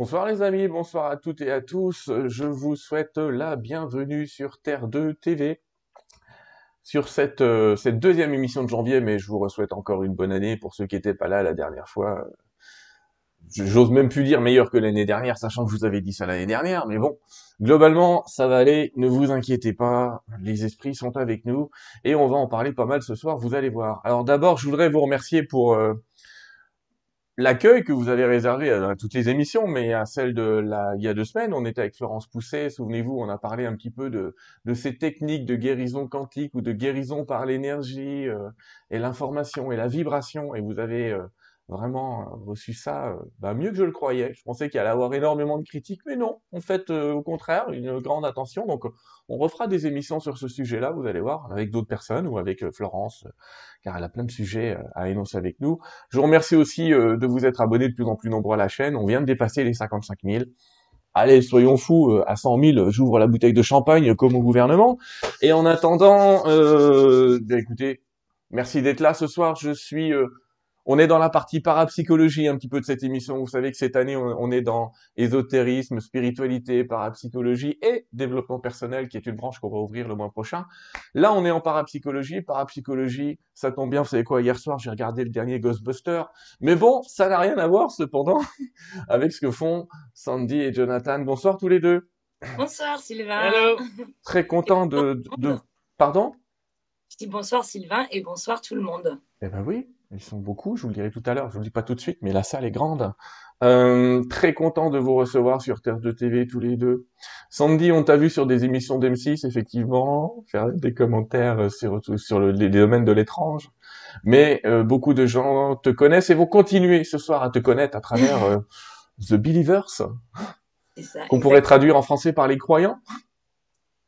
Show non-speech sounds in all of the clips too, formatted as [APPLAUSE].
Bonsoir les amis, bonsoir à toutes et à tous. Je vous souhaite la bienvenue sur Terre 2 TV. Sur cette, euh, cette deuxième émission de janvier, mais je vous souhaite encore une bonne année pour ceux qui n'étaient pas là la dernière fois. J'ose même plus dire meilleur que l'année dernière, sachant que je vous avais dit ça l'année dernière, mais bon, globalement, ça va aller, ne vous inquiétez pas, les esprits sont avec nous, et on va en parler pas mal ce soir, vous allez voir. Alors d'abord, je voudrais vous remercier pour euh, l'accueil que vous avez réservé à, toutes les émissions, mais à celle de la, il y a deux semaines, on était avec Florence Pousset, souvenez-vous, on a parlé un petit peu de, de ces techniques de guérison quantique ou de guérison par l'énergie euh, et l'information et la vibration, et vous avez... Euh, vraiment euh, reçu ça euh, bah, mieux que je le croyais. Je pensais qu'il allait avoir énormément de critiques, mais non. En fait, euh, au contraire, une grande attention. Donc, on refera des émissions sur ce sujet-là, vous allez voir, avec d'autres personnes ou avec Florence, car elle a plein de sujets à énoncer avec nous. Je vous remercie aussi de vous être abonnés de plus en plus nombreux à la chaîne. On vient de dépasser les 55 000. Allez, soyons fous, à 100 000, j'ouvre la bouteille de champagne comme au gouvernement. Et en attendant, euh, bah, écoutez, merci d'être là ce soir. Je suis on est dans la partie parapsychologie un petit peu de cette émission. Vous savez que cette année, on, est dans ésotérisme, spiritualité, parapsychologie et développement personnel, qui est une branche qu'on va ouvrir le mois prochain. Là, on est en parapsychologie. Parapsychologie, ça tombe bien. Vous savez quoi? Hier soir, j'ai regardé le dernier Ghostbuster. Mais bon, ça n'a rien à voir cependant [LAUGHS] avec ce que font Sandy et Jonathan. Bonsoir tous les deux. Bonsoir Sylvain. Hello. Très content de, de... Pardon? Je dis bonsoir Sylvain et bonsoir tout le monde. Eh ben oui, ils sont beaucoup, je vous le dirai tout à l'heure, je vous le dis pas tout de suite, mais la salle est grande. Euh, très content de vous recevoir sur Terre de TV tous les deux. Sandy, on t'a vu sur des émissions d'M6, effectivement, faire des commentaires sur, sur le, les domaines de l'étrange. Mais euh, beaucoup de gens te connaissent et vont continuer ce soir à te connaître à travers euh, The Believers, qu'on pourrait traduire en français par les croyants.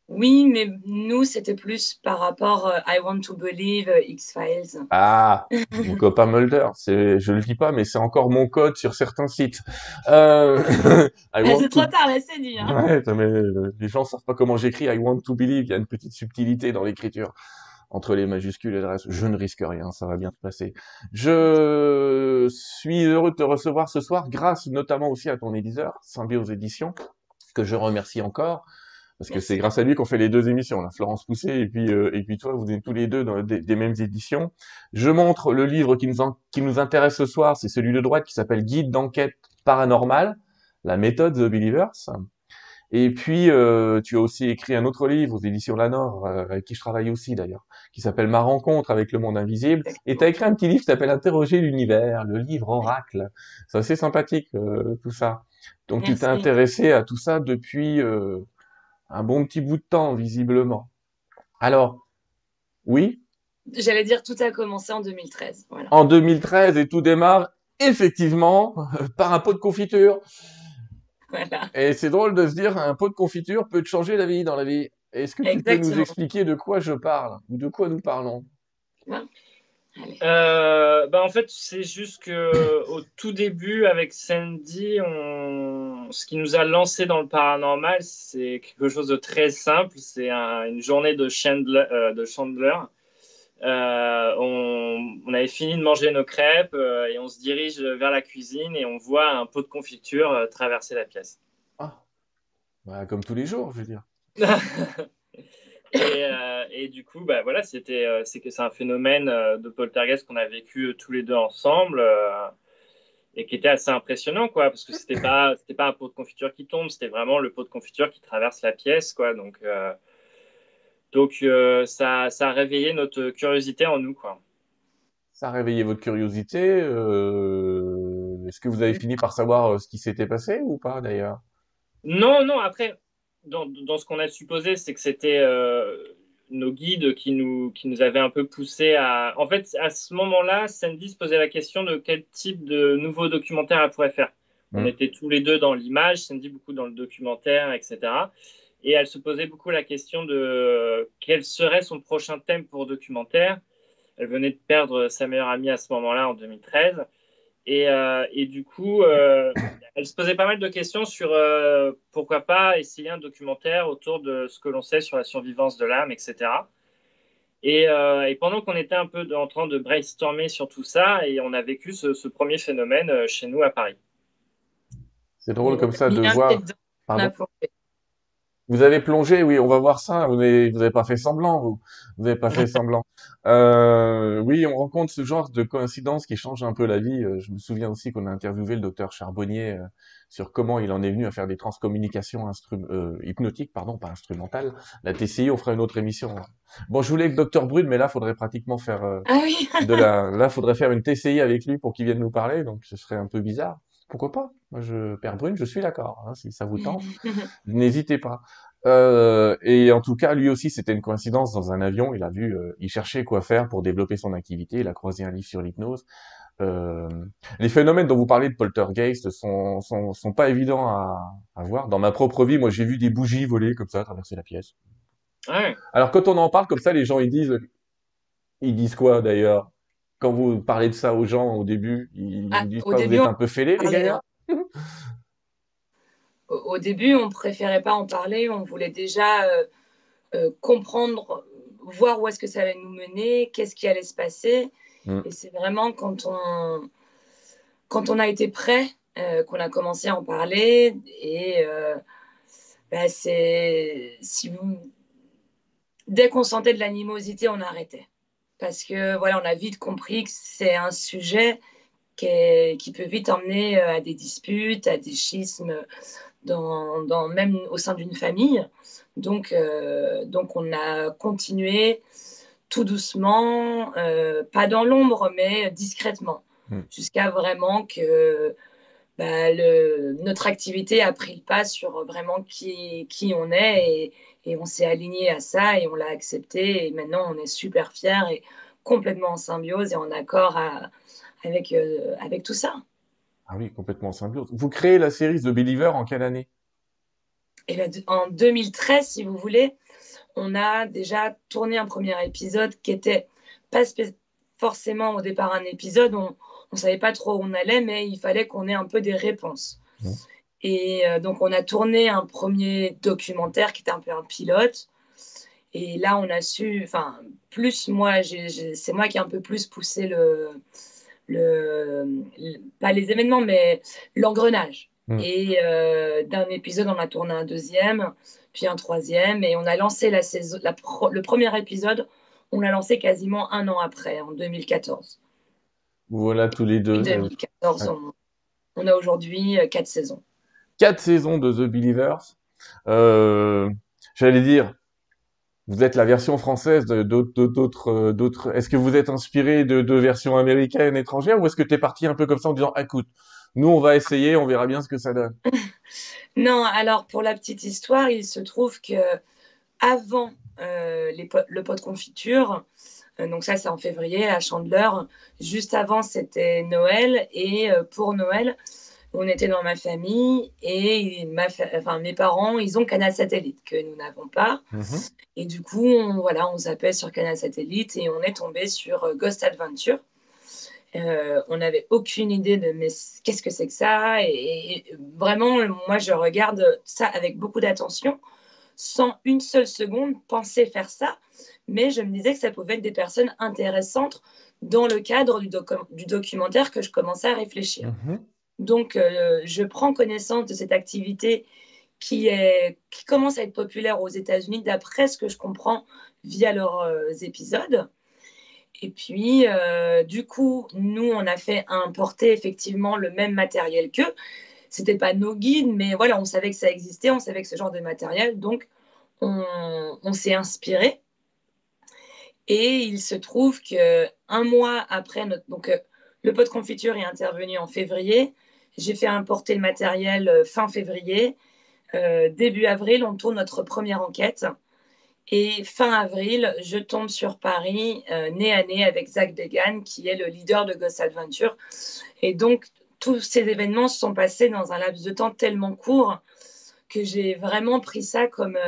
Oui, mais nous, c'était plus par rapport à euh, I Want to Believe euh, X-Files. Ah, [LAUGHS] mon copain Mulder, c'est, je le dis pas, mais c'est encore mon code sur certains sites. Euh... [LAUGHS] c'est trop tard, là, c'est dit. Hein. Ouais, mais euh, les gens savent pas comment j'écris I Want to Believe. Il y a une petite subtilité dans l'écriture entre les majuscules et le reste. Je ne risque rien, ça va bien se passer. Je suis heureux de te recevoir ce soir, grâce notamment aussi à ton éditeur, Symbiose Éditions, que je remercie encore parce que c'est grâce à lui qu'on fait les deux émissions, là. Florence Pousset et puis euh, et puis toi, vous êtes tous les deux dans des, mêmes éditions. Je montre le livre qui nous qui nous intéresse ce soir, c'est celui de droite qui s'appelle Guide d'enquête paranormale, la méthode The Believers. Et puis euh, tu as aussi écrit un autre livre aux éditions Lanor, euh, avec qui je travaille aussi d'ailleurs, qui s'appelle Ma rencontre avec le monde invisible. Et tu as écrit un petit livre qui s'appelle Interroger l'univers, le livre oracle. C'est assez sympathique tout ça. Donc tu t'es intéressé à tout ça depuis un bon petit bout de temps, visiblement. Alors, oui J'allais dire, tout a commencé en 2013. En 2013, et tout démarre effectivement [LAUGHS] par un pot de confiture. Voilà. Et c'est drôle de se dire, un pot de confiture peut te changer la vie dans la vie. Est-ce que tu peux nous expliquer de quoi je parle ou de quoi nous parlons? Euh, bah en fait, c'est juste que au tout début, avec Sandy, on... ce qui nous a lancé dans le paranormal, c'est quelque chose de très simple. C'est une journée de Chandler. Euh, de Chandler. Euh, on... on, avait fini de manger nos crêpes et on se dirige vers la cuisine et on voit un pot de confiture traverser la pièce. Ah, bah, comme tous les jours, je veux dire. [LAUGHS] Euh, et, du coup, bah, voilà, c'était, euh, c'est que c'est un phénomène euh, de poltergeist qu'on a vécu tous les deux ensemble et qui était assez impressionnant, quoi, parce que c'était pas, c'était pas un pot de confiture qui tombe, c'était vraiment le pot de confiture qui traverse la pièce, quoi. Donc, donc ça, ça a réveillé notre curiosité en nous, quoi. Ça a réveillé votre curiosité. Est-ce que vous avez fini par savoir ce qui s'était passé ou pas, d'ailleurs? Non, non. Après, dans, dans, ce qu'on a supposé, c'est que c'était euh, nos guides qui nous, qui nous avaient un peu poussé à. En fait, à ce moment-là, Sandy se posait la question de quel type de nouveau documentaire elle pourrait faire. On mmh. était tous les deux dans l'image, Sandy beaucoup dans le documentaire, etc. Et elle se posait beaucoup la question de quel serait son prochain thème pour documentaire. Elle venait de perdre sa meilleure amie à ce moment-là, en 2013. Et, euh, et, du coup, euh, elle se posait pas mal de questions sur euh, pourquoi pas essayer un documentaire autour de ce que l'on sait sur la survivance de l'âme, etc. Et, et pendant qu'on était un peu en train de brainstormer sur tout ça, et on a vécu ce, ce premier phénomène chez nous à Paris. C'est drôle comme ça de voir. Pardon vous avez plongé, oui, on va voir ça. Vous n'avez, vous avez pas fait semblant, vous. Vous n'avez pas fait [LAUGHS] semblant. Euh, oui, on rencontre ce genre de coïncidence qui change un peu la vie. Euh, je me souviens aussi qu'on a interviewé le docteur Charbonnier euh, sur comment il en est venu à faire des transcommunications euh, hypnotiques, pardon, pas instrumentales. La TCI, on fera une autre émission. Bon, je voulais que docteur Brune, mais là, faudrait pratiquement faire euh, ah oui. de la, [LAUGHS] là, faudrait faire une TCI avec lui pour qu'il vienne nous parler, donc ce serait un peu bizarre pourquoi pas? Moi, je, Père Brune, je suis d'accord. Hein, si ça vous tente, [LAUGHS] n'hésitez pas. Euh, et en tout cas, lui aussi, c'était une coïncidence dans un avion. Il a vu, euh, il cherchait quoi faire pour développer son activité. Il a croisé un livre sur l'hypnose. Euh, les phénomènes dont vous parlez de poltergeist sont, sont, sont pas évidents à, à voir. Dans ma propre vie, moi, j'ai vu des bougies voler comme ça traverser la pièce. Ouais. Alors quand on en parle comme ça, les gens ils disent, ils disent quoi d'ailleurs? Quand vous parlez de ça aux gens au début, ils, Ah, disent pas début, vous êtes un peu fêlés, les gars Au, au début, on préférait pas en parler. On voulait déjà euh, euh, comprendre, voir où est-ce que ça allait nous mener, qu'est-ce qui allait se passer. Mm. Et c'est vraiment quand on, quand on a été prêt euh, qu'on a commencé à en parler. Et bah, c'est si vous, dès qu'on sentait de l'animosité, on arrêtait. Parce que voilà, on a vite compris que c'est un sujet qui, est- qui peut vite emmener euh, à des disputes, à des schismes, dans, dans- même au sein d'une famille. Donc, euh, donc, on a continué tout doucement, euh, pas dans l'ombre, mais discrètement, Mm. jusqu'à vraiment que bah, le- notre activité a pris le pas sur vraiment qui, qui on est et, et on s'est aligné à ça et on l'a accepté et maintenant on est super fiers et complètement en symbiose et en accord à- avec, euh, avec tout ça. Ah oui, complètement en symbiose. Vous créez la série The Believer en quelle année? Et là, en 2013, si vous voulez, on a déjà tourné un premier épisode qui était pas forcément au départ un épisode, on ne savait pas trop où on allait, mais il fallait qu'on ait un peu des réponses. Mmh. Et euh, donc, on a tourné un premier documentaire qui était un peu un pilote. Et là, on a su, enfin, plus moi, c'est moi qui ai un peu plus poussé le, le, le- pas les événements, mais l'engrenage. Mm. Et euh, d'un épisode, on a tourné un deuxième, puis un troisième, et on a lancé la saison, la pro- le premier épisode, on l'a lancé quasiment un an après, en 2014. Voilà, tous les deux. euh, 2014, ouais. on, on a aujourd'hui euh, quatre saisons. Quatre saisons de The Believers. Euh, j'allais dire, vous êtes la version française d'autres, euh. Est-ce que vous êtes inspiré de, de versions américaines, étrangères, ou est-ce que tu es parti un peu comme ça en disant, écoute, nous on va essayer, on verra bien ce que ça donne? [LAUGHS] Non, alors pour la petite histoire, il se trouve que avant euh, les le pot de confiture, euh, donc ça c'est en février à Chandeleur, juste avant c'était Noël et euh, pour Noël, on était dans ma famille et ma fa- enfin, mes parents, ils ont Canal Satellite que nous n'avons pas. Mhm. Et du coup, on, voilà, on zappait sur Canal Satellite et on est tombé sur euh, Ghost Adventure. Euh, on n'avait aucune idée de mais qu'est-ce que c'est que ça? Et, et vraiment, moi, je regarde ça avec beaucoup d'attention, sans une seule seconde penser faire ça, mais je me disais que ça pouvait être des personnes intéressantes dans le cadre du, docu- du documentaire que je commençais à réfléchir. Mhm. Donc, euh, je prends connaissance de cette activité qui, est, qui commence à être populaire aux États-Unis, d'après ce que je comprends via leurs euh, épisodes. Et puis, euh, du coup, nous, on a fait importer effectivement le même matériel qu'eux. C'était pas nos guides, mais voilà, on savait que ça existait, on savait que ce genre de matériel, donc on, on s'est inspiré. Et il se trouve que un mois après notre, donc euh, le pot de confiture est intervenu en février. J'ai fait importer le matériel euh, fin février. Euh, début avril, on tourne notre première enquête. Et fin avril, je tombe sur Paris, euh, nez à nez avec Zach Degan, qui est le leader de Ghost Adventure. Et donc, tous ces événements se sont passés dans un laps de temps tellement court que j'ai vraiment pris ça comme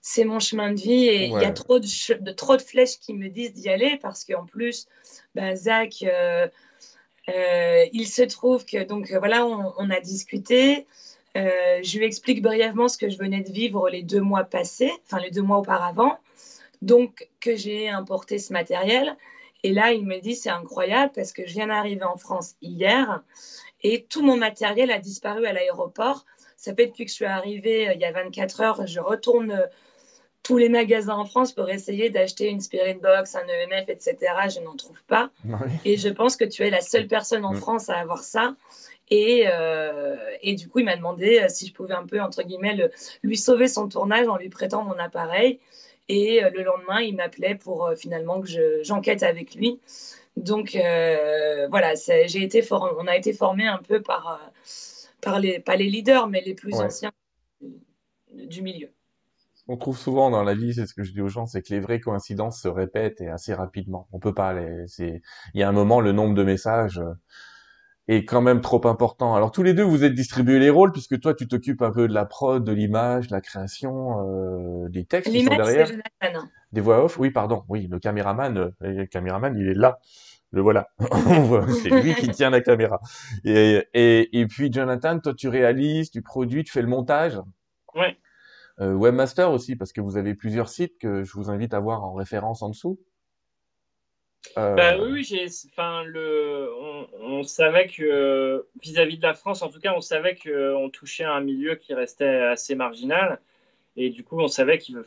c'est mon chemin de vie et il Ouais. y a trop de, trop de flèches qui me disent d'y aller parce qu'en plus, ben, Zach, euh, euh, il se trouve que donc euh, voilà, on, on a discuté. Euh, je lui explique brièvement ce que je venais de vivre les deux mois passés, enfin les deux mois auparavant, donc que j'ai importé ce matériel. Et là, il me dit, c'est incroyable parce que je viens d'arriver en France hier et tout mon matériel a disparu à l'aéroport. Ça fait depuis que je suis arrivée il y a 24 heures, je retourne tous les magasins en France pour essayer d'acheter une Spirit Box, un EMF, etc. Je n'en trouve pas. Et je pense que tu es la seule personne en mm. France à avoir ça. Et, euh, et, du coup, il m'a demandé si je pouvais un peu, entre guillemets, lui sauver son tournage en lui prêtant mon appareil. Et le lendemain, il m'appelait pour finalement que j'enquête avec lui. Donc euh, voilà, j'ai été on a été formé un peu par, euh, par les, pas les leaders, mais les plus anciens du milieu. On trouve souvent dans la vie, c'est ce que je dis aux gens, c'est que les vraies coïncidences se répètent et assez rapidement. On peut pas les, il y a un moment, le nombre de messages euh, est quand même trop important. Alors tous les deux, vous êtes distribués les rôles puisque toi, tu t'occupes un peu de la prod, de l'image, de la création, des textes qui sont derrière. Des voix off, oui, pardon, oui, le caméraman, le caméraman, il est là le voilà. [LAUGHS] c'est lui qui tient la caméra. Et, et, et, puis Jonathan, toi tu réalises, tu produis, tu fais le montage? Ouais. Euh, webmaster aussi, parce que vous avez plusieurs sites que je vous invite à voir en référence en dessous. Euh... Bah, oui, enfin, le, on, savait que vis-à-vis de la France, en tout cas, on savait qu'on touchait un milieu qui restait assez marginal. Et du coup, on savait qu'il,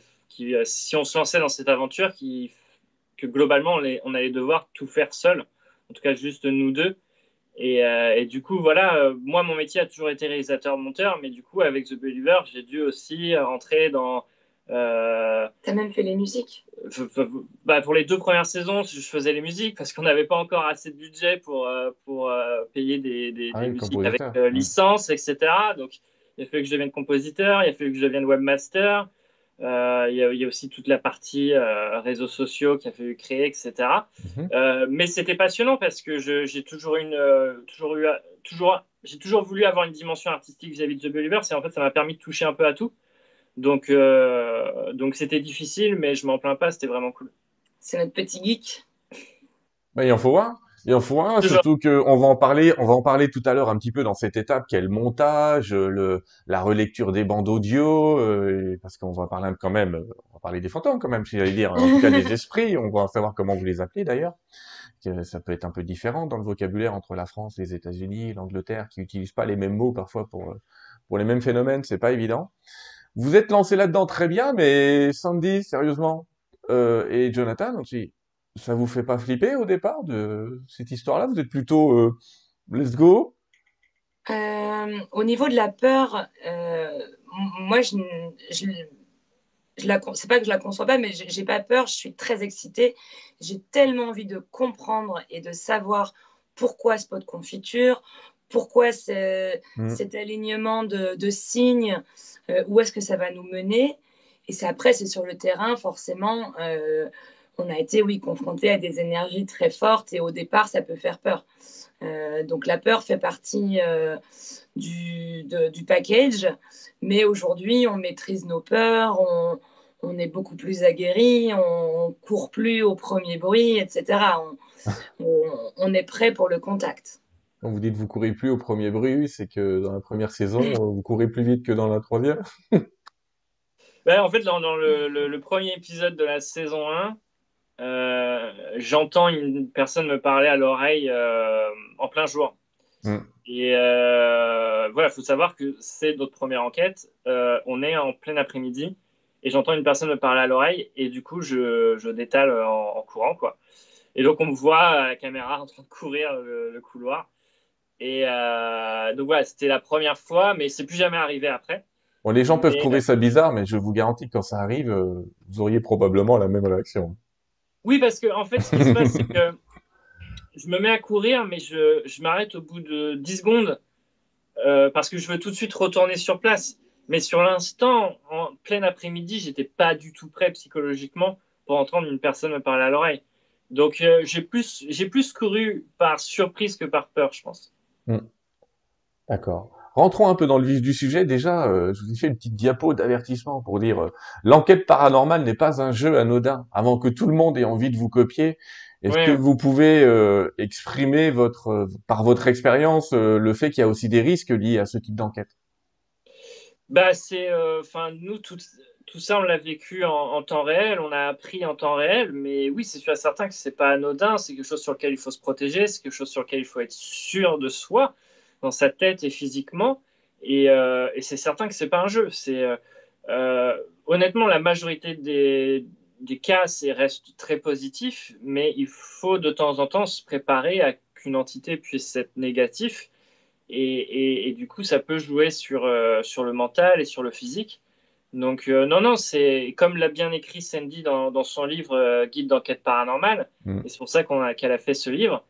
si on se lançait dans cette aventure, qu'il que globalement, on, allait devoir tout faire seul, en tout cas juste nous deux. Et, euh, du coup, voilà, euh, moi, mon métier a toujours été réalisateur-monteur, mais du coup, avec The Believer, j'ai dû aussi rentrer dans. Euh, T'as même fait les musiques bah, Pour les deux premières saisons, je faisais les musiques parce qu'on n'avait pas encore assez de budget pour, pour payer des, des, ah musiques avec licence, etc. Donc, il a fallu que je devienne compositeur, il a fallu que je devienne webmaster. Euh, il, y a, aussi toute la partie euh, réseaux sociaux qui a fallu créer, etc. Mhm. Euh, mais c'était passionnant parce que j'ai toujours, une, toujours eu, toujours, j'ai toujours voulu avoir une dimension artistique vis-à-vis de The Believer. Et en fait, ça m'a permis de toucher un peu à tout. Donc, donc c'était difficile, mais je m'en plains pas. C'était vraiment cool. C'est notre petit geek. Bah, il en faut voir. Et enfin, surtout que on va en parler, on va en parler tout à l'heure un petit peu dans cette étape qui est le montage, le, la relecture des bandes audio, euh, parce qu'on va parler quand même, on va parler des fantômes quand même, si j'allais dire, en tout cas des [LAUGHS] esprits, on va savoir comment vous les appelez d'ailleurs. Ça peut être un peu différent dans le vocabulaire entre la France, les États-Unis, l'Angleterre, qui utilisent pas les mêmes mots parfois pour pour les mêmes phénomènes, c'est pas évident. Vous êtes lancé là-dedans très bien, mais Sandy, sérieusement, euh, et Jonathan aussi, ça vous fait pas flipper au départ de cette histoire-là? Vous êtes plutôt euh, let's go? Euh, Au niveau de la peur, euh, moi, je, je, je la, c'est pas que je la conçois pas, mais j'ai pas peur. Je suis très excitée. J'ai tellement envie de comprendre et de savoir pourquoi ce pot de confiture, pourquoi mmh. cet alignement de, de signes, où est-ce que ça va nous mener? Et c'est après, c'est sur le terrain, forcément on a été, oui, confronté à des énergies très fortes et au départ, ça peut faire peur. Euh, donc la peur fait partie euh, du, du, package, mais aujourd'hui, on maîtrise nos peurs, on, est beaucoup plus aguerri, on, ne court plus au premier bruit, etc. [LAUGHS] On, est prêt pour le contact. Quand vous dites vous courez plus au premier bruit, c'est que dans la première saison, [LAUGHS] vous courez plus vite que dans la troisième? Ben, En fait, dans, le, le, premier épisode de la saison 1, euh, j'entends une personne me parler à l'oreille euh, en plein jour. Mm. Et euh, voilà, il faut savoir que c'est notre première enquête. on est en plein après-midi et j'entends une personne me parler à l'oreille et du coup, je, je détale en, courant. quoi. Et donc, on me voit à la caméra en train de courir le, couloir. Et donc voilà, c'était la première fois, mais c'est plus jamais arrivé après. Bon, les gens peuvent trouver ça bizarre, mais je vous garantis que quand ça arrive, vous auriez probablement la même réaction. Oui, parce que en fait, ce qui se passe, c'est que je me mets à courir, mais je, je m'arrête au bout de 10 secondes euh, parce que je veux tout de suite retourner sur place. Mais sur l'instant, en plein après-midi, j'étais pas du tout prêt psychologiquement pour entendre une personne me parler à l'oreille. Donc euh, j'ai plus plus couru par surprise que par peur, je pense. Hmm. D'accord. Rentrons un peu dans le vif du sujet. Déjà, euh, je vous ai fait une petite diapo d'avertissement pour dire euh, l'enquête paranormale n'est pas un jeu anodin. Avant que tout le monde ait envie de vous copier, est-ce que vous pouvez euh, exprimer votre, par votre expérience le fait qu'il y a aussi des risques liés à ce type d'enquête? Bah, c'est, enfin, nous, tout ça, on l'a vécu en, temps réel, on a appris en temps réel, mais oui, c'est sûr et certain que c'est pas anodin, c'est quelque chose sur lequel il faut se protéger, c'est quelque chose sur lequel il faut être sûr de soi, dans sa tête et physiquement, et, euh, c'est certain que c'est pas un jeu. C'est euh, euh, honnêtement la majorité des, des cas, c'est reste très positif, mais il faut de temps en temps se préparer à qu'une entité puisse être négative, et, et, du coup, ça peut jouer sur, sur le mental et sur le physique. Donc, euh, non, non, c'est comme l'a bien écrit Sandy dans, son livre euh, Guide d'enquête paranormale, mm. et c'est pour ça qu'elle a, fait ce livre,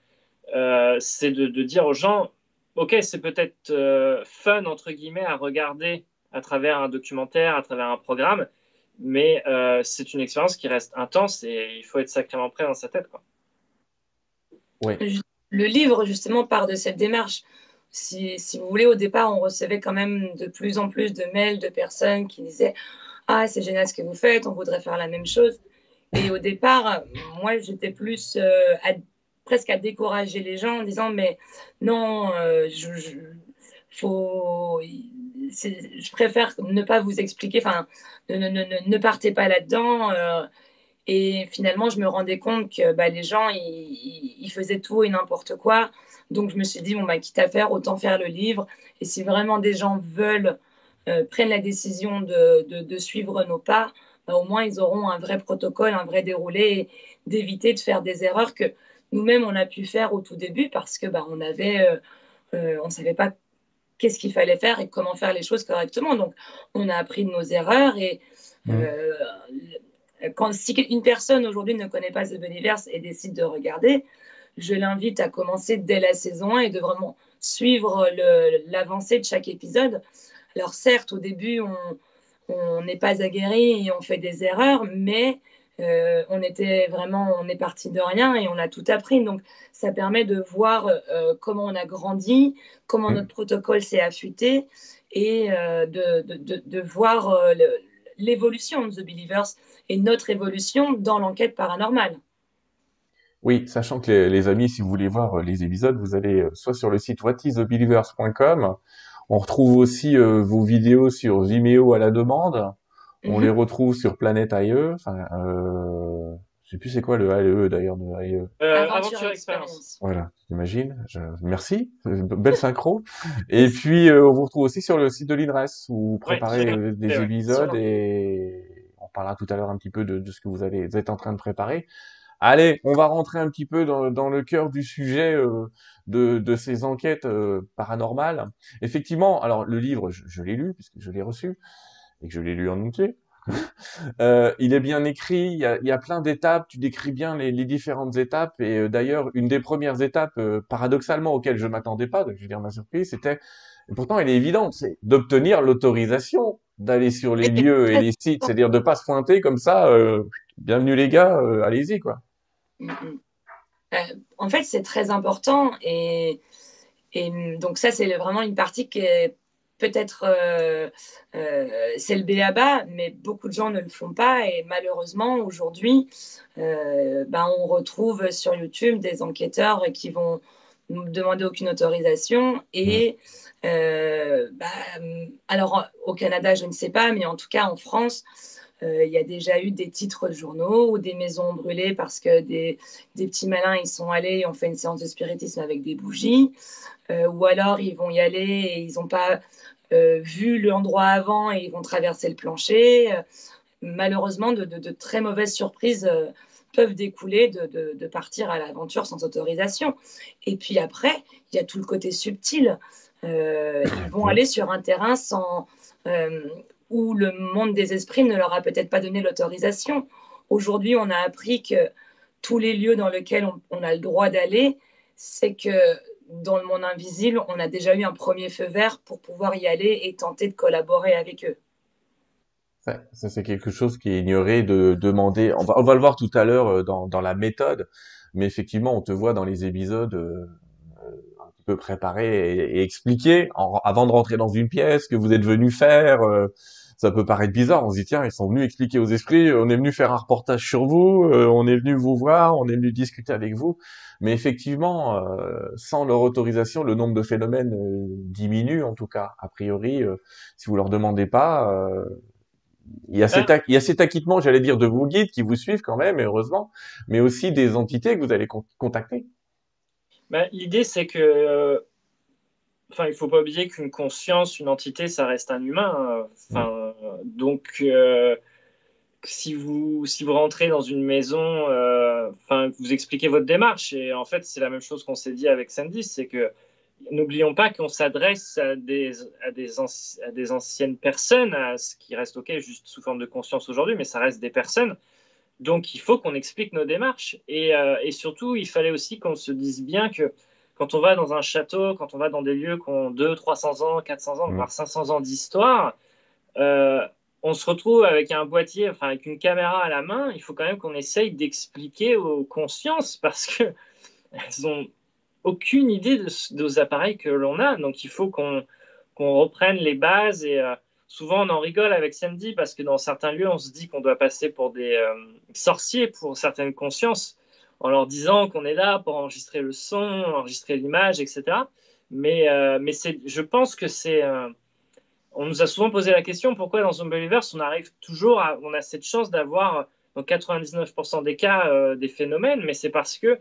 c'est de, dire aux gens, ok, c'est peut-être fun, entre guillemets, à regarder à travers un documentaire, à travers un programme, mais c'est une expérience qui reste intense et il faut être sacrément prêt dans sa tête. Quoi. Le livre, justement, part de cette démarche si, si, vous voulez, au départ, on recevait quand même de plus en plus de mails de personnes qui disaient Ah, c'est génial ce que vous faites, on voudrait faire la même chose. Et au départ, moi, j'étais plus euh, presque à décourager les gens en disant Mais non, euh, je, faut, je préfère ne pas vous expliquer, enfin, ne, ne, ne, ne partez pas là-dedans. Euh, et finalement, je me rendais compte que bah, les gens, ils, faisaient tout et n'importe quoi. Donc, je me suis dit, bon, bah, quitte à faire, autant faire le livre. Et si vraiment des gens veulent, euh, prennent la décision de, de, suivre nos pas, bah, au moins, ils auront un vrai protocole, un vrai déroulé, d'éviter de faire des erreurs que nous-mêmes, on a pu faire au tout début parce que bah, on avait, euh, euh, on savait pas qu'est-ce qu'il fallait faire et comment faire les choses correctement. Donc, on a appris de nos erreurs et mmh. euh, quand, si une personne aujourd'hui ne connaît pas The Universe et décide de regarder, je l'invite à commencer dès la saison 1 et de vraiment suivre l'avancée de chaque épisode. Alors certes, au début, on n'est pas aguerri et on fait des erreurs, mais euh, on était vraiment, on est parti de rien et on a tout appris. Donc, ça permet de voir euh, comment on a grandi, comment notre protocole s'est affûté et euh, de, de, de, voir l'évolution de The Believers et notre évolution dans l'enquête paranormale. Oui, sachant que les, amis, si vous voulez voir les épisodes, vous allez soit sur le site whatisthebelievers.com, on retrouve aussi vos vidéos sur Vimeo à la demande, on mhm. les retrouve sur Planète AIE, enfin, euh, je sais plus c'est quoi le AIE d'ailleurs de AIE. Euh, Aventure Expérience. Voilà, j'imagine. Merci, belle synchro. et puis on vous retrouve aussi sur le site de l'INRES où vous préparez des épisodes et on parlera tout à l'heure un petit peu de, de ce que vous, allez, vous êtes en train de préparer. Allez, on va rentrer un petit peu dans, le cœur du sujet euh, de, ces enquêtes euh, paranormales. Effectivement, alors le livre, je, l'ai lu puisque je l'ai reçu et que je l'ai lu en entier. [LAUGHS] Euh, il est bien écrit, il y a, plein d'étapes, tu décris bien les, différentes étapes et d'ailleurs une des premières étapes paradoxalement auxquelles je m'attendais pas, donc je veux dire ma surprise, c'était et pourtant elle est évidente, c'est d'obtenir l'autorisation d'aller sur les lieux et les sites, c'est-à-dire de pas se pointer comme ça, bienvenue les gars, allez-y quoi. Mm, mm. Euh, en fait, c'est très important et, et donc ça, c'est vraiment une partie qui est peut-être euh, euh, c'est le BABA, mais beaucoup de gens ne le font pas. Et malheureusement aujourd'hui, ben, on retrouve sur YouTube des enquêteurs qui vont nous demander aucune autorisation. Et ben, alors au Canada, je ne sais pas, mais en tout cas en France, euh, il y a déjà eu des titres de journaux ou des maisons brûlées parce que des, des, petits malins ils sont allés et ont fait une séance de spiritisme avec des bougies. Euh, ou alors ils vont y aller et ils n'ont pas euh, vu l'endroit avant et ils vont traverser le plancher. malheureusement, de, de, très mauvaises surprises peuvent découler de, de, partir à l'aventure sans autorisation. Et puis après, il y a tout le côté subtil. ils vont aller sur un terrain sans, où le monde des esprits ne leur a peut-être pas donné l'autorisation. Aujourd'hui, on a appris que tous les lieux dans lesquels on, a le droit d'aller, c'est que dans le monde invisible, on a déjà eu un premier feu vert pour pouvoir y aller et tenter de collaborer avec eux. ça, c'est quelque chose qui est ignoré de demander. On va, le voir tout à l'heure euh, dans, la méthode, mais effectivement, on te voit dans les épisodes euh, un petit peu préparé et, expliquer avant de rentrer dans une pièce que vous êtes venu faire. Euh, ça peut paraître bizarre. On se dit tiens, ils sont venus expliquer aux esprits, on est venu faire un reportage sur vous, euh, on est venu vous voir, on est venu discuter avec vous. Mais effectivement, euh, sans leur autorisation, le nombre de phénomènes euh, diminue en tout cas. A priori, si vous leur demandez pas, il y a cet, il y a cet acquittement, j'allais dire, de vos guides qui vous suivent quand même, heureusement, mais aussi des entités que vous allez contacter. Ben, L'idée, c'est que, euh, enfin, il faut pas oublier qu'une conscience, une entité, ça reste un humain. Hein. Enfin, donc, euh, si vous si vous rentrez dans une maison, euh, enfin, vous expliquez votre démarche et en fait, c'est la même chose qu'on s'est dit avec Sandy, c'est que n'oublions pas qu'on s'adresse à des, à, des anciennes personnes, à ce qui reste OK juste sous forme de conscience aujourd'hui, mais ça reste des personnes. Donc il faut qu'on explique nos démarches. Et, euh, et, surtout, il fallait aussi qu'on se dise bien que quand on va dans un château, quand on va dans des lieux qui ont 200, 300 ans, 400 ans, mmh. voire 500 ans d'histoire, euh, on se retrouve avec un boîtier, enfin avec une caméra à la main. Il faut quand même qu'on essaye d'expliquer aux consciences parce que [LAUGHS] elles ont aucune idée de, des appareils que l'on a. Donc il faut qu'on reprenne les bases et euh, souvent on en rigole avec Sandy parce que dans certains lieux on se dit qu'on doit passer pour des euh, sorciers pour certaines consciences en leur disant qu'on est là pour enregistrer le son, enregistrer l'image, etc. Mais, euh, mais je pense que c'est on nous a souvent posé la question pourquoi dans Zombieverse on arrive toujours à, on a cette chance d'avoir dans 99% des cas des phénomènes, mais c'est parce que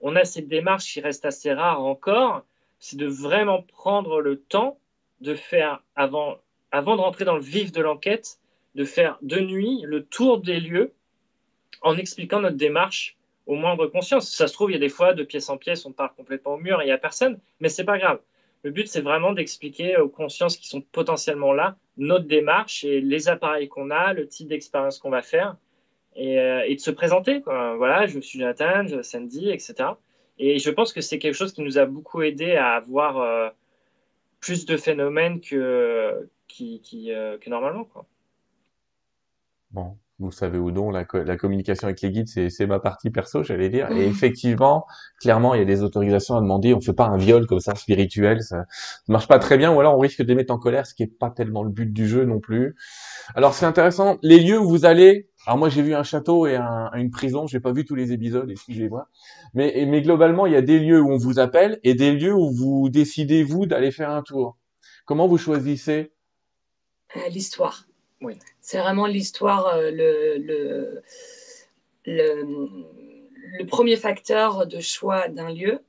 on a cette démarche qui reste assez rare encore, c'est de vraiment prendre le temps de faire, avant, avant de rentrer dans le vif de l'enquête, de faire de nuit le tour des lieux en expliquant notre démarche au moindre conscience. Ça se trouve, il y a des fois, de pièce en pièce, on part complètement au mur il n'y a personne, mais c'est pas grave. Le but, c'est vraiment d'expliquer aux consciences qui sont potentiellement là notre démarche et les appareils qu'on a, le type d'expérience qu'on va faire euh, et, de se présenter. Voilà, je suis Jonathan, je Sandy, etc. Et je pense que c'est quelque chose qui nous a beaucoup aidé à avoir euh, plus de phénomènes que, euh, normalement. Quoi. Vous savez où donc, la, la communication avec les guides, c'est ma partie perso, j'allais dire. Et effectivement, clairement, il y a des autorisations à demander. On fait pas un viol comme ça spirituel, ça, ça marche pas très bien. Ou alors on risque de mettre en colère, ce qui est pas tellement le but du jeu non plus. Alors c'est intéressant. Les lieux où vous allez, alors moi j'ai vu un château et un, une prison, j'ai pas vu tous les épisodes et si je les vois. Mais, mais globalement, il y a des lieux où on vous appelle et des lieux où vous décidez vous d'aller faire un tour. Comment vous choisissez? Euh, L'histoire. Oui. C'est vraiment l'histoire, euh, le, le, le, le, premier facteur de choix d'un lieu.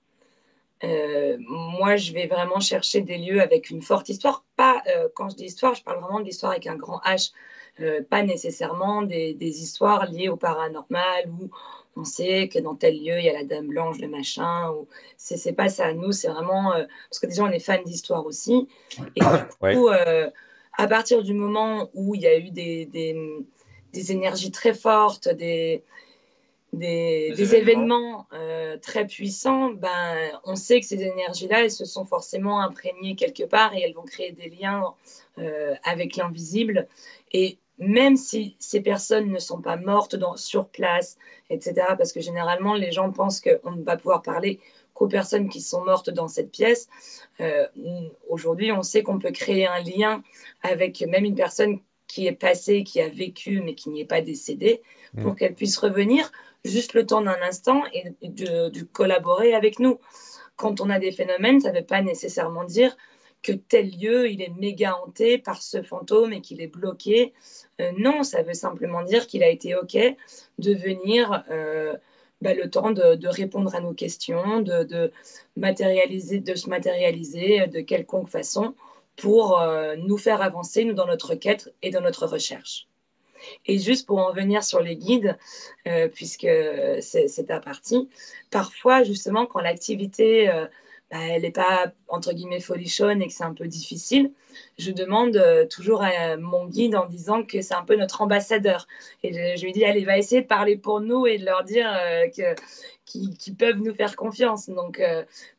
Euh, moi, je vais vraiment chercher des lieux avec une forte histoire. Pas, euh, quand je dis histoire, je parle vraiment de l'histoire avec un grand H, euh, pas nécessairement des, des, histoires liées au paranormal où on sait que dans tel lieu il y a la Dame Blanche, le machin. Ou c'est pas ça. Nous, c'est vraiment parce que déjà on est fan d'histoire aussi. Et du coup, à partir du moment où il y a eu des, des, des énergies très fortes, des des, événements, euh, très puissants, ben, on sait que ces énergies-là, elles se sont forcément imprégnées quelque part et elles vont créer des liens euh, avec l'invisible. Et même si ces personnes ne sont pas mortes dans, sur place, etc., parce que généralement, les gens pensent qu'on ne va pouvoir parler qu'aux personnes qui sont mortes dans cette pièce. Euh, aujourd'hui, on sait qu'on peut créer un lien avec même une personne qui est passée, qui a vécu, mais qui n'y est pas décédée, pour mmh. qu'elle puisse revenir juste le temps d'un instant et de, collaborer avec nous. Quand on a des phénomènes, ça ne veut pas nécessairement dire que tel lieu, il est méga hanté par ce fantôme et qu'il est bloqué. Euh, non, ça veut simplement dire qu'il a été OK de venir euh, bah, le temps de, répondre à nos questions, de, matérialiser, de se matérialiser de quelconque façon pour euh, nous faire avancer, nous, dans notre quête et dans notre recherche. Et juste pour en venir sur les guides, euh, puisque c'est ta partie, parfois justement quand l'activité euh, bah, elle n'est pas entre guillemets folichonne et que c'est un peu difficile, je demande euh, toujours à mon guide en disant que c'est un peu notre ambassadeur. Et je, lui dis, allez, va essayer de parler pour nous et de leur dire que qu'ils peuvent nous faire confiance. Donc,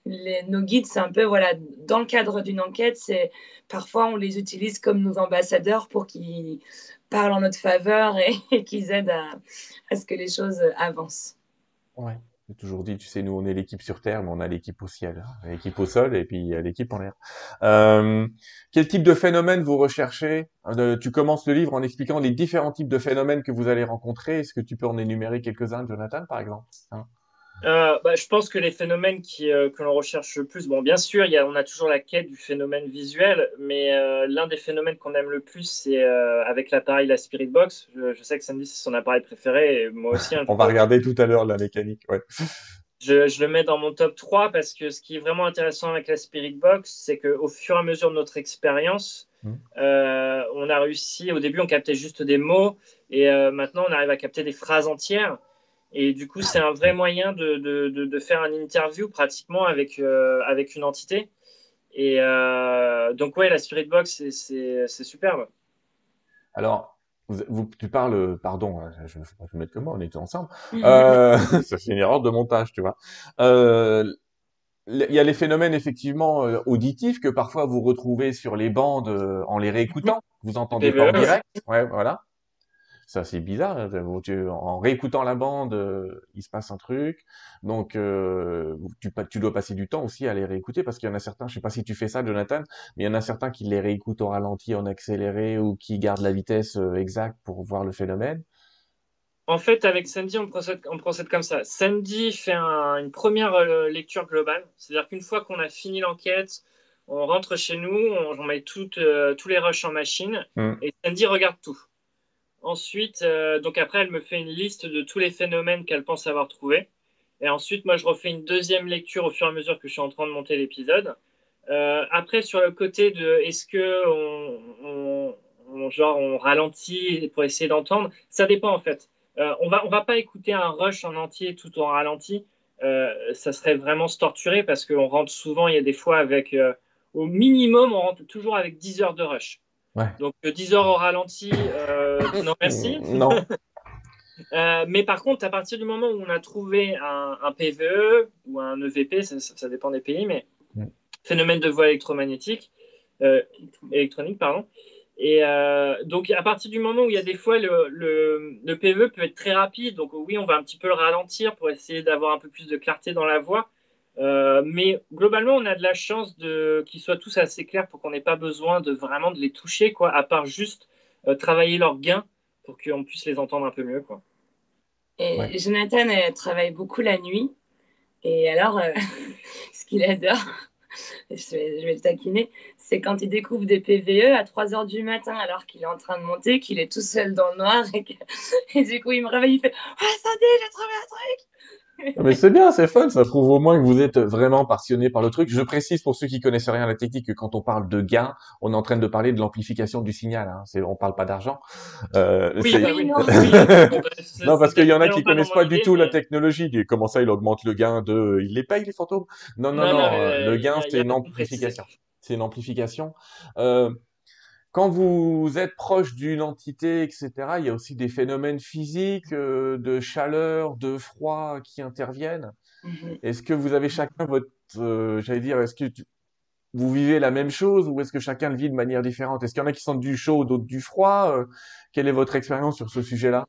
les, nos guides, c'est un peu, voilà, dans le cadre d'une enquête, c'est parfois on les utilise comme nos ambassadeurs pour qu'ils parlent en notre faveur et, [LAUGHS] qu'ils aident à, ce que les choses avancent. Ouais. J'ai toujours dit, tu sais, nous on est l'équipe sur Terre, mais on a l'équipe au ciel, l'équipe au sol et puis l'équipe en l'air. Euh, quel type de phénomène vous recherchez? Euh, Tu commences le livre en expliquant les différents types de phénomènes que vous allez rencontrer. Est-ce que tu peux en énumérer quelques-uns, Jonathan, par exemple? Hein? Euh, bah, je pense que les phénomènes qui, euh, que l'on recherche le plus, bon, bien sûr, y a, on a toujours la quête du phénomène visuel, mais euh, l'un des phénomènes qu'on aime le plus, c'est avec l'appareil, la Spirit Box. Je, sais que Sandy, c'est son appareil préféré, et moi aussi. [LAUGHS] on va regarder tout à l'heure la mécanique, ouais. [LAUGHS] Je, je, le mets dans mon top 3 parce que ce qui est vraiment intéressant avec la Spirit Box, c'est qu'au fur et à mesure de notre expérience, mmh. on a réussi, au début, on captait juste des mots, et maintenant, on arrive à capter des phrases entières. Et du coup, c'est un vrai moyen de, de, de, faire un interview pratiquement avec, euh, avec une entité. Et euh, donc, ouais, la Spirit Box, c'est superbe. Alors, vous, tu parles, pardon, hein, je ne vais mettre que moi, on est tous ensemble. Euh, [LAUGHS] ça fait une erreur de montage, tu vois. il y a les phénomènes effectivement auditifs que parfois vous retrouvez sur les bandes en les réécoutant. Vous entendez pas en direct. Ouais, voilà ça c'est bizarre. Hein, en réécoutant la bande, euh, il se passe un truc. Donc euh, tu, tu, dois passer du temps aussi à les réécouter parce qu'il y en a certains, je sais pas si tu fais ça, Jonathan, mais il y en a certains qui les réécoutent au ralenti, en accéléré ou qui gardent la vitesse euh, exacte pour voir le phénomène. En fait, avec Sandy, on procède, on procède comme ça. Sandy fait une première lecture globale, c'est-à-dire qu'une fois qu'on a fini l'enquête, on rentre chez nous, on, met tous les rushs en machine mmh. et Sandy regarde tout. Ensuite, euh, donc après, elle me fait une liste de tous les phénomènes qu'elle pense avoir trouvés. Et ensuite, moi, je refais une deuxième lecture au fur et à mesure que je suis en train de monter l'épisode. Euh, après, sur le côté de est-ce que on, ralentit pour essayer d'entendre, ça dépend en fait. Euh, on va, va pas écouter un rush en entier tout en ralenti. ça serait vraiment se torturer parce qu'on rentre souvent, il y a des fois avec, au minimum, on rentre toujours avec 10 heures de rush. Donc 10 heures au ralenti, euh, non merci. [LAUGHS] non. [LAUGHS] Euh, mais par contre, à partir du moment où on a trouvé un, PVE ou un EVP, ça, dépend des pays, mais phénomène de voie électromagnétique, euh, électronique, pardon. Et donc, à partir du moment où il y a des fois le, le, PVE peut être très rapide, donc oui, on va un petit peu le ralentir pour essayer d'avoir un peu plus de clarté dans la voix. Euh, mais globalement, on a de la chance de qu'ils soient tous assez clairs pour qu'on n'ait pas besoin de vraiment de les toucher, quoi, à part juste euh, travailler leurs gains pour qu'on puisse les entendre un peu mieux, quoi. Et Jonathan travaille beaucoup la nuit. Et alors, euh, [LAUGHS] ce qu'il adore, [LAUGHS] je vais, le taquiner, c'est quand il découvre des PVE à 3 h du matin alors qu'il est en train de monter, qu'il est tout seul dans le noir et, [LAUGHS] et du coup il me réveille, il fait Oh, attendez, j'ai trouvé un truc [LAUGHS] mais c'est bien, c'est fun, ça prouve au moins que vous êtes vraiment passionné par le truc. Je précise pour ceux qui connaissent rien à la technique que quand on parle de gain, on est en train de parler de l'amplification du signal. Hein. C'est, on parle pas d'argent. Euh, oui, bah [LAUGHS] oui, non. parce qu'il y en a qui connaissent pas du tout la technologie. Comment ça, il augmente le gain de, il les paye les fantômes? Non, non, non. le gain, c'est une amplification. C'est une amplification. Euh, quand vous êtes proche d'une entité, etc., il y a aussi des phénomènes physiques, euh, de chaleur, de froid qui interviennent. Mm-hmm. Est-ce que vous avez chacun votre, euh, j'allais dire, est-ce que vous vivez la même chose ou est-ce que chacun le vit de manière différente? Est-ce qu'il y en a qui sentent du chaud, d'autres du froid? Euh, Quelle est votre expérience sur ce sujet-là?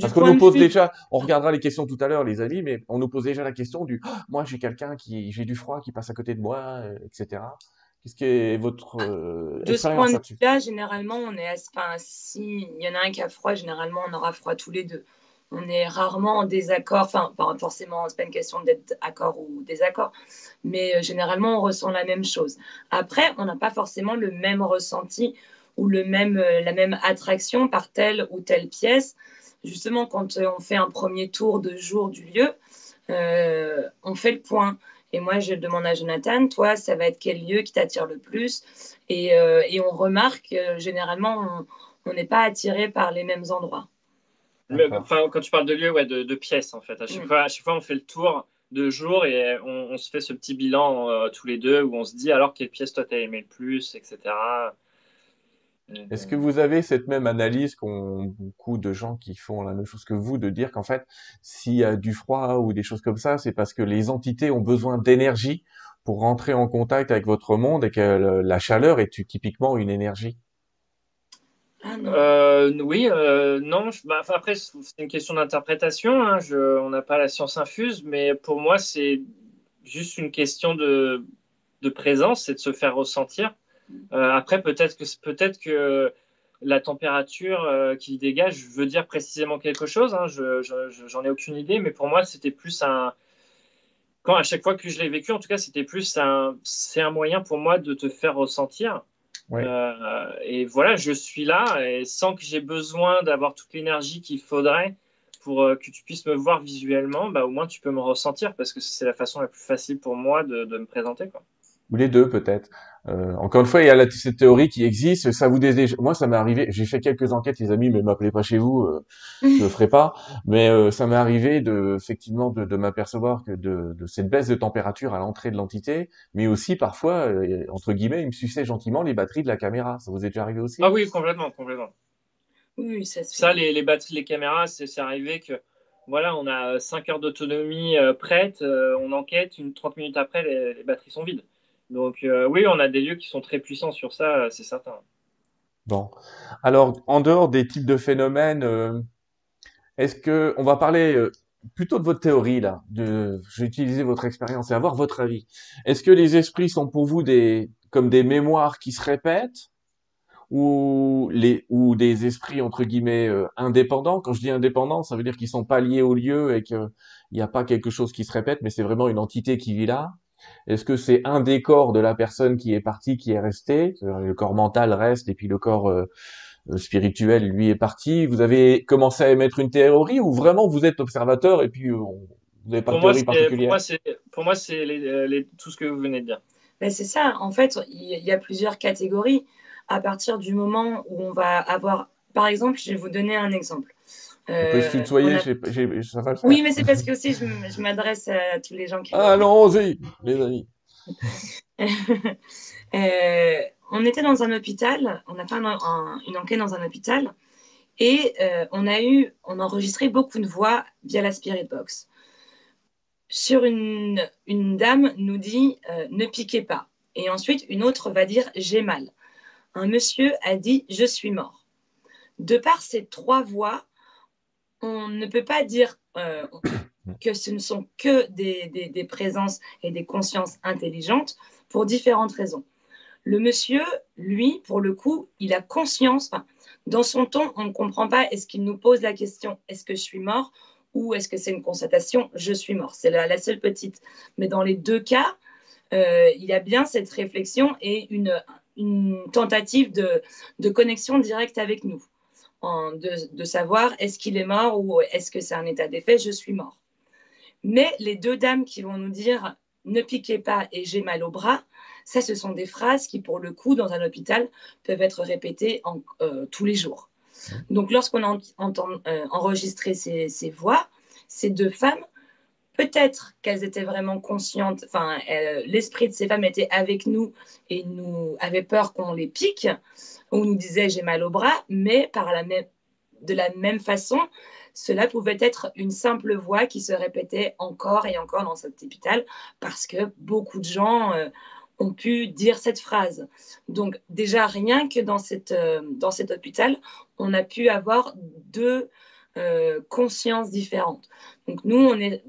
Parce qu'on nous pose déjà, on regardera les questions tout à l'heure, les amis, mais on nous pose déjà la question du, oh, moi j'ai quelqu'un qui, j'ai du froid qui passe à côté de moi, etc. Qu'est-ce qui est votre euh, De ce point de vue-là, généralement, on est. Enfin, si il y en a un qui a froid, généralement, on aura froid tous les deux. On est rarement en désaccord. Enfin, pas forcément, c'est pas une question d'être d'accord ou désaccord, mais euh, généralement, on ressent la même chose. Après, on n'a pas forcément le même ressenti ou le même, euh, la même attraction par telle ou telle pièce. Justement, quand on fait un premier tour de jour du lieu, on fait le point. Et moi, je demande à Jonathan, toi, ça va être quel lieu qui t'attire le plus? Et, euh, et, on remarque, euh, généralement, on n'est pas attiré par les mêmes endroits. enfin, quand tu parles de lieu, ouais, de, de pièces, en fait. À chaque, mm. fois, à chaque fois, on fait le tour de jour et on, se fait ce petit bilan euh, tous les deux où on se dit alors quelle pièce toi t'as aimé le plus, etc. Est-ce que vous avez cette même analyse qu'ont beaucoup de gens qui font la même chose que vous, de dire qu'en fait, s'il y a du froid ou des choses comme ça, c'est parce que les entités ont besoin d'énergie pour rentrer en contact avec votre monde et que la chaleur est typiquement une énergie? Ah euh, oui, euh, non. Bah, après, c'est une question d'interprétation. Hein, on n'a pas la science infuse, mais pour moi, c'est juste une question de, de présence et de se faire ressentir. Euh, après, peut-être que, peut-être que la température euh, qu'il dégage veut dire précisément quelque chose. Hein. Je, j'en ai aucune idée, mais pour moi, c'était plus un, quand à chaque fois que je l'ai vécu, en tout cas, c'était plus un, c'est un moyen pour moi de te faire ressentir. Euh, et voilà, je suis là et sans que j'ai besoin d'avoir toute l'énergie qu'il faudrait pour euh, que tu puisses me voir visuellement, bah, au moins tu peux me ressentir parce que c'est la façon la plus facile pour moi de, de me présenter. Quoi ou les deux peut-être. Euh, encore une fois, il y a la, cette théorie qui existe. Ça vous Moi, ça m'est arrivé. J'ai fait quelques enquêtes, les amis, mais m'appelez pas chez vous, euh, [LAUGHS] je le ferai pas. Mais euh, ça m'est arrivé de effectivement de, de m'apercevoir que de, de, cette baisse de température à l'entrée de l'entité, mais aussi parfois euh, entre guillemets, il me suçait gentiment les batteries de la caméra. Ça vous est déjà arrivé aussi? Ah oui, complètement, complètement. Oui, ça, ça les, les batteries, les caméras, c'est arrivé que voilà, on a 5 heures d'autonomie prête, on enquête, une 30 minutes après, les, les batteries sont vides. Donc euh, oui, on a des lieux qui sont très puissants sur ça, euh, c'est certain. Bon. Alors, en dehors des types de phénomènes, euh, est-ce que on va parler plutôt de votre théorie là de, Je vais utiliser votre expérience et avoir votre avis. Est-ce que les esprits sont pour vous des comme des mémoires qui se répètent? Ou des esprits entre guillemets indépendants? Quand je dis indépendants, ça veut dire qu'ils sont pas liés au lieu et qu'il n'y a pas quelque chose qui se répète, mais c'est vraiment une entité qui vit là. Est-ce que c'est un des corps de la personne qui est partie qui est resté Le corps mental reste et puis le corps euh, euh, spirituel, lui, est parti. Vous avez commencé à émettre une théorie ou vraiment vous êtes observateur et puis euh, vous n'avez pas de théorie particulière? Pour moi, c'est tout ce que vous venez de dire. Ben, c'est ça. En fait, il y a plusieurs catégories. À partir du moment où on va avoir, par exemple, je vais vous donner un exemple. On peut se tutoyer, Oui, mais c'est parce que aussi je m'adresse à tous les gens qui. Allons-y, les amis. [LAUGHS] euh, on était dans un hôpital, on a fait une enquête dans un hôpital et euh, on a eu, on a enregistré beaucoup de voix via la Spirit Box. Sur une, une dame nous dit euh, ne piquez pas et ensuite une autre va dire j'ai mal. Un monsieur a dit je suis mort. De par ces trois voix, on ne peut pas dire euh, [COUGHS] que ce ne sont que des, présences et des consciences intelligentes pour différentes raisons. Le monsieur, lui, pour le coup, il a conscience, dans son ton, on ne comprend pas, est-ce qu'il nous pose la question, est-ce que je suis mort ou est-ce que c'est une constatation, je suis mort. C'est la, seule petite. Mais dans les deux cas, euh, il y a bien cette réflexion et une, tentative de connexion directe avec nous de, savoir est-ce qu'il est mort ou est-ce que c'est un état d'effet, je suis mort. Mais les deux dames qui vont nous dire ne piquez pas et j'ai mal au bras, ça, ce sont des phrases qui, pour le coup, dans un hôpital, peuvent être répétées en, euh, tous les jours. Donc, lorsqu'on a entend, euh, enregistré ces, ces, voix, ces deux femmes, peut-être qu'elles étaient vraiment conscientes, enfin, l'esprit de ces femmes était avec nous et nous avait peur qu'on les pique, on nous disait j'ai mal au bras, mais par la même, de la même façon, cela pouvait être une simple voix qui se répétait encore et encore dans cet hôpital parce que beaucoup de gens euh, ont pu dire cette phrase. Donc déjà, rien que dans, cette, euh, dans cet hôpital, on a pu avoir deux euh, consciences différentes. Donc nous, on est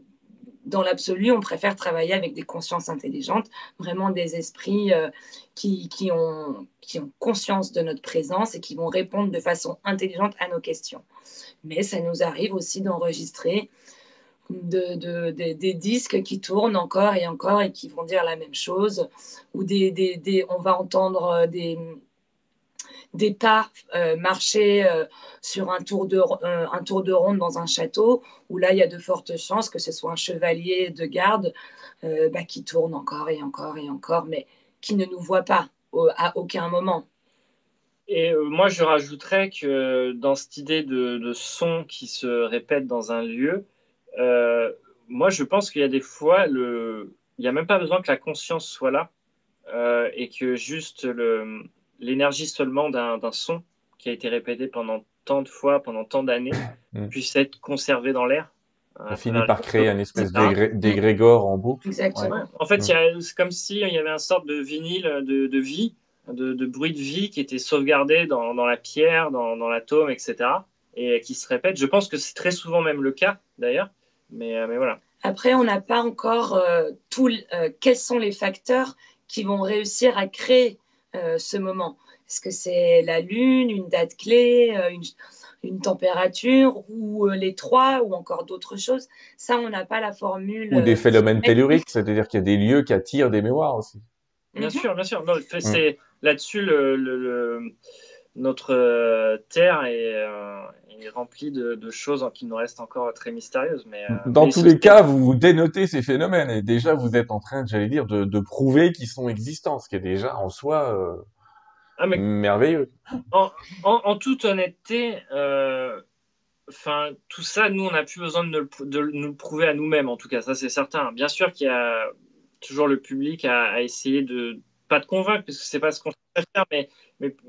dans l'absolu, on préfère travailler avec des consciences intelligentes, vraiment des esprits euh, qui, qui, ont, qui ont conscience de notre présence et qui vont répondre de façon intelligente à nos questions. Mais ça nous arrive aussi d'enregistrer de, de, des disques qui tournent encore et encore et qui vont dire la même chose, ou des, des on va entendre euh, des pas euh, marcher euh, sur un tour, de, euh, un tour de ronde dans un château, où là, il y a de fortes chances que ce soit un chevalier de garde bah, qui tourne encore et encore et encore, mais qui ne nous voit pas à aucun moment. Et moi, je rajouterais que dans cette idée de, de, son qui se répète dans un lieu, moi, je pense qu'il y a des fois, le... il n'y a même pas besoin que la conscience soit là, et que juste le l'énergie seulement d'un son qui a été répété pendant tant de fois, pendant tant d'années, mm. [LAUGHS] puisse être conservé dans l'air. On finit par créer un espèce d'égrégore en boucle. Exactement. En fait, c'est comme s'il y avait une sorte de vinyle de, vie, de, bruit de vie qui était sauvegardé dans, la pierre, dans, l'atome, etc. Et qui se répète. Je pense que c'est très souvent même le cas, d'ailleurs. Mais, euh, mais voilà. Après, on n'a pas encore euh, tout, euh, quels sont les facteurs qui vont réussir à créer euh, ce moment Est-ce que c'est la lune, une date clé, euh, une température ou les trois ou encore d'autres choses? Ça, on n'a pas la formule. Ou des phénomènes telluriques, c'est-à-dire qu'il y a des lieux qui attirent des mémoires aussi. Bien mhm. sûr, bien sûr. c'est là-dessus le, notre terre est, rempli de, choses qui nous restent encore très mystérieuses. Mais, euh, Dans tous les cas, vous, vous dénotez ces phénomènes et déjà vous êtes en train, j'allais dire, de, prouver qu'ils sont existants, ce qui est déjà en soi euh, ah, merveilleux. En, toute honnêteté, euh, enfin tout ça, nous, on n'a plus besoin de, nous le prouver à nous-mêmes, en tout cas, ça c'est certain. Bien sûr qu'il y a toujours le public à, essayer de pas de convaincre, parce que c'est pas ce qu'on fait faire, mais,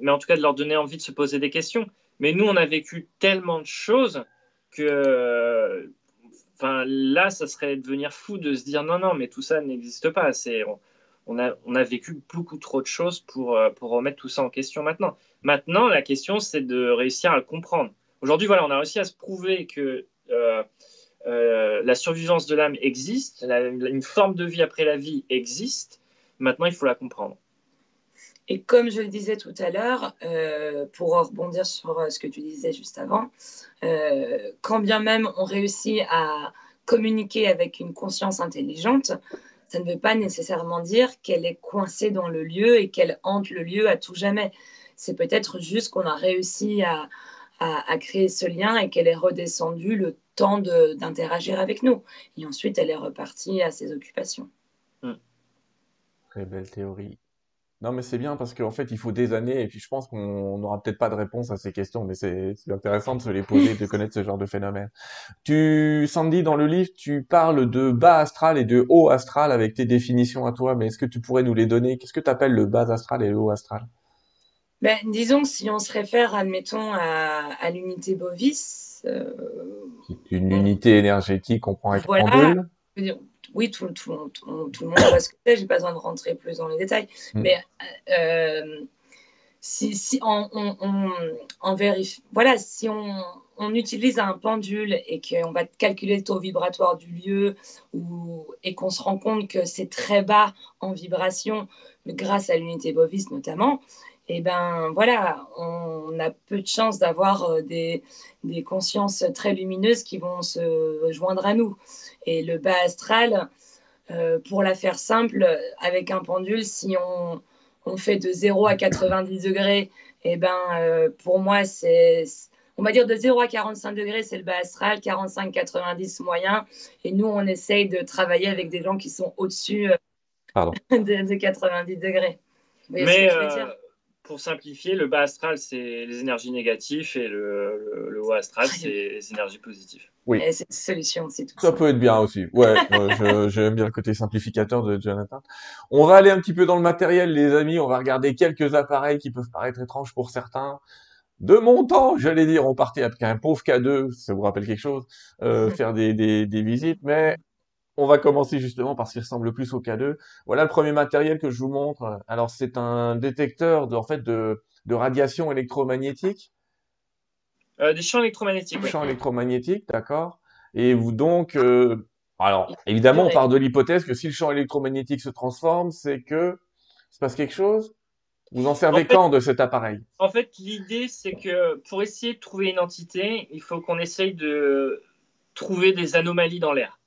mais, en tout cas de leur donner envie de se poser des questions. Mais nous, on a vécu tellement de choses que enfin, là, ça serait devenir fou de se dire non, non, mais tout ça n'existe pas. C'est, on, a, on a vécu beaucoup trop de choses pour, euh, pour remettre tout ça en question maintenant. Maintenant, la question, c'est de réussir à le comprendre. Aujourd'hui, voilà, on a réussi à se prouver que euh, euh, la survivance de l'âme existe, une forme de vie après la vie existe. Maintenant, il faut la comprendre. Et comme je le disais tout à l'heure, euh, pour rebondir sur euh, ce que tu disais juste avant, euh, quand bien même on réussit à communiquer avec une conscience intelligente, ça ne veut pas nécessairement dire qu'elle est coincée dans le lieu et qu'elle hante le lieu à tout jamais. C'est peut-être juste qu'on a réussi à, à, créer ce lien et qu'elle est redescendue le temps d'interagir avec nous. Et ensuite, elle est repartie à ses occupations. Très belle théorie. Non, mais c'est bien parce qu'en fait, il faut des années et puis je pense qu'on n'aura peut-être pas de réponse à ces questions, mais c'est intéressant de se les [LAUGHS] poser, de connaître ce genre de phénomène. Tu, Sandy, dans le livre, tu parles de bas astral et de haut astral avec tes définitions à toi, mais est-ce que tu pourrais nous les donner? Qu'est-ce que tu appelles le bas astral et le haut astral? Ben, Disons que si on se réfère, admettons, à, l'unité bovis. Euh, une unité énergétique, on prend un voilà oui, tout, tout, tout, tout, le monde voit ce que c'est, j'ai pas besoin de rentrer plus dans les détails. Mm. Mais euh, si, si on, on, on, vérifie, voilà, si on, on, utilise un pendule et qu'on va calculer le taux vibratoire du lieu ou, et qu'on se rend compte que c'est très bas en vibration, grâce à l'unité bovis notamment, et eh ben voilà, on a peu de chances d'avoir euh, des, des, consciences très lumineuses qui vont se joindre à nous. Et le bas astral, euh, pour la faire simple, avec un pendule, si on, on fait de 0 à 90 degrés, et eh ben euh, pour moi, c'est on va dire de 0 à 45 degrés, c'est le bas astral, 45-90 moyen. Et nous, on essaye de travailler avec des gens qui sont au-dessus [LAUGHS] de, 90 degrés. Mais, pour simplifier, le bas astral, c'est les énergies négatives et le, haut astral, c'est les énergies positives. Oui. C'est une solution, c'est tout. Ça peut être bien aussi. Ouais, [LAUGHS] j'aime bien le côté simplificateur de Jonathan. On va aller un petit peu dans le matériel, les amis. On va regarder quelques appareils qui peuvent paraître étranges pour certains. De mon temps, j'allais dire, on partait avec un pauvre K2, ça vous rappelle quelque chose, euh, faire des, des, des visites, mais on va commencer justement par ce qui ressemble le plus au K2. Voilà le premier matériel que je vous montre. Alors c'est un détecteur de, en fait de, de radiation électromagnétique. Euh, des champs électromagnétiques. Des champs électromagnétiques, d'accord. Et vous donc, euh, alors évidemment on part de l'hypothèse que si le champ électromagnétique se transforme, c'est que se passe quelque chose. Vous en servez quand de cet appareil? En fait, l'idée c'est que pour essayer de trouver une entité, il faut qu'on essaye de trouver des anomalies dans l'air.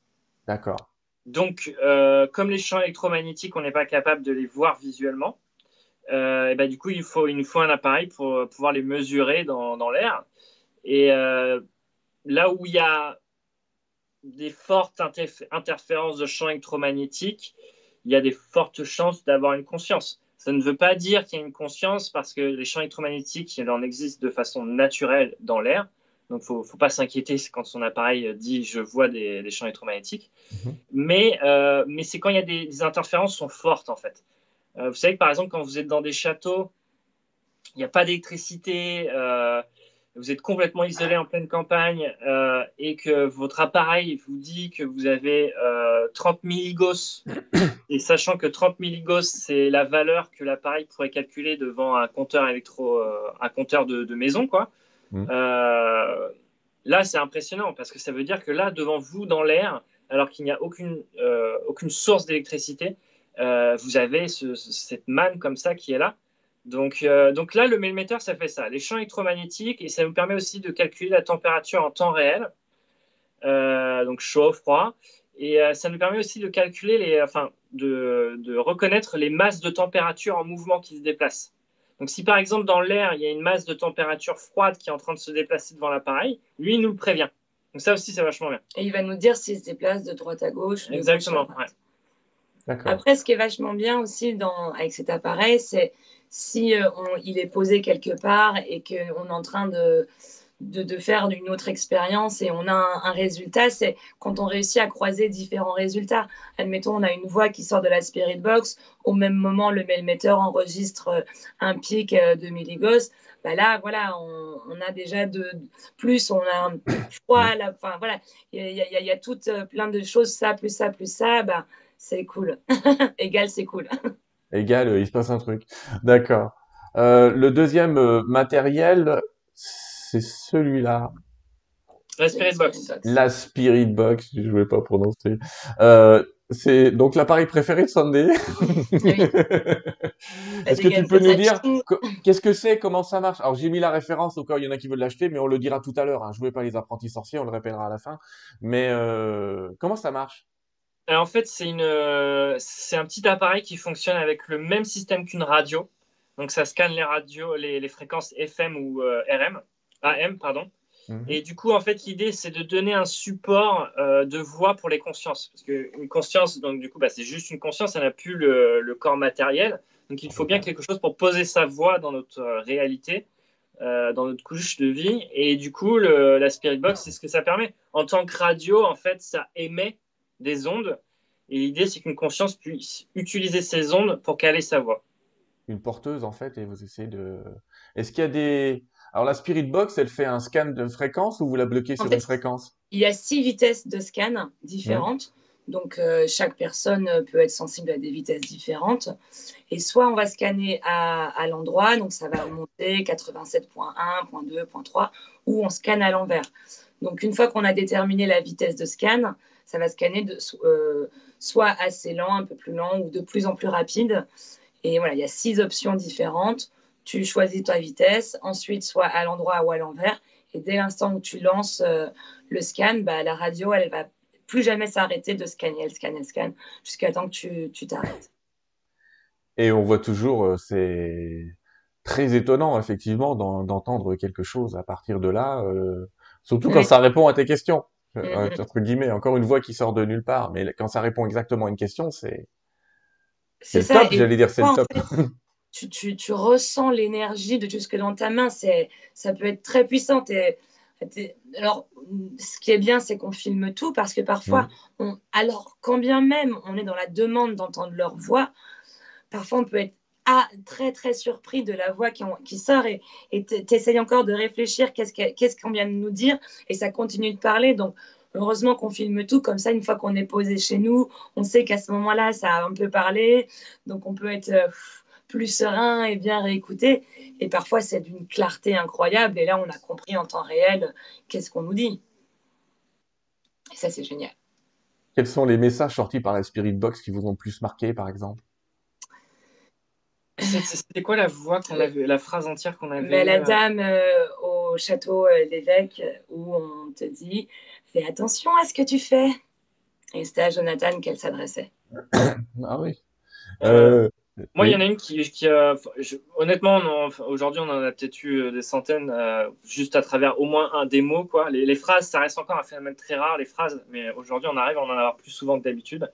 D'accord. Donc, euh, comme les champs électromagnétiques, on n'est pas capable de les voir visuellement, euh, et ben, du coup, il, faut, nous faut un appareil pour pouvoir les mesurer dans, l'air. Et euh, là où il y a des fortes interférences de champs électromagnétiques, il y a des fortes chances d'avoir une conscience. Ça ne veut pas dire qu'il y a une conscience parce que les champs électromagnétiques, il en existe de façon naturelle dans l'air. Donc, il ne faut pas s'inquiéter quand son appareil dit je vois des, champs électromagnétiques. Mhm. Mais, euh, mais c'est quand il y a des, interférences qui sont fortes, en fait. Euh, vous savez que, par exemple, quand vous êtes dans des châteaux, il n'y a pas d'électricité, euh, vous êtes complètement isolé en pleine campagne et que votre appareil vous dit que vous avez 30 milligauss, [COUGHS] et sachant que 30 milligauss, c'est la valeur que l'appareil pourrait calculer devant un compteur électro, un compteur de, de maison, quoi. Mm. Euh, là, c'est impressionnant parce que ça veut dire que là, devant vous, dans l'air, alors qu'il n'y a aucune, euh, aucune source d'électricité, euh, vous avez cette manne comme ça qui est là. Donc, donc là, le mailmeter, ça fait ça, les champs électromagnétiques, et ça nous permet aussi de calculer la température en temps réel, donc chaud, froid, et ça nous permet aussi de calculer, les, enfin, de, de, reconnaître les masses de température en mouvement qui se déplacent. Donc si par exemple dans l'air, il y a une masse de température froide qui est en train de se déplacer devant l'appareil, lui, il nous le prévient. Donc ça aussi, c'est vachement bien. Et il va nous dire s'il se déplace de droite à gauche. Exactement, ouais. Après, ce qui est vachement bien aussi dans, avec cet appareil, c'est si euh, il est posé quelque part et qu'on est en train de, de, de, faire une autre expérience et on a un, résultat, c'est quand on réussit à croiser différents résultats. Admettons, on a une voix qui sort de la Spirit Box, au même moment, le mailmeter enregistre euh, un pic euh, de milligauss. Bah là, voilà, on, on, a déjà de plus, on a un froid, la, enfin voilà, il y, a tout plein de choses, ça, plus ça, plus ça, bah, c'est cool. [LAUGHS] Égal, c'est cool. Égal, il se passe un truc. D'accord. Euh, le deuxième euh, matériel, c'est celui-là. La Spirit Box. La Spirit Box, je ne vais pas prononcer. Euh, c'est donc l'appareil préféré de Sunday. [LAUGHS] Est-ce que tu peux nous dire qu'est-ce que c'est, comment ça marche? Alors j'ai mis la référence au cas où il y en a qui veulent l'acheter, mais on le dira tout à l'heure. Hein. Je ne pas les apprentis sorciers, on le rappellera à la fin. Mais euh, comment ça marche? En fait, c'est une, c'est un petit appareil qui fonctionne avec le même système qu'une radio. Donc, ça scanne les radios, les, les fréquences FM ou euh, RM, AM, pardon. Mmh. Et du coup, en fait, l'idée, c'est de donner un support euh, de voix pour les consciences. Parce qu'une conscience, donc du coup, bah, c'est juste une conscience, elle n'a plus le, le, corps matériel. Donc, il faut bien quelque chose pour poser sa voix dans notre réalité, euh, dans notre couche de vie. Et du coup, le, la Spirit Box, c'est ce que ça permet. En tant que radio, en fait, ça émet des ondes. Et l'idée, c'est qu'une conscience puisse utiliser ces ondes pour caler sa voix. Une porteuse, en fait, et vous essayez de. Est-ce qu'il y a des. Alors, la Spirit Box, elle fait un scan de fréquence ou vous la bloquez sur fait, une fréquence? Il y a six vitesses de scan différentes. Mmh. Donc, euh, chaque personne peut être sensible à des vitesses différentes. Et soit on va scanner à, à l'endroit, donc ça va monter 87.1, 0.2, 0.3, ou on scanne à l'envers. Donc, une fois qu'on a déterminé la vitesse de scan, ça va scanner de, euh, soit assez lent, un peu plus lent ou de plus en plus rapide. Et voilà, il y a six options différentes. Tu choisis ta vitesse, ensuite soit à l'endroit ou à l'envers. Et dès l'instant où tu lances euh, le scan, bah, la radio, elle va plus jamais s'arrêter de scanner. Elle scanne, elle scanne, jusqu'à temps que tu t'arrêtes. Et on voit toujours, euh, c'est très étonnant, effectivement, d'entendre quelque chose à partir de là, euh, surtout quand oui. ça répond à tes questions. Mm-hmm. entre guillemets, encore une voix qui sort de nulle part, mais quand ça répond exactement à une question, c'est c'est le top, j'allais dire, c'est le top. Fait, [LAUGHS] tu, tu, tu, ressens l'énergie de tout ce que dans ta main, c'est ça peut être très puissant. Et, alors, ce qui est bien, c'est qu'on filme tout parce que parfois, mmh. on, alors quand bien même on est dans la demande d'entendre leur voix, parfois on peut être ah, très très surpris de la voix qui, qui sort et tu essayes encore de réfléchir qu'est-ce qu'on qu vient de nous dire et ça continue de parler. Donc, heureusement qu'on filme tout comme ça, une fois qu'on est posé chez nous, on sait qu'à ce moment-là, ça a un peu parlé, donc on peut être euh, plus serein et bien réécouter. Et parfois, c'est d'une clarté incroyable et là, on a compris en temps réel qu'est-ce qu'on nous dit. Et ça, c'est génial. Quels sont les messages sortis par la Spirit Box qui vous ont plus marqué, par exemple? C'était quoi la voix qu'on avait, la phrase entière qu'on avait Mais La dame euh, au château euh, d'évêque où on te dit fais attention à ce que tu fais. Et c'était à Jonathan qu'elle s'adressait. [COUGHS] ah oui. Euh, moi, il oui. y en a une qui, qui euh, je, honnêtement, aujourd'hui, on en a peut-être eu des centaines, euh, juste à travers au moins un mots. Quoi. Les, les, phrases, ça reste encore un phénomène très rare, les phrases, mais aujourd'hui, on arrive à en avoir plus souvent que d'habitude.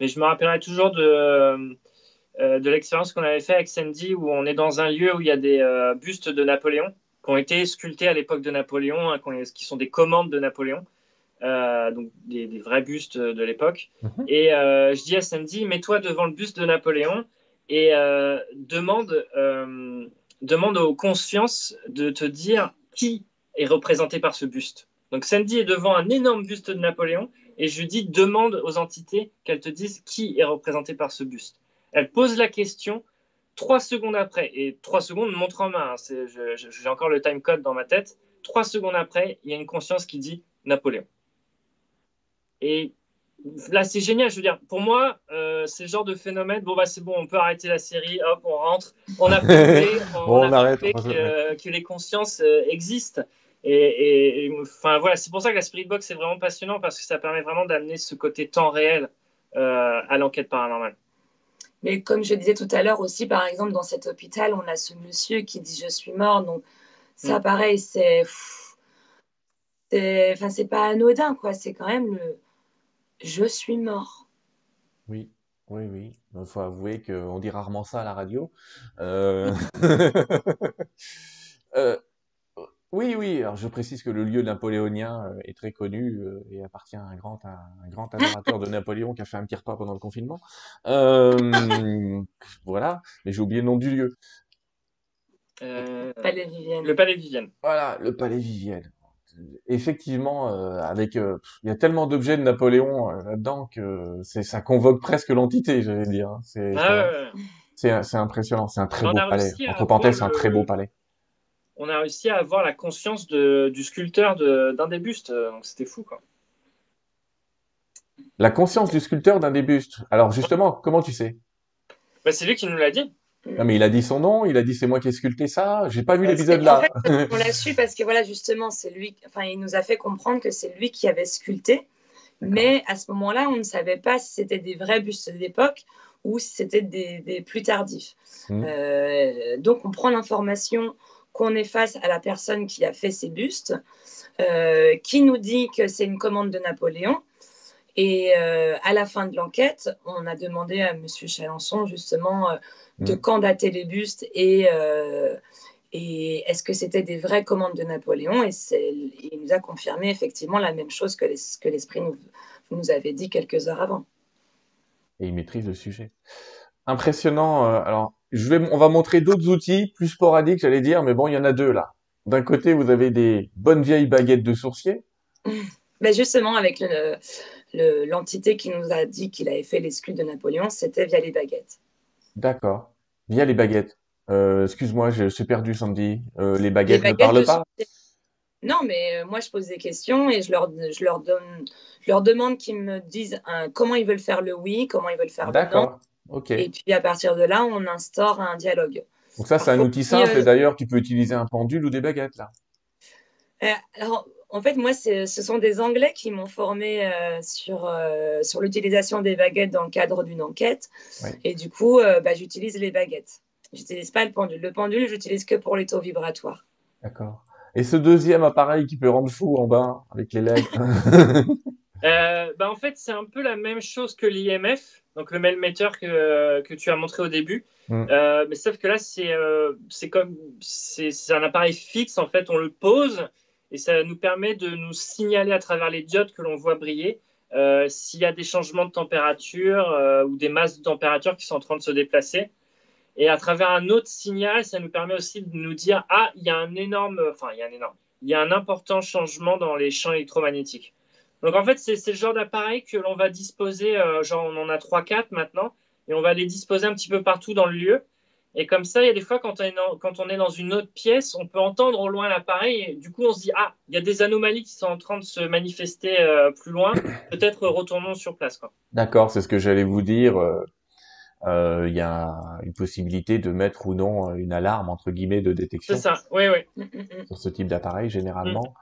Mais je me rappellerai toujours de euh, de l'expérience qu'on avait fait avec Sandy, où on est dans un lieu où il y a des euh, bustes de Napoléon qui ont été sculptés à l'époque de Napoléon, hein, qui sont des commandes de Napoléon, euh, donc des, des, vrais bustes de l'époque. -hmm. Et euh, je dis à Sandy, mets-toi devant le buste de Napoléon et euh, demande, demande aux consciences de te dire qui est représenté par ce buste. Donc Sandy est devant un énorme buste de Napoléon et je lui dis, demande aux entités qu'elles te disent qui est représenté par ce buste. Elle pose la question trois secondes après, et trois secondes montre en main, hein, j'ai encore le time code dans ma tête, trois secondes après, il y a une conscience qui dit Napoléon. Et là, c'est génial. Je veux dire, pour moi, euh, c'est le genre de phénomène. Bon, bah, c'est bon, on peut arrêter la série. Hop, on rentre. On a [LAUGHS] prouvé, on, on a arrête, que, que, les consciences euh, existent. Et, enfin, voilà, c'est pour ça que la Spirit Box est vraiment passionnant parce que ça permet vraiment d'amener ce côté temps réel euh, à l'enquête paranormale. Mais comme je disais tout à l'heure aussi, par exemple, dans cet hôpital, on a ce monsieur qui dit je suis mort. Donc, ça, mm. pareil, c'est. Enfin, c'est pas anodin, quoi. C'est quand même le je suis mort. Oui, oui, oui. Il faut avouer qu'on dit rarement ça à la radio. Euh... [LAUGHS] euh oui, oui. Alors, je précise que le lieu napoléonien euh, est très connu et appartient à un grand, un grand adorateur de [LAUGHS] Napoléon qui a fait un petit repas pendant le confinement. Euh, [LAUGHS] voilà. Mais j'ai oublié le nom du lieu. Palais Vivienne. Le Palais Vivienne. Voilà, le Palais Vivienne effectivement, euh, avec, euh, il y a tellement d'objets de Napoléon euh, là-dedans que c'est, ça convoque presque l'entité, j'allais dire. Hein. C'est, ah c'est, impressionnant. C'est un très beau palais. Entre parenthèses, c'est un très beau palais. On a réussi à avoir la conscience de, du sculpteur de, d'un des bustes, donc c'était fou, quoi. La conscience du sculpteur d'un des bustes. Alors justement, comment tu sais? Bah, C'est lui qui nous l'a dit. Non, mais il a dit son nom, il a dit c'est moi qui ai sculpté ça. J'ai pas vu l'épisode là. En fait, [LAUGHS] on l'a su parce que voilà, justement, c'est lui. Enfin, il nous a fait comprendre que c'est lui qui avait sculpté. Mais à ce moment-là, on ne savait pas si c'était des vrais bustes d'époque ou si c'était des, plus tardifs. Hmm. Euh, donc, on prend l'information qu'on est face à la personne qui a fait ces bustes, euh, qui nous dit que c'est une commande de Napoléon. Et euh, à la fin de l'enquête, on a demandé à M. Chalençon justement de mm. quand dater les bustes et, euh, et est-ce que c'était des vraies commandes de Napoléon? Et il nous a confirmé effectivement la même chose que l'esprit nous, nous avait dit quelques heures avant. Et il maîtrise le sujet. Impressionnant. Euh, alors, je vais, on va montrer d'autres outils plus sporadiques, j'allais dire, mais bon, il y en a deux là. D'un côté, vous avez des bonnes vieilles baguettes de sourcier. [LAUGHS] Ben justement, avec l'entité qui nous a dit qu'il avait fait l'exclu de Napoléon, c'était via les baguettes. D'accord. Via les baguettes. Euh, excuse-moi, je suis perdu, Sandy. Euh, les baguettes ne parlent pas? Non, mais euh, moi, je pose des questions et je leur, je leur, donne, je leur demande qu'ils me disent comment ils veulent faire le oui, comment ils veulent faire le non. D'accord. Ok. Et puis, à partir de là, on instaure un dialogue. Donc ça, c'est un outil simple. D'ailleurs, tu peux utiliser un pendule ou des baguettes, là. alors, en fait, moi, ce sont des Anglais qui m'ont formé euh, sur, euh, sur l'utilisation des baguettes dans le cadre d'une enquête. Et du coup, euh, bah, j'utilise les baguettes. J'utilise pas le pendule. Le pendule, j'utilise que pour les taux vibratoires. D'accord. Et ce deuxième appareil qui peut rendre fou en bas avec les LED [LAUGHS] bah, En fait, c'est un peu la même chose que l'IMF, donc le melmeter que, que tu as montré au début. Mm. mais sauf que là, c'est comme c'est un appareil fixe. En fait, on le pose et ça nous permet de nous signaler à travers les diodes que l'on voit briller euh, s'il y a des changements de température euh, ou des masses de température qui sont en train de se déplacer. Et à travers un autre signal, ça nous permet aussi de nous dire ah il y a un énorme, enfin il y a un énorme, il y a un important changement dans les champs électromagnétiques. Donc en fait c'est le genre d'appareil que l'on va disposer, euh, genre on en a 3-4 maintenant, et on va les disposer un petit peu partout dans le lieu. Et comme ça, il y a des fois, quand on est dans, quand on est dans une autre pièce, on peut entendre au loin l'appareil. Et du coup, on se dit, ah, il y a des anomalies qui sont en train de se manifester euh, plus loin. [COUGHS] Peut-être retournons sur place. D'accord, c'est ce que j'allais vous dire. Euh, euh, il y a une possibilité de mettre ou non une alarme, entre guillemets, de détection. C'est ça, oui, oui. Sur ce type d'appareil, généralement.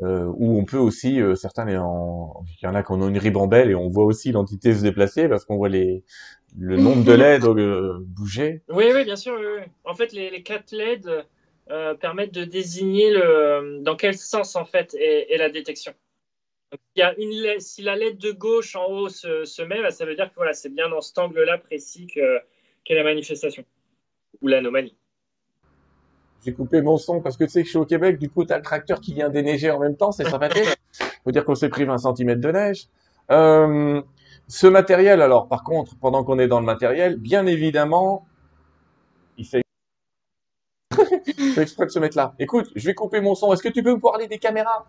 Euh, où on peut aussi, certains, il y en a qui ont une ribambelle et on voit aussi l'entité se déplacer parce qu'on voit les, le nombre de [LAUGHS] LED euh, bouger. Oui, oui, bien sûr. En fait, les, les 4 LED euh, permettent de désigner le, dans quel sens en fait est, la détection. il y a une si la LED de gauche en haut se, se met, bah, ça veut dire que voilà, c'est bien dans cet angle-là précis qu'est la manifestation ou l'anomalie. J'ai coupé mon son parce que tu sais que je suis au Québec, du coup, tu as le tracteur qui vient déneiger en même temps, c'est sympathique. [LAUGHS] Faut dire qu'on s'est pris 20 cm de neige. Euh, ce matériel, alors, par contre, pendant qu'on est dans le matériel, bien évidemment, [LAUGHS] il fait, exprès de se mettre là. Écoute, je vais couper mon son. Est-ce que tu peux me parler des caméras?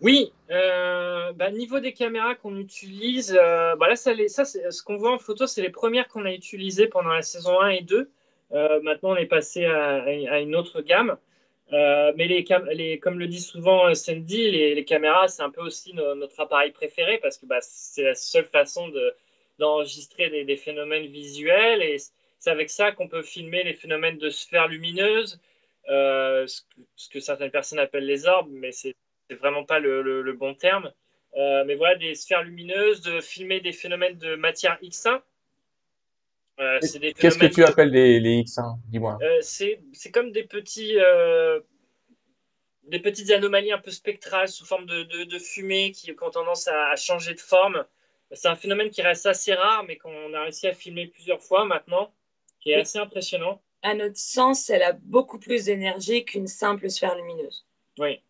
Oui, euh, bah, niveau des caméras qu'on utilise, euh, bah là, ça, ça ce qu'on voit en photo, c'est les premières qu'on a utilisées pendant la saison 1 et 2. Euh, maintenant, on est passé à, une autre gamme. Mais les, comme le dit souvent Sandy, les, caméras, c'est un peu aussi notre appareil préféré parce que bah, c'est la seule façon d'enregistrer des, phénomènes visuels et c'est avec ça qu'on peut filmer les phénomènes de sphères lumineuses, euh, ce, que, certaines personnes appellent les orbes, mais c'est vraiment pas le, bon terme. Euh, mais voilà, des sphères lumineuses, de filmer des phénomènes de matière X1. Euh, qu'est-ce que tu appelles les, les X1 Dis-moi. c'est comme des petits des petites anomalies un peu spectrales sous forme de, fumée qui, ont tendance à, changer de forme. C'est un phénomène qui reste assez rare, mais qu'on a réussi à filmer plusieurs fois maintenant, qui est assez impressionnant à notre sens, elle a beaucoup plus d'énergie qu'une simple sphère lumineuse. Oui.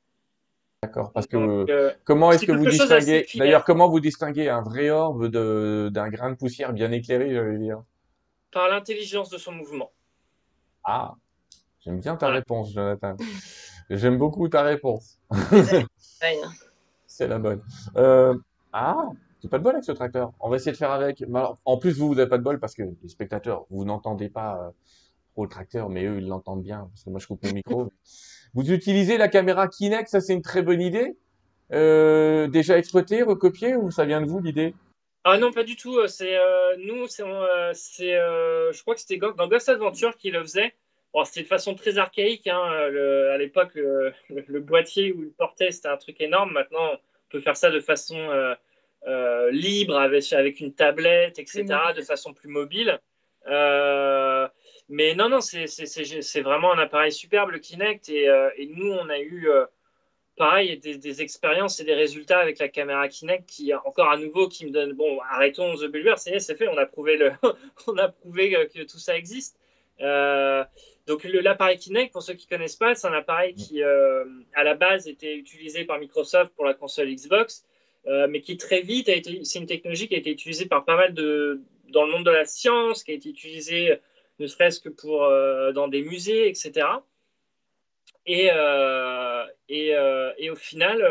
D'accord. Parce que euh, comment est-ce que vous distinguez D'ailleurs, comment vous distinguez un vrai orbe d'un grain de poussière bien éclairé, j'allais dire? Par l'intelligence de son mouvement. Ah, j'aime bien ta réponse, Jonathan. j'aime beaucoup ta réponse. [LAUGHS] C'est la bonne. Euh, ah, c'est pas de bol avec ce tracteur. On va essayer de faire avec. en plus, vous, vous n'avez pas de bol parce que les spectateurs, vous n'entendez pas euh, le tracteur, mais eux, ils l'entendent bien, parce que moi, je coupe mon micro. [LAUGHS] Vous utilisez la caméra Kinect, ça, c'est une très bonne idée. Euh, déjà exploité, recopié, ou ça vient de vous, l'idée? Ah non, pas du tout. Euh, c'est euh, nous, c'est, c'est je crois que c'était dans Ghost Adventure qui le faisait. Bon, c'était de façon très archaïque. Hein, à l'époque, le, boîtier où il portait, c'était un truc énorme. Maintenant, on peut faire ça de façon libre, avec, avec une tablette, etc., de façon plus mobile. Euh, mais non, non, c'est vraiment un appareil superbe, le Kinect. Et, euh, et nous, on a eu, euh, pareil, des, expériences et des résultats avec la caméra Kinect qui, encore à nouveau, qui me donne, bon, arrêtons The Believer, c'est fait, on a prouvé, le, [LAUGHS] on a prouvé que tout ça existe. Euh, donc l'appareil Kinect, pour ceux qui ne connaissent pas, c'est un appareil qui, à la base, était utilisé par Microsoft pour la console Xbox, mais qui très vite c'est une technologie qui a été utilisée par pas mal de, dans le monde de la science, qui a été utilisée ne serait-ce que pour euh, dans des musées, etc. Et, euh, euh, et, au final,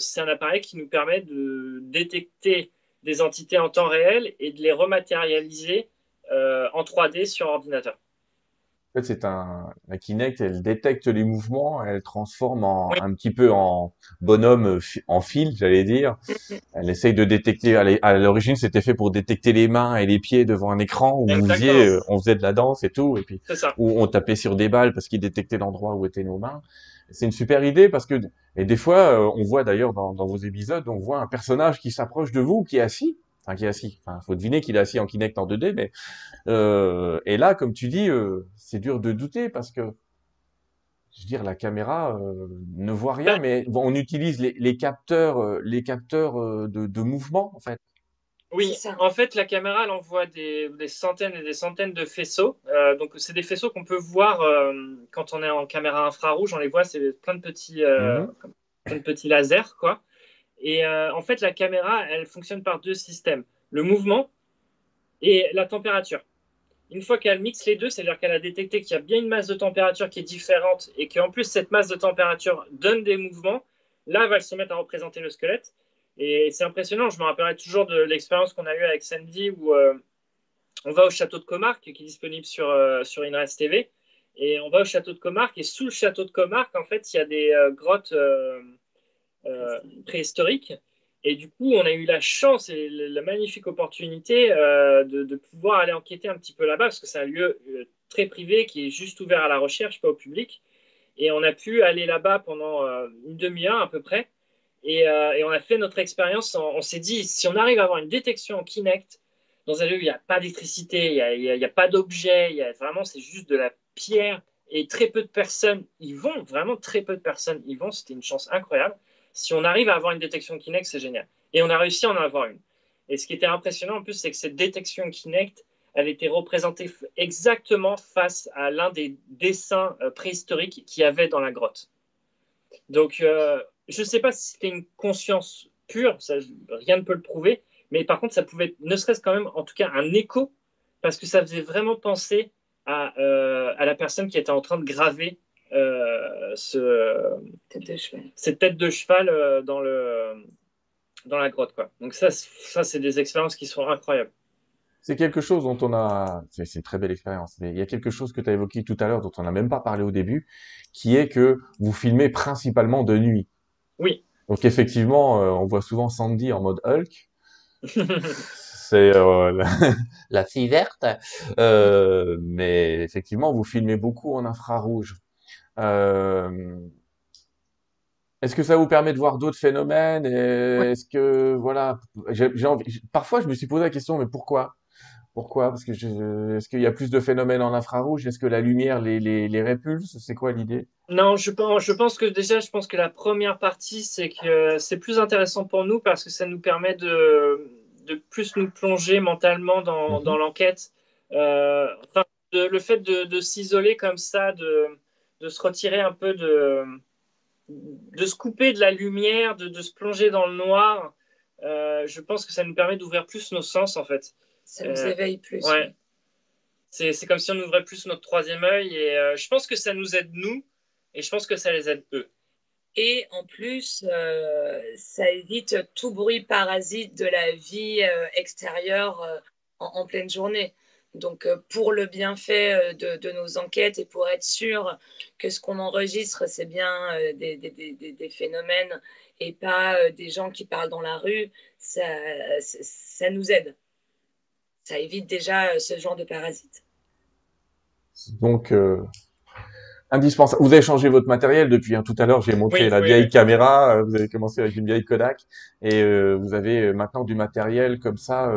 c'est un appareil qui nous permet de détecter des entités en temps réel et de les rematérialiser en 3D sur ordinateur fait, c'est un, la Kinect, elle détecte les mouvements, elle transforme en, un petit peu en bonhomme euh, en fil, j'allais dire. Elle essaye de détecter, à l'origine, c'était fait pour détecter les mains et les pieds devant un écran où vous faisiez, euh, on faisait de la danse et tout, et puis, où on tapait sur des balles parce qu'il détectait l'endroit où étaient nos mains. C'est une super idée parce que, et des fois, euh, on voit d'ailleurs dans, dans vos épisodes, on voit un personnage qui s'approche de vous, qui est assis, enfin qui est assis. Enfin, faut deviner qu'il est assis en Kinect en 2D, mais euh, et là, comme tu dis, euh, c'est dur de douter parce que je veux dire, la caméra euh, ne voit rien, mais on utilise les, les capteurs, euh, les capteurs euh, de, de, mouvement en fait. Oui, en fait, la caméra, elle envoie des, des centaines et des centaines de faisceaux. donc, c'est des faisceaux qu'on peut voir quand on est en caméra infrarouge. On les voit, c'est plein de petits, mm plein de petits lasers, quoi. Et euh, en fait, la caméra, elle fonctionne par deux systèmes le mouvement et la température. Une fois qu'elle mixe les deux, c'est-à-dire qu'elle a détecté qu'il y a bien une masse de température qui est différente et qu'en plus cette masse de température donne des mouvements, là, elle va se mettre à représenter le squelette. Et c'est impressionnant, je me rappellerai toujours de l'expérience qu'on a eue avec Sandy où euh, on va au château de Comarque, qui est disponible sur, euh, sur INRES TV. Et on va au château de Comarque, et sous le château de Comarque, en fait, il y a des grottes euh, préhistorique. Et du coup, on a eu la chance et la magnifique opportunité euh, de, pouvoir aller enquêter un petit peu là-bas, parce que c'est un lieu euh, très privé qui est juste ouvert à la recherche, pas au public. Et on a pu aller là-bas pendant une demi-heure à peu près. Et, on a fait notre expérience. On, s'est dit, si on arrive à avoir une détection en Kinect, dans un lieu où il n'y a pas d'électricité, il n'y a, a, pas d'objet, vraiment, c'est juste de la pierre. Et très peu de personnes y vont, vraiment très peu de personnes y vont. C'était une chance incroyable. Si on arrive à avoir une détection Kinect, c'est génial. Et on a réussi à en avoir une. Et ce qui était impressionnant en plus, c'est que cette détection Kinect, elle était représentée exactement face à l'un des dessins euh, préhistoriques qu'il y avait dans la grotte. Donc, euh, je ne sais pas si c'était une conscience pure, rien ne peut le prouver, mais par contre, ça pouvait être, ne serait-ce quand même, en tout cas, un écho, parce que ça faisait vraiment penser à, euh, à la personne qui était en train de graver euh, ce, cette tête de cheval euh, dans, le, dans la grotte. Quoi. Donc ça, ça c'est des expériences qui sont incroyables. c'est quelque chose dont on a, c'est une très belle expérience, mais il y a quelque chose que tu as évoqué tout à l'heure dont on n'a même pas parlé au début, qui est que vous filmez principalement de nuit. Oui. Donc effectivement, euh, on voit souvent Sandy en mode Hulk. [LAUGHS] c'est euh, la, la, fille verte. Euh, mais effectivement, vous filmez beaucoup en infrarouge. Euh, est-ce que ça vous permet de voir d'autres phénomènes Est-ce que voilà, j'ai envie. Parfois, je me suis posé la question, mais pourquoi? Pourquoi? Parce que est-ce qu'il y a plus de phénomènes en infrarouge? Est-ce que la lumière les, les, les répulse? C'est quoi l'idée? Non, je pense, je pense que déjà, je pense que la première partie, c'est que c'est plus intéressant pour nous parce que ça nous permet de, de plus nous plonger mentalement dans, dans l'enquête. Euh, enfin, le fait de, de s'isoler comme ça, de, de se retirer un peu de de se couper de la lumière, de, se plonger dans le noir, euh, je pense que ça nous permet d'ouvrir plus nos sens en fait. Ça nous euh, éveille plus. Ouais. C'est comme si on ouvrait plus notre troisième œil et euh, je pense que ça nous aide nous et je pense que ça les aide eux. Et en plus, ça évite tout bruit parasite de la vie extérieure en, pleine journée. Donc, euh, pour le bienfait euh, de, nos enquêtes et pour être sûr que ce qu'on enregistre, c'est bien euh, des, phénomènes et pas des gens qui parlent dans la rue, ça, nous aide. Ça évite déjà ce genre de parasites. Donc, indispensable. Vous avez changé votre matériel depuis. Hein. Tout à l'heure, j'ai montré la vieille caméra. Euh, vous avez commencé avec une vieille Kodak et euh, vous avez euh, maintenant du matériel comme ça.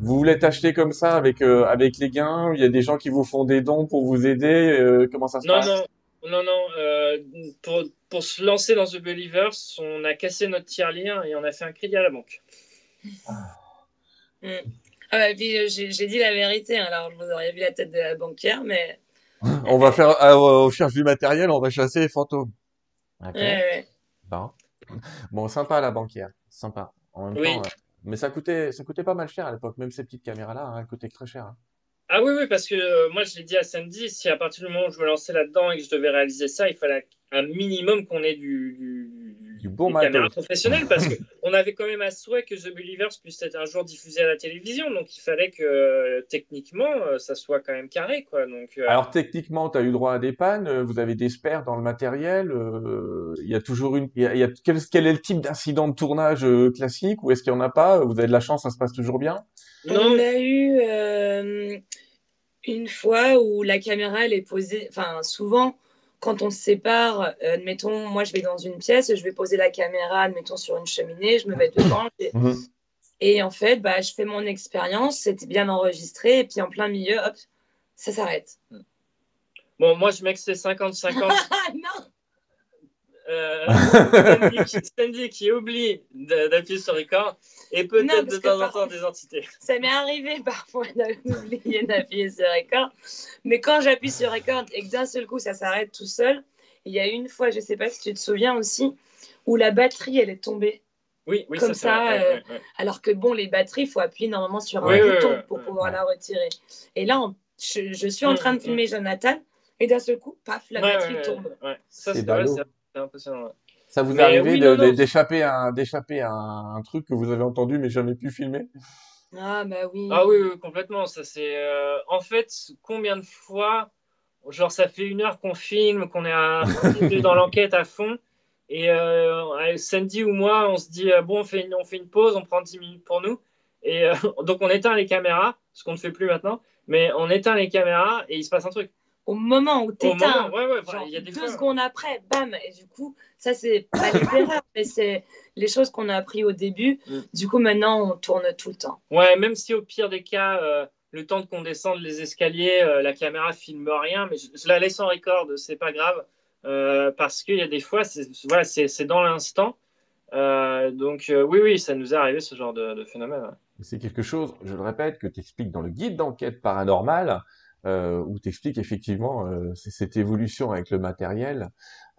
vous voulez acheter comme ça avec avec les gains Il y a des gens qui vous font des dons pour vous aider. comment ça se non, passe? Non, non, non. pour pour se lancer dans The Believers, on a cassé notre tirelire et on a fait un crédit à la banque. Mm. Ah bah, j'ai dit la vérité. Hein. Alors, vous auriez vu la tête de la banquière, mais [LAUGHS] on va faire, euh, on cherche du matériel, on va chasser les fantômes. Bon. bon, sympa la banquière, sympa. En même temps, euh, mais ça coûtait, ça coûtait pas mal cher à l'époque, même ces petites caméras-là, hein, elles coûtaient très cher. Hein. Ah oui, oui, parce que euh, moi je l'ai dit à Sandy, si à partir du moment où je me lançais là-dedans et que je devais réaliser ça, il fallait un minimum qu'on ait du, du, du bon caméra professionnel parce qu'on [LAUGHS] avait quand même à souhait que The Believers puisse être un jour diffusé à la télévision. Donc il fallait que euh, techniquement euh, ça soit quand même carré. Quoi. Donc, Alors techniquement, tu as eu droit à des pannes, vous avez des spares dans le matériel. Il y a toujours une. Y a, quel, quel, est le type d'incident de tournage classique ou est-ce qu'il n'y en a pas? Vous avez de la chance, ça se passe toujours bien? Non. On a eu une fois où la caméra elle est posée, enfin souvent quand on se sépare, euh, admettons, moi je vais dans une pièce, je vais poser la caméra, admettons, sur une cheminée, je me mets devant. Mhm. Et, en fait, bah, je fais mon expérience, c'était bien enregistré, et puis en plein milieu, hop, ça s'arrête. Bon, moi je mets que c'est 50-50. [LAUGHS] non euh, [LAUGHS] Sandy, qui, oublie d'appuyer sur record et peut-être de temps en temps des entités. [LAUGHS] Ça m'est arrivé parfois d'oublier [LAUGHS] d'appuyer sur record, mais quand j'appuie sur record et que d'un seul coup ça s'arrête tout seul, il y a une fois, je ne sais pas si tu te souviens aussi, où la batterie elle est tombée. Oui, oui, comme ça, euh, alors que bon, les batteries, il faut appuyer normalement sur un bouton pour pouvoir la retirer. Et là, je, suis en mm, train de mm. filmer Jonathan, et d'un seul coup, paf, la batterie tombe. Ça, c'est ça vous est arrivé d'échapper à, un, truc que vous avez entendu mais jamais pu filmer? Ah bah oui. Ah oui, complètement. Ça c'est. Euh, en fait, combien de fois, genre ça fait une heure qu'on filme, qu'on est dans l'enquête à fond, et euh, Sandy ou moi, on se dit euh, bon, on fait, une, on fait une pause, on prend 10 minutes pour nous, et [LAUGHS] donc on éteint les caméras, ce qu'on ne fait plus maintenant, mais on éteint les caméras et il se passe un truc au moment où tu éteins, il y a deux secondes après, bam, et du coup, ça c'est pas les [COUGHS] erreurs, mais c'est les choses qu'on a appris au début. Mm. Du coup, maintenant, on tourne tout le temps. Ouais, même si au pire des cas, euh, le temps qu'on descende les escaliers, euh, la caméra filme rien, mais je, la laisse en record, c'est pas grave, euh, parce qu'il y a des fois, c'est voilà, dans l'instant. donc oui, oui, ça nous est arrivé ce genre de, phénomène. C'est quelque chose, je le répète, que tu expliques dans le guide d'enquête paranormale euh, où tu expliques effectivement euh, cette évolution avec le matériel.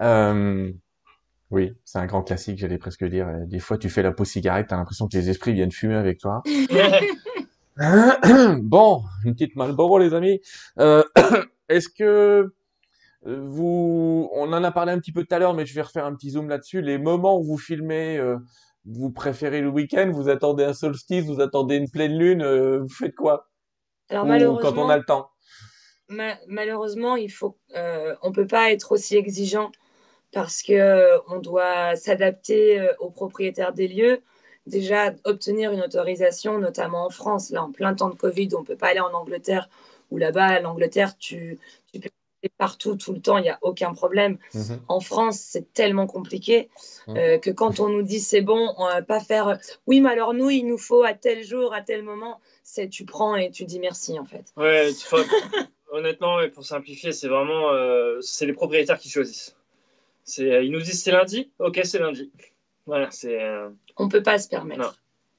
Euh, oui, c'est un grand classique, j'allais presque dire. Des fois, tu fais la pause cigarette, t'as l'impression que les esprits viennent fumer avec toi. [LAUGHS] [COUGHS] bon, une petite Malboro, les amis. Euh, [COUGHS] Est-ce que vous, on en a parlé un petit peu tout à l'heure, mais je vais refaire un petit zoom là-dessus. Les moments où vous filmez vous préférez le week-end, vous attendez un solstice, vous attendez une pleine lune, euh, vous faites quoi? Alors Ou malheureusement, quand on a le temps? Ma- malheureusement, il faut, euh, on peut pas être aussi exigeant parce que euh, on doit s'adapter euh, aux propriétaires des lieux. Déjà, obtenir une autorisation, notamment en France, là, en plein temps de Covid, on peut pas aller en Angleterre, ou là-bas, l'Angleterre, tu, tu peux aller partout, tout le temps, il n'y a aucun problème. Mhm. En France, c'est tellement compliqué Mhm. que quand on nous dit c'est bon, on va pas faire oui, mais alors nous, il nous faut à tel jour, à tel moment, c'est tu prends et tu dis merci en fait. Ouais, faut- honnêtement, ouais, pour simplifier, c'est vraiment euh, c'est les propriétaires qui choisissent. C'est, euh, ils nous disent c'est lundi, ok, c'est lundi. Voilà, c'est, euh, On peut pas se permettre. Non.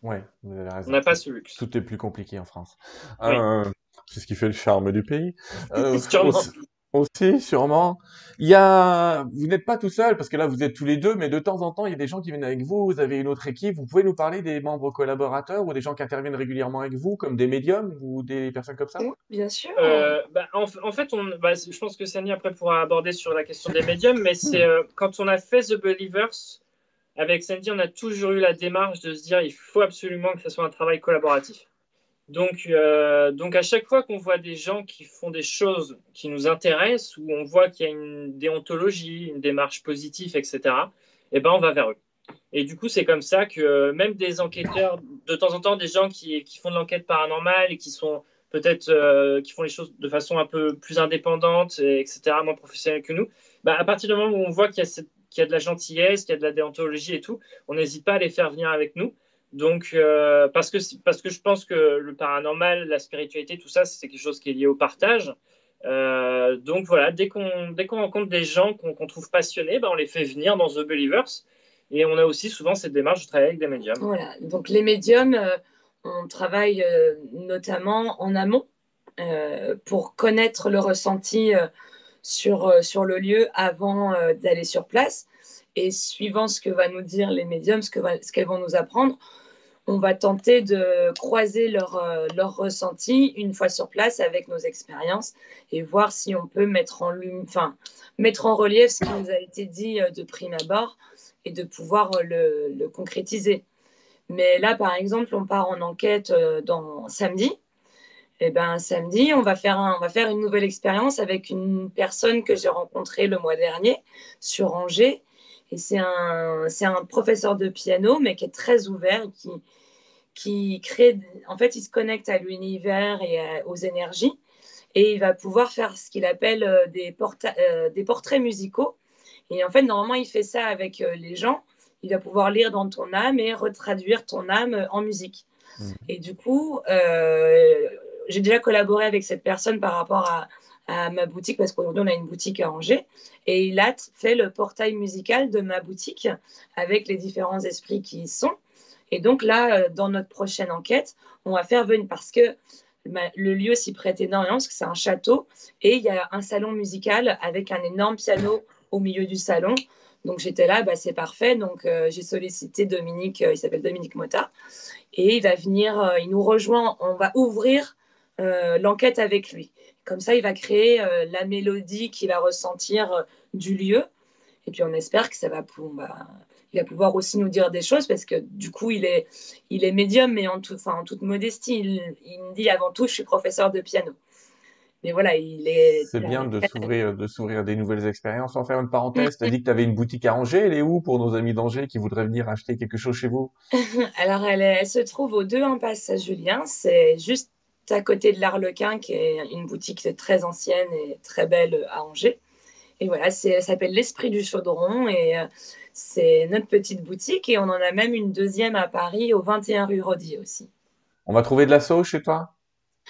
Ouais, vous avez raison. on n'a pas ce luxe. Tout est plus compliqué en France. Oui. Euh, c'est ce qui fait le charme du pays. [LAUGHS] Euh. Aussi, sûrement. Il y a, vous n'êtes pas tout seul parce que là vous êtes tous les deux, mais de temps en temps il y a des gens qui viennent avec vous. Vous avez une autre équipe. Vous pouvez nous parler des membres collaborateurs ou des gens qui interviennent régulièrement avec vous, comme des médiums ou des personnes comme ça? Oui, bien sûr. Euh, bah, en, en fait, on, bah, je pense que Sani après pourra aborder sur la question des médiums, mais c'est euh, quand on a fait The Believers avec Sandy, on a toujours eu la démarche de se dire il faut absolument que ce soit un travail collaboratif. Donc, euh, donc à chaque fois qu'on voit des gens qui font des choses qui nous intéressent, où on voit qu'il y a une déontologie, une démarche positive, etc., eh ben on va vers eux. Et du coup, c'est comme ça que euh, même des enquêteurs, de temps en temps, des gens qui, qui font de l'enquête paranormale et qui sont peut-être euh, qui font les choses de façon un peu plus indépendante, et etc., moins professionnelle que nous, bah, à partir du moment où on voit qu'il y, y a de la gentillesse, qu'il y a de la déontologie et tout, on n'hésite pas à les faire venir avec nous. Donc, euh, parce, que, parce que je pense que le paranormal, la spiritualité, tout ça, c'est quelque chose qui est lié au partage. Euh, donc voilà, dès qu'on rencontre des gens qu'on trouve passionnés, bah, on les fait venir dans The Believers. Et on a aussi souvent cette démarche de travailler avec des médiums. Voilà. Donc les médiums, euh, on travaille notamment en amont pour connaître le ressenti sur, sur le lieu avant d'aller sur place. Et suivant ce que va nous dire les médiums, ce qu'elles vont nous apprendre, on va tenter de croiser leur, euh, leur une fois sur place avec nos expériences et voir si on peut mettre en, enfin, mettre en relief ce qui nous a été dit euh, de prime abord et de pouvoir euh, le, concrétiser. Mais là, par exemple, on part en enquête euh, dans samedi. Et ben samedi, on va faire on va faire une nouvelle expérience avec une personne que j'ai rencontrée le mois dernier sur Angers. Et c'est un, un professeur de piano, mais qui est très ouvert, qui, qui crée, en fait, il se connecte à l'univers et à- aux énergies, et il va pouvoir faire ce qu'il appelle euh, des, porta- euh, des portraits musicaux. Et en fait, normalement, il fait ça avec euh, les gens. Il va pouvoir lire dans ton âme et retraduire ton âme en musique. Mhm. Et du coup, euh, j'ai déjà collaboré avec cette personne par rapport à, à ma boutique, parce qu'aujourd'hui, on a une boutique à Angers. Et il a fait le portail musical de ma boutique avec les différents esprits qui y sont. Et donc là, euh, dans notre prochaine enquête, on va faire venir, parce que le lieu s'y prête énormément, parce que c'est un château, et il y a un salon musical avec un énorme piano au milieu du salon. Donc j'étais là, bah, c'est parfait. Donc euh, j'ai sollicité Dominique, euh, il s'appelle Dominique Mota, et il va venir, il nous rejoint, on va ouvrir l'enquête avec lui. Comme ça, il va créer euh, la mélodie qu'il va ressentir euh, du lieu. Et puis on espère que ça va, bah, il va pouvoir aussi nous dire des choses parce que du coup, il est, il est médium, mais en, tout, enfin, en toute modestie, il, il me dit avant tout, je suis professeur de piano. Mais voilà, il est. C'est bien de s'ouvrir, de s'ouvrir des nouvelles expériences. Sans faire une parenthèse, t'as [LAUGHS] dit que tu avais une boutique à Angers. Elle est où pour nos amis d'Angers qui voudraient venir acheter quelque chose chez vous? [LAUGHS] Alors, elle, est- elle se trouve aux deux impasse Saint-Julien. C'est juste à côté de l'Arlequin, qui est une boutique très ancienne et très belle à Angers. Et voilà, elle s'appelle l'Esprit du Chaudron et euh, c'est notre petite boutique. Et on en a même une deuxième à Paris, au 21 rue Rodier aussi. On va trouver de la sauce chez toi?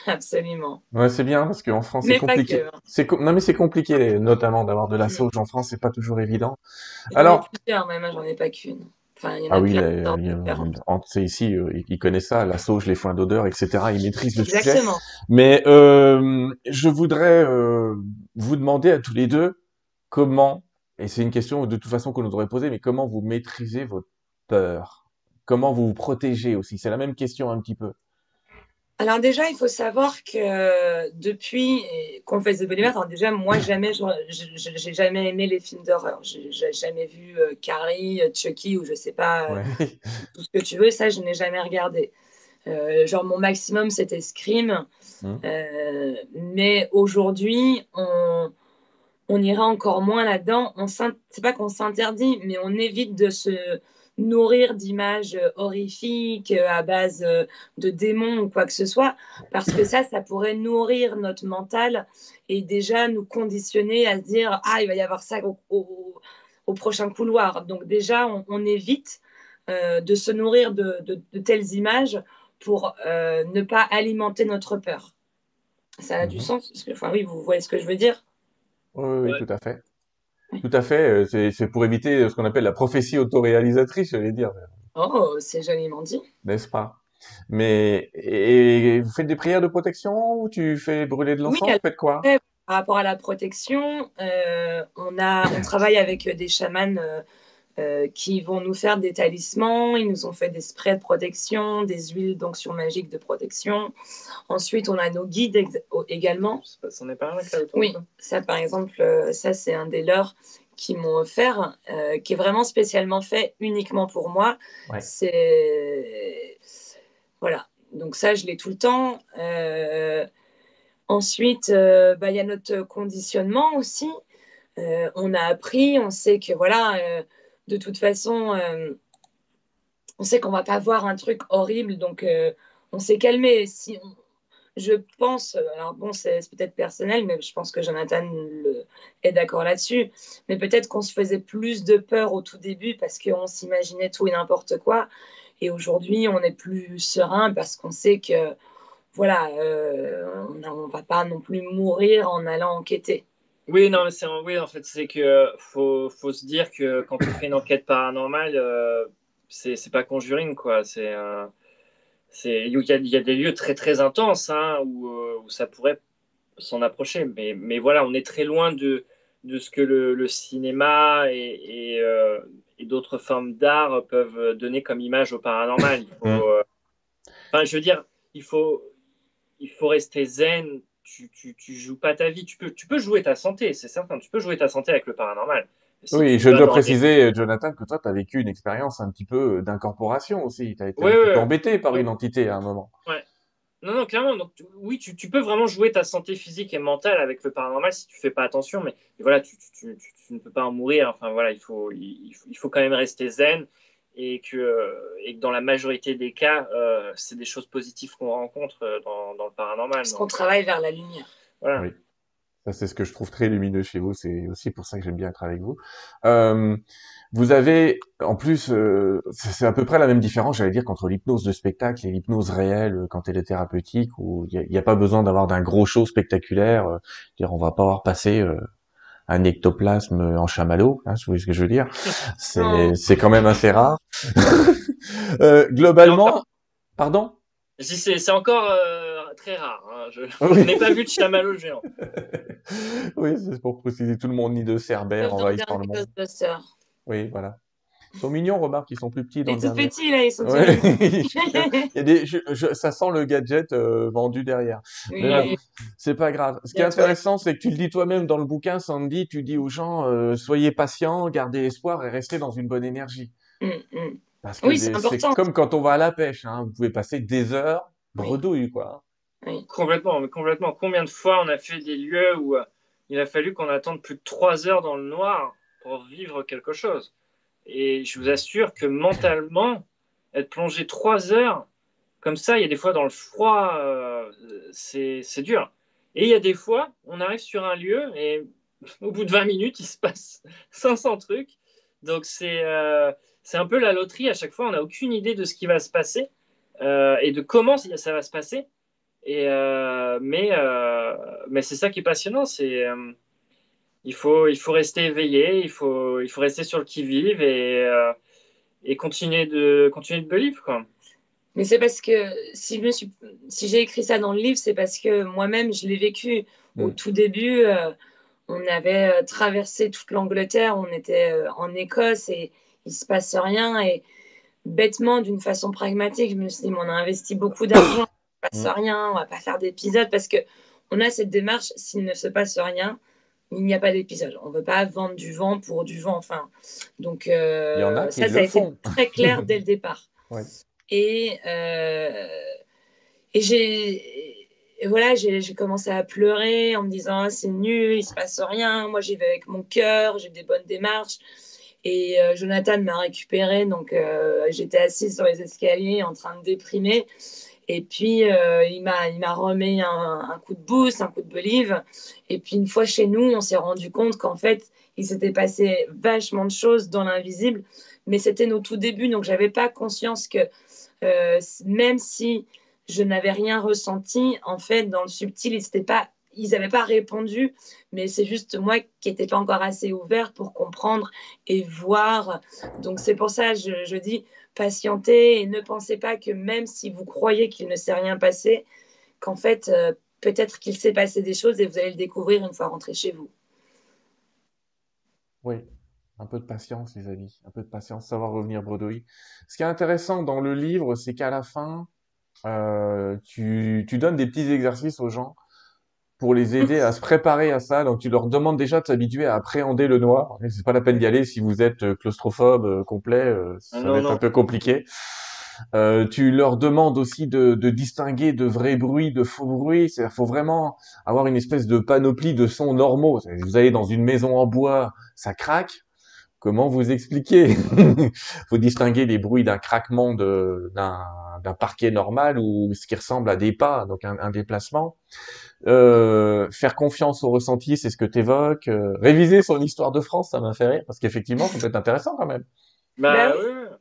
Absolument. Ouais, c'est bien parce qu'en France, c'est compliqué. que. hein. C'est non, mais c'est compliqué, notamment d'avoir de la sauge en France, c'est pas toujours évident. J'en ai Alors- plusieurs même, j'en ai pas qu'une. Enfin, il y en a Ah oui, a- différentes. en- c'est ici, euh, ils connaissent ça, la sauge, les foins d'odeur, etc. Ils maîtrisent le sujet. Exactement. Mais euh, je voudrais euh, vous demander à tous les deux comment, et c'est une question de toute façon qu'on nous aurait posée, mais comment vous maîtrisez votre peur? Comment vous vous protégez aussi? C'est la même question un petit peu. Alors déjà, il faut savoir que depuis qu'on fait The Believer, alors déjà, moi, jamais, j'ai jamais aimé les films d'horreur. J'ai jamais vu euh, Carrie, Chucky ou je sais pas, euh, [LAUGHS] tout ce que tu veux. Ça, je n'ai jamais regardé. Euh, genre, mon maximum, c'était Scream. Mmh. mais aujourd'hui, on, on ira encore moins là-dedans. C'est pas qu'on s'interdit, mais on évite de se nourrir d'images euh, horrifiques euh, à base euh, de démons ou quoi que ce soit, parce que ça, ça pourrait nourrir notre mental et déjà nous conditionner à se dire ah il va y avoir ça au, prochain couloir. Donc déjà on, évite de se nourrir de, telles images pour ne pas alimenter notre peur. Ça a du mhm. sens Enfin oui, vous voyez ce que je veux dire? Oui, oui, tout à fait. Tout à fait. Euh, c'est pour éviter ce qu'on appelle la prophétie autoréalisatrice, j'allais dire. Oh, c'est joliment dit. N'est-ce pas? Mais et, vous faites des prières de protection ou tu fais brûler de l'encens? Oui, Vous faites quoi? Par rapport à la protection, euh, on a, on travaille avec des chamans euh, euh, qui vont nous faire des talismans. Ils nous ont fait des sprays de protection, des huiles d'onction magique de protection. Ensuite, on a nos guides également. Ça pas Oui, ça par exemple, euh, ça c'est un des leurs qui m'ont offert, euh, qui est vraiment spécialement fait uniquement pour moi. C'est voilà. Donc ça, je l'ai tout le temps. Ensuite, bah, il y a notre conditionnement aussi. on a appris, on sait que voilà, de toute façon, euh, on sait qu'on va pas voir un truc horrible, donc euh, on s'est calmé. Si je pense, alors bon, c'est peut-être personnel, mais je pense que Jonathan est d'accord là-dessus. Mais peut-être qu'on se faisait plus de peur au tout début parce qu'on s'imaginait tout et n'importe quoi. Et aujourd'hui, on est plus serein parce qu'on sait que, voilà, euh, on ne va pas non plus mourir en allant enquêter. Oui, non, mais c'est oui, en fait, c'est que faut, faut se dire que quand on fait une enquête paranormale, euh, c'est pas Conjuring, quoi. C'est c'est il y, a, il y a des lieux très très intenses hein, où, euh, où ça pourrait s'en approcher, mais, mais voilà, on est très loin de, de ce que le, le cinéma et, et, euh, et d'autres formes d'art peuvent donner comme image au paranormal. Il faut, mmh. enfin, je veux dire, il faut, il faut rester zen tu, tu, tu, joues pas ta vie. Tu peux, tu peux jouer ta santé, c'est certain. Tu peux jouer ta santé avec le paranormal. oui, je dois préciser, Jonathan, que toi, tu as vécu une expérience un petit peu d'incorporation aussi. Tu as été embêté par une entité à un moment. Ouais. Non, non, clairement. Donc, oui, tu, tu, peux vraiment jouer ta santé physique et mentale avec le paranormal si tu fais pas attention. Mais voilà, tu, tu, ne peux pas en mourir. Enfin, voilà, il faut, il, faut, il faut quand même rester zen et que, et que dans la majorité des cas, euh, c'est des choses positives qu'on rencontre euh, dans, dans, le paranormal. Parce qu'on travaille vers la lumière. Voilà. Oui. Ça, c'est ce que je trouve très lumineux chez vous. C'est aussi pour ça que j'aime bien être avec vous. Euh, vous avez, en plus, euh, c'est à peu près la même différence, j'allais dire, entre l'hypnose de spectacle et l'hypnose réelle euh, quand elle est thérapeutique, où il n'y a, a, pas besoin d'avoir d'un gros show spectaculaire. Euh, dire, on va pas avoir passé un ectoplasme en chamallow, hein, vous voyez ce que je veux dire. [LAUGHS] C'est quand même assez rare. [LAUGHS] euh, globalement, pardon? C'est encore euh, très rare. Hein. Je, [LAUGHS] n'ai pas vu de chamallow géant. oui, c'est pour préciser tout le monde ni de cerbère envahissant le monde. Oui, voilà. Ils sont mignons, remarque, ils sont plus petits dans ils sont petits, là, ils sont [LAUGHS] Il y a des, ça sent le gadget euh, vendu derrière. c'est pas grave. Ce qui est intéressant, c'est que tu le dis toi-même dans le bouquin, Sandy, tu dis aux gens, euh, soyez patients, gardez espoir et restez dans une bonne énergie. Mm, mm. Parce que c'est comme quand on va à la pêche, hein. vous pouvez passer des heures bredouille, quoi. Oui. Complètement, mais complètement. Combien de fois on a fait des lieux où euh, il a fallu qu'on attende plus de trois heures dans le noir pour vivre quelque chose? Et je vous assure que mentalement, être plongé trois heures, comme ça, il y a des fois dans le froid, euh, c'est dur. Et il y a des fois, on arrive sur un lieu et [LAUGHS] au bout de 20 minutes, il se passe [LAUGHS] 500 trucs. Donc c'est euh, un peu la loterie. À chaque fois, on n'a aucune idée de ce qui va se passer euh, et de comment ça va se passer. Et, mais mais c'est ça qui est passionnant. C'est il faut, il faut rester éveillé, il faut, il faut rester sur le qui-vive et, euh, et continuer de, continuer de believe, quoi. Mais c'est parce que si, je suis, si j'ai écrit ça dans le livre, c'est parce que moi-même, je l'ai vécu. Au mm. tout début, euh, on avait euh, traversé toute l'Angleterre, on était en Écosse et il se passe rien. Et bêtement, d'une façon pragmatique, je me suis dit, on a investi beaucoup d'argent passe mm. rien, on va pas faire d'épisode parce que on a cette démarche, s'il ne se passe rien, il n'y a pas d'épisode. On ne veut pas vendre du vent pour du vent. Enfin, donc euh, ça, ça a été très clair dès le [LAUGHS] départ. Et, euh, et j'ai voilà, j'ai commencé à pleurer en me disant ah, c'est nul, il se passe rien. Moi, j'y vais avec mon cœur, j'ai des bonnes démarches. Et euh, Jonathan m'a récupéré, donc j'étais assise sur les escaliers en train de déprimer. Et puis, euh, il m'a remis un, un, coup de boost, un coup de believe. Et puis, une fois chez nous, on s'est rendu compte qu'en fait, il s'était passé vachement de choses dans l'invisible. Mais c'était nos tout débuts, donc j'avais pas conscience que euh, même si je n'avais rien ressenti, en fait, dans le subtil, ils pas ils n'avaient pas répondu, mais c'est juste moi qui n'étais pas encore assez ouvert pour comprendre et voir. Donc c'est pour ça je, je dis, patientez et ne pensez pas que même si vous croyez qu'il ne s'est rien passé, qu'en fait, euh, peut-être qu'il s'est passé des choses et vous allez le découvrir une fois rentré chez vous. Oui, un peu de patience, les amis, un peu de patience, savoir revenir bredouille. Ce qui est intéressant dans le livre, c'est qu'à la fin, euh, tu, tu donnes des petits exercices aux gens pour les [LAUGHS] aider à se préparer à ça. Donc tu leur demandes déjà de s'habituer à appréhender le noir. C'est pas la peine d'y aller si vous êtes euh, claustrophobe euh, complet, euh, ça va être un peu compliqué. Euh, tu leur demandes aussi de, de, distinguer de vrais bruits, de faux bruits. Il faut vraiment avoir une espèce de panoplie de sons normaux. Vous allez dans une maison en bois, ça craque. Comment vous expliquer? [LAUGHS] Faut distinguer les bruits d'un craquement d'un parquet normal ou ce qui ressemble à des pas, donc un, un déplacement. Euh, faire confiance au ressenti, c'est ce que tu évoques. Euh, réviser son histoire de France, ça m'a fait rire, parce qu'effectivement, ça peut être intéressant quand même. Bah, oui.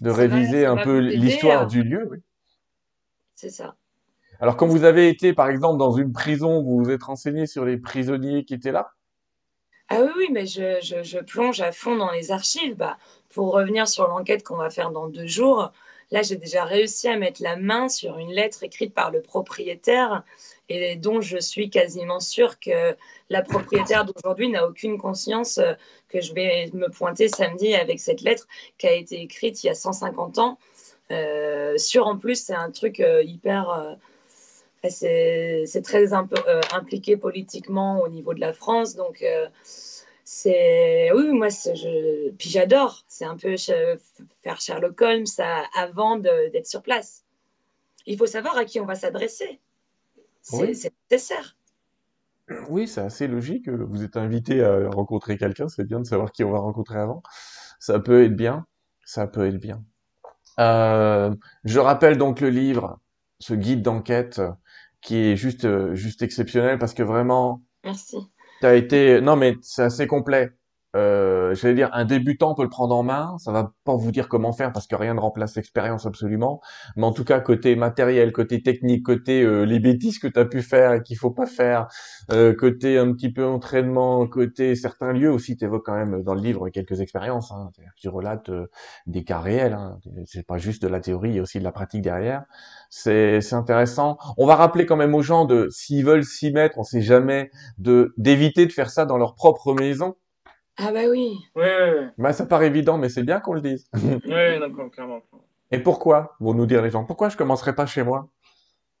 De réviser un peu l'histoire hein. du lieu, oui. C'est ça. Alors, quand vous avez été, par exemple, dans une prison, vous vous êtes renseigné sur les prisonniers qui étaient là? Ah oui, oui, mais je, je, je, plonge à fond dans les archives. Bah, pour revenir sur l'enquête qu'on va faire dans deux jours, là, j'ai déjà réussi à mettre la main sur une lettre écrite par le propriétaire et dont je suis quasiment sûre que la propriétaire d'aujourd'hui n'a aucune conscience euh, que je vais me pointer samedi avec cette lettre qui a été écrite il y a 150 ans. Euh, sur en plus, c'est un truc euh, hyper. Euh, c'est très impliqué politiquement au niveau de la France. Donc, c'est. Oui, moi, puis j'adore. C'est un peu faire Sherlock Holmes avant d'être sur place. Il faut savoir à qui on va s'adresser. C'est nécessaire. Oui, c'est assez logique. Vous êtes invité à rencontrer quelqu'un, c'est bien de savoir qui on va rencontrer avant. Ça peut être bien. Ça peut être bien. Euh, je rappelle donc le livre, ce guide d'enquête, qui est juste, juste exceptionnel parce que vraiment. Merci. T'as été, non mais c'est assez complet euh, j'allais dire, un débutant peut le prendre en main. Ça va pas vous dire comment faire parce que rien ne remplace l'expérience absolument. Mais en tout cas, côté matériel, côté technique, côté euh, les bêtises que tu as pu faire et qu'il faut pas faire, euh, côté un petit peu entraînement, côté certains lieux aussi, tu évoques quand même dans le livre quelques expériences. Hein, tu relates euh, des cas réels. Hein, c'est pas juste de la théorie, il y a aussi de la pratique derrière. C'est intéressant. On va rappeler quand même aux gens de, s'ils veulent s'y mettre, on sait jamais, de d'éviter de faire ça dans leur propre maison ah bah oui. Oui, oui, Bah, ça paraît évident, mais c'est bien qu'on le dise. [LAUGHS] oui, d'accord, clairement. Et pourquoi vont nous dire les gens Pourquoi je commencerai pas chez moi?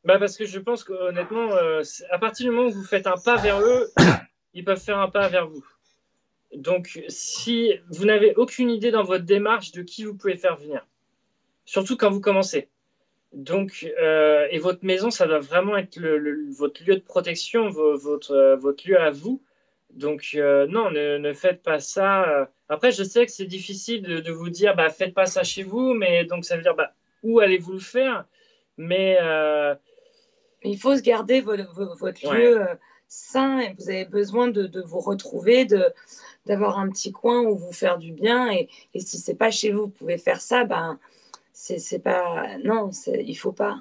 Bah Parce que je pense qu'honnêtement, euh, à partir du moment où vous faites un pas vers eux, ils peuvent faire un pas vers vous. Donc, si vous n'avez aucune idée dans votre démarche de qui vous pouvez faire venir, surtout quand vous commencez. Donc, euh, et votre maison, ça doit vraiment être le, votre lieu de protection, votre, euh, votre lieu à vous. Donc, euh, non, ne, faites pas ça. Après, je sais que c'est difficile de, vous dire, bah, faites pas ça chez vous, mais donc ça veut dire, bah, où allez-vous le faire? Mais euh, il faut se garder votre, lieu euh, sain et vous avez besoin de, vous retrouver, d'avoir un petit coin où vous faire du bien. Et, et si c'est pas chez vous, vous pouvez faire ça, ben, c'est pas. Non, il faut pas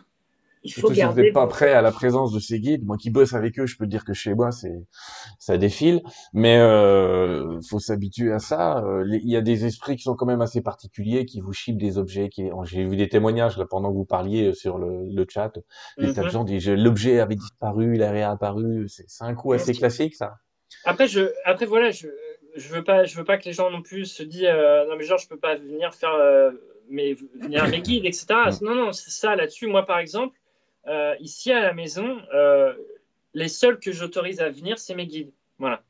il faut si vous n'êtes pas prêt à la présence de ces guides, moi qui bosse avec eux, je peux te dire que chez moi c'est ça défile, mais euh, faut s'habituer à ça. Euh, il y a des esprits qui sont quand même assez particuliers, qui vous chippent des objets. Qui... J'ai vu des témoignages là pendant que vous parliez euh, sur le, le chat. Des tas de mhm. gens disent l'objet avait disparu, il a réapparu. C'est un coup assez classique ça. Après je, après voilà, je, je veux pas, je veux pas que les gens non plus se disent euh, non mais genre je peux pas venir faire euh, mais venir mes guides etc. non non c'est ça là-dessus. Moi par exemple euh, ici à la maison, les seuls que j'autorise à venir, c'est mes guides. Voilà.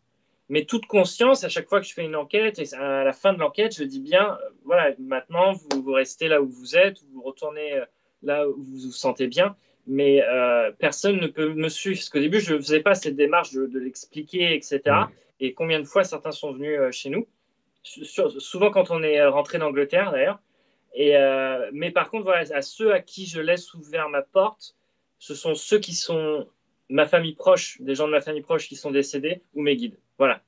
Mais toute conscience, à chaque fois que je fais une enquête, et à la fin de l'enquête, je dis bien, voilà, maintenant, vous, vous, restez là où vous êtes, vous retournez là où vous vous sentez bien mais euh, personne ne peut me suivre. Parce qu'au début, je ne faisais pas cette démarche de, l'expliquer, etc. Et combien de fois certains sont venus euh, chez nous Souvent quand on est rentré d'Angleterre, d'ailleurs. Et, euh, mais par contre, voilà, à ceux à qui je laisse ouvert ma porte, ce sont ceux qui sont ma famille proche, des gens de ma famille proche qui sont décédés, ou mes guides. Voilà.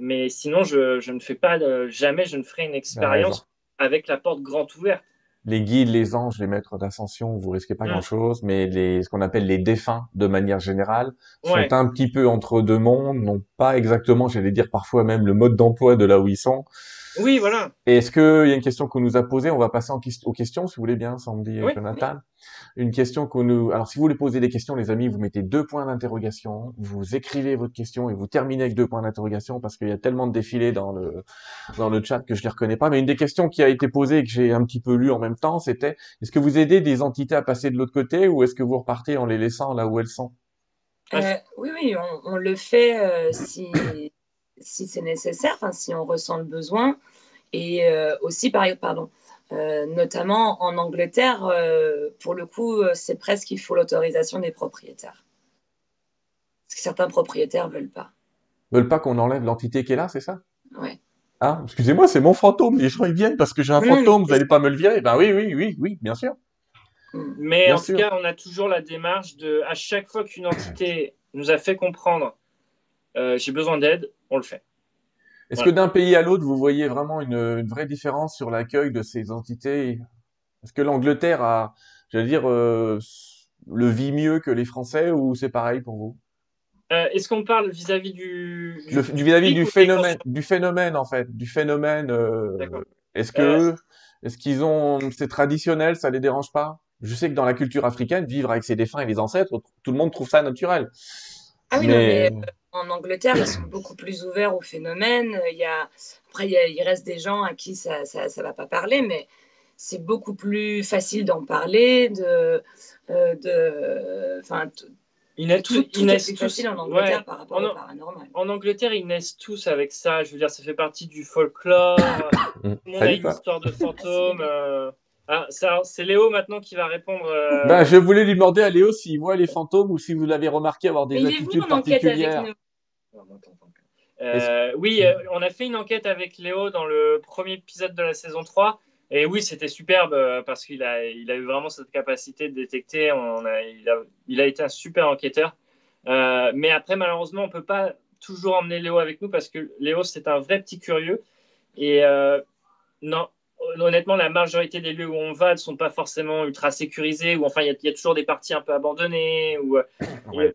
Mais sinon, je, je ne fais pas, jamais je ne ferai une expérience avec la porte grande ouverte les guides, les anges, les maîtres d'ascension, vous risquez pas grand-chose, mais les, ce qu'on appelle les défunts, de manière générale, sont un petit peu entre deux mondes, n'ont pas exactement, j'allais dire parfois même le mode d'emploi de là où ils sont. Oui, voilà. Est-ce qu'il y a une question qu'on nous a posée? On va passer aux questions, si vous voulez bien, Sandy et Jonathan. Une question qu'on nous... Alors, si vous voulez poser des questions, les amis, vous mettez deux points d'interrogation, vous écrivez votre question et vous terminez avec deux points d'interrogation parce qu'il y a tellement de défilés dans le, dans le chat que je les reconnais pas. Mais une des questions qui a été posée et que j'ai un petit peu lu en même temps, c'était est-ce que vous aidez des entités à passer de l'autre côté ou est-ce que vous repartez en les laissant là où elles sont? Euh, Oui, oui, on, le fait euh, si si c'est nécessaire, si on ressent le besoin. Et euh, aussi, par, pardon, euh, notamment en Angleterre, euh, pour le coup, c'est presque qu'il faut l'autorisation des propriétaires. Parce que certains propriétaires veulent pas. Veulent pas qu'on enlève l'entité qui est là, c'est ça? Oui. Ah, excusez-moi, c'est mon fantôme. Les gens ils viennent parce que j'ai un fantôme. Vous n'allez pas me le virer Ben oui, oui, oui, oui, bien sûr. Mais en tout cas, on a toujours la démarche de, à chaque fois qu'une entité nous a fait comprendre euh, j'ai besoin d'aide, on le fait. Est-ce que d'un pays à l'autre, vous voyez vraiment une, vraie différence sur l'accueil de ces entités? Est-ce que l'Angleterre a, j'allais dire, euh, le vit mieux que les Français ou c'est pareil pour vous? Euh, Est-ce qu'on parle vis-à-vis du, du vis-à-vis du phénomène, du phénomène en fait, du phénomène. est-ce que est-ce qu'ils ont, c'est traditionnel, ça les dérange pas? Je sais que dans la culture africaine, vivre avec ses défunts et les ancêtres, tout le monde trouve ça naturel. Ah oui, mais en Angleterre, ils sont beaucoup plus ouverts au phénomène. Il y a, après, il, reste des gens à qui ça ne va pas parler, mais c'est beaucoup plus facile d'en parler. De, euh, de, naissent, tout, tout est facile en Angleterre par rapport en, au paranormal. En Angleterre, ils naissent tous avec ça. Je veux dire, ça fait partie du folklore. Monde a une histoire de fantômes. Euh. Ah, c'est Léo maintenant qui va répondre. Euh. Ben, je voulais lui demander à Léo s'il voit les fantômes ou si vous l'avez remarqué avoir des attitudes particulières. Euh, oui, euh, on a fait une enquête avec Léo dans le premier épisode de la saison 3. Et oui, c'était superbe parce qu'il a, il a eu vraiment cette capacité de détecter. On a, il, a, il, a, été un super enquêteur. mais après, malheureusement, on ne peut pas toujours emmener Léo avec nous parce que Léo, c'est un vrai petit curieux. Et non, honnêtement, la majorité des lieux où on va ne sont pas forcément ultra sécurisés, ou enfin, il y, a toujours des parties un peu abandonnées. Ou,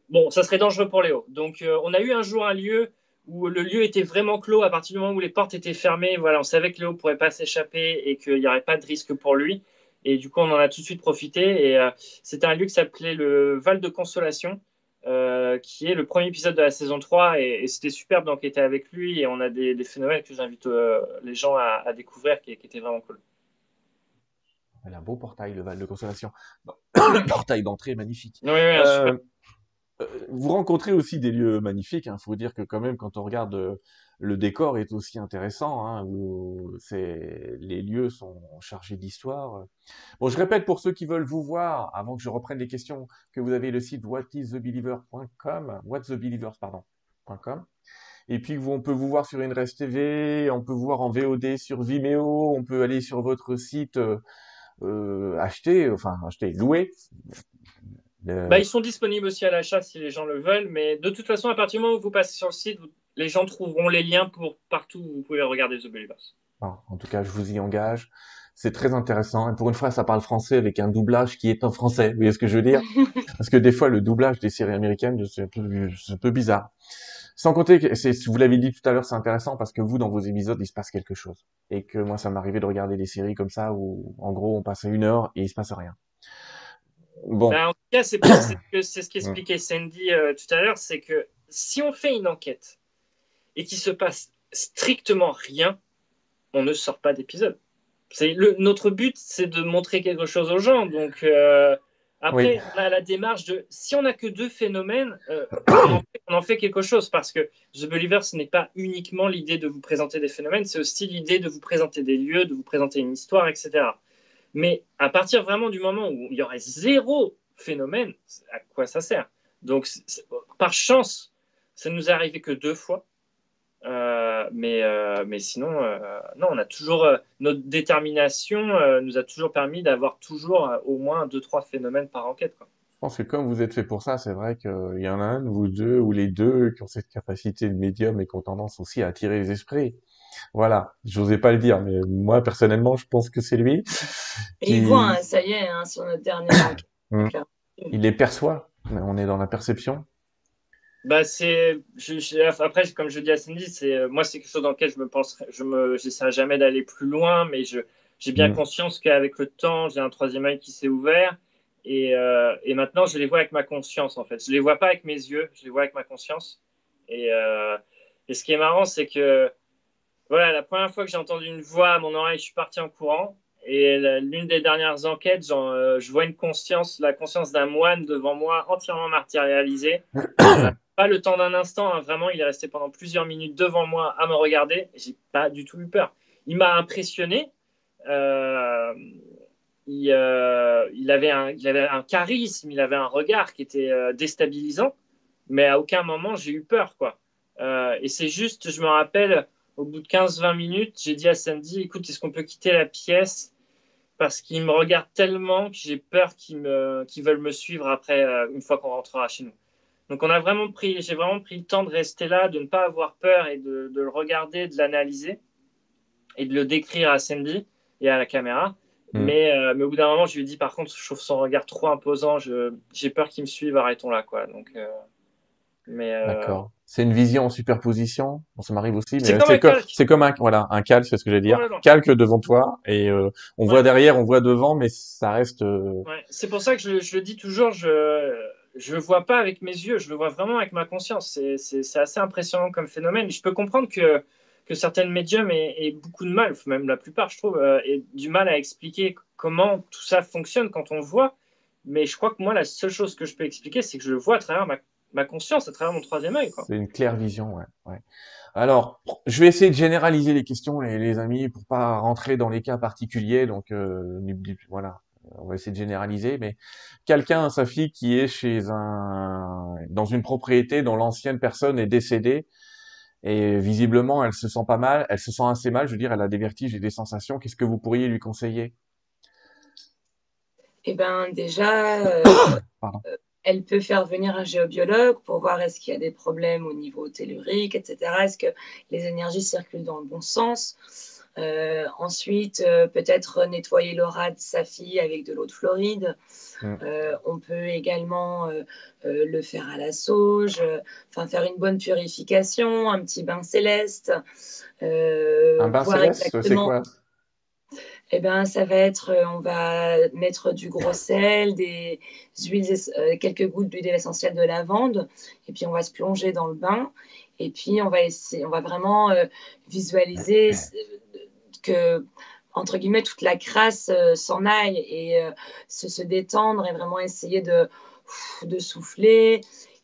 bon, ça serait dangereux pour Léo. Donc, on a eu un jour un lieu où le lieu était vraiment clos à partir du moment où les portes étaient fermées. Voilà, on savait que Léo pourrait pas s'échapper et qu'il n'y aurait pas de risque pour lui. Et du coup, on en a tout de suite profité. Et euh, c'était un lieu qui s'appelait le Val de Consolation, euh, qui est le premier épisode de la saison 3. Et, c'était superbe d'enquêter avec lui. Et on a des, phénomènes que j'invite euh, les gens à, découvrir qui, qui, étaient vraiment cool. Elle a un beau portail, le Val de Consolation. [COUGHS] le portail d'entrée magnifique. Oui, oui, euh, vous rencontrez aussi des lieux magnifiques. Il hein. faut dire que quand même, quand on regarde euh, le décor est aussi intéressant. Hein, les lieux sont chargés d'histoire. Bon, je répète pour ceux qui veulent vous voir, avant que je reprenne les questions, que vous avez le site whatisthebeliever.com, .com. Et puis on peut vous voir sur InRes TV, on peut vous voir en VOD sur Vimeo, on peut aller sur votre site euh, euh acheter, enfin acheter, louer bah, ils sont disponibles aussi à l'achat si les gens le veulent, mais de toute façon, à partir du moment où vous passez sur le site, les gens trouveront les liens pour partout où vous pouvez regarder The Believers. en tout cas, je vous y engage. C'est très intéressant. Et pour une fois, ça parle français avec un doublage qui est en français. Vous voyez ce que je veux dire? [LAUGHS] Parce que des fois, le doublage des séries américaines, c'est un, un, peu bizarre. Sans compter que, vous l'avez dit tout à l'heure, c'est intéressant parce que vous, dans vos épisodes, il se passe quelque chose. Et que moi, ça m'arrivait de regarder des séries comme ça où, en gros, on passe une heure et il se passe rien. Bon. Ben, en tout cas, c'est [COUGHS] ce qu'expliquait Sandy euh, tout à l'heure, c'est que si on fait une enquête et qu'il se passe strictement rien, on ne sort pas d'épisode. C'est notre but, c'est de montrer quelque chose aux gens. Donc, euh, Après, on a la démarche de si on n'a que deux phénomènes, euh, on, en fait, quelque chose parce que The Believer, ce n'est pas uniquement l'idée de vous présenter des phénomènes, c'est aussi l'idée de vous présenter des lieux, de vous présenter une histoire, etc. Mais à partir vraiment du moment où il y aurait zéro phénomène, à quoi ça sert? Donc, par chance, ça nous est arrivé que deux fois. Euh, mais, euh, mais sinon, euh, non, on a toujours notre détermination nous a toujours permis d'avoir toujours au moins deux trois phénomènes par enquête. Je pense que comme vous êtes fait pour ça, c'est vrai qu'il y en a un, vous deux ou les deux qui ont cette capacité de médium et qui ont tendance aussi à attirer les esprits. Voilà, j'osais pas le dire, mais moi personnellement, je pense que c'est lui. Et il voit, hein, ça y est, hein, sur notre dernière enquête. [COUGHS] Hum. il les perçoit. On est dans la perception. Bah c'est, après comme je dis à Cindy, c'est euh, moi c'est quelque chose dans lequel je me pense, je me, j'essaie jamais d'aller plus loin, mais je, j'ai bien mm. conscience qu'avec le temps, j'ai un troisième œil qui s'est ouvert et, euh, et, maintenant je les vois avec ma conscience en fait. Je les vois pas avec mes yeux, je les vois avec ma conscience. Et, euh, et ce qui est marrant, c'est que voilà, la première fois que j'ai entendu une voix à mon oreille, je suis parti en courant. Et l'une des dernières enquêtes, genre, je vois une conscience, la conscience d'un moine devant moi, entièrement matérialisée. [COUGHS] pas le temps d'un instant, hein, vraiment, il est resté pendant plusieurs minutes devant moi à me regarder. J'ai pas du tout eu peur. Il m'a impressionné. Euh, euh, il, avait un, il, avait un, charisme, il avait un regard qui était euh, déstabilisant, mais à aucun moment j'ai eu peur, quoi. et c'est juste, je me rappelle, au bout de 15-20 minutes, j'ai dit à Sandy, écoute, est-ce qu'on peut quitter la pièce? Parce qu'il me regarde tellement que j'ai peur qu'ils veulent me suivre après, une fois qu'on rentrera chez nous. Donc on a vraiment pris, j'ai vraiment pris le temps de rester là, de ne pas avoir peur et de, le regarder, de l'analyser et de le décrire à Sandy et à la caméra. Mm. Mais, euh, mais, au bout d'un moment, je lui ai dit par contre, je trouve son regard trop imposant, j'ai peur qu'il me suive, arrêtons là. Quoi. Donc, euh, mais, euh, D'accord. C'est une vision en superposition. Bon, ça m'arrive aussi. C'est comme, un comme un, voilà, un calque, c'est ce que j'allais dire. calque devant toi et on voit derrière, on voit devant, mais ça reste. Ouais. C'est pour ça que je, je, le dis toujours. Je, je le vois pas avec mes yeux, je le vois vraiment avec ma conscience. C'est assez impressionnant comme phénomène. Je peux comprendre que, que certaines médiums aient, beaucoup de mal, même la plupart, je trouve, euh, aient du mal à expliquer comment tout ça fonctionne quand on voit. Mais je crois que moi, la seule chose que je peux expliquer, c'est que je le vois à travers ma, ma conscience, à travers mon troisième œil. C'est une claire vision, ouais. ouais. Alors, je vais essayer de généraliser les questions, les, les amis, pour pas rentrer dans les cas particuliers. Donc, euh, voilà, on va essayer de généraliser, mais quelqu'un, sa fille qui est chez un, dans une propriété dont l'ancienne personne est décédée, et visiblement elle se sent pas mal, elle se sent assez mal, je veux dire, elle a des vertiges et des sensations, qu'est-ce que vous pourriez lui conseiller? Eh ben déjà, euh, [COUGHS] euh, elle peut faire venir un géobiologue pour voir est-ce qu'il y a des problèmes au niveau tellurique, etc. Est-ce que les énergies circulent dans le bon sens? Euh, ensuite, euh, peut-être nettoyer l'aura de sa fille avec de l'eau de Floride. Mm. Euh, on peut également le faire à la sauge, enfin faire une bonne purification, un petit bain céleste. un bain céleste, c'est quoi? Eh ben, ça va être, on va mettre du gros sel, des huiles, quelques gouttes d'huile essentielle de lavande, et puis on va se plonger dans le bain, et puis on va essayer, on va vraiment visualiser que entre guillemets toute la crasse euh, s'en aille et euh, se, détendre et vraiment essayer de, de souffler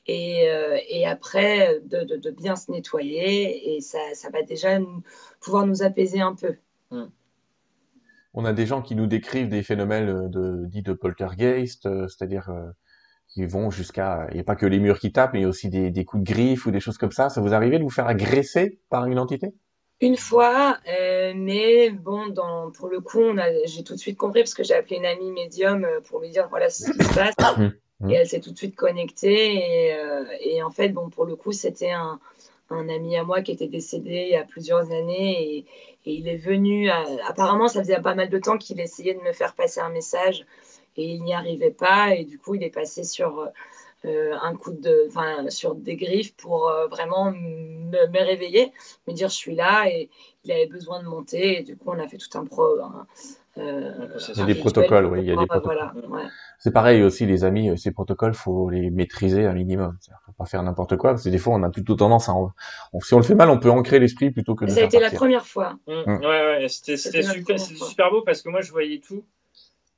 et, euh, et après de, de, bien se nettoyer et ça, ça va déjà pouvoir nous apaiser un peu. Mm. On a des gens qui nous décrivent des phénomènes de, dits de poltergeist, c'est-à-dire qui vont jusqu'à, il n'y a pas que les murs qui tapent, mais il y a aussi des, des coups de griffe ou des choses comme ça. Ça vous arrive de vous faire agresser par une entité? Une fois, euh, mais bon, dans, pour le coup, j'ai tout de suite compris parce que j'ai appelé une amie médium euh, pour lui dire voilà ce qui se passe. [COUGHS] Mmh. Et elle s'est tout de suite connectée. Et, euh, et, en fait, bon, pour le coup, c'était un, un, ami à moi qui était décédé il y a plusieurs années. Et, il est venu. apparemment, ça faisait pas mal de temps qu'il essayait de me faire passer un message et il n'y arrivait pas. Et du coup, il est passé sur euh, un coup de, sur des griffes pour euh, vraiment me, réveiller, me dire je suis là et il avait besoin de monter et du coup on a fait tout un pro. Euh, il y a des protocoles, oui, il y a des protocoles. C'est pareil aussi, les amis, ces protocoles, faut les maîtriser un minimum. Faut pas faire n'importe quoi, parce que des fois, on a plutôt tendance à, si on le fait mal, on peut ancrer l'esprit plutôt que de Ça a été la première fois. Mmh. Ouais, ouais, c'était super, super beau parce que moi, je voyais tout.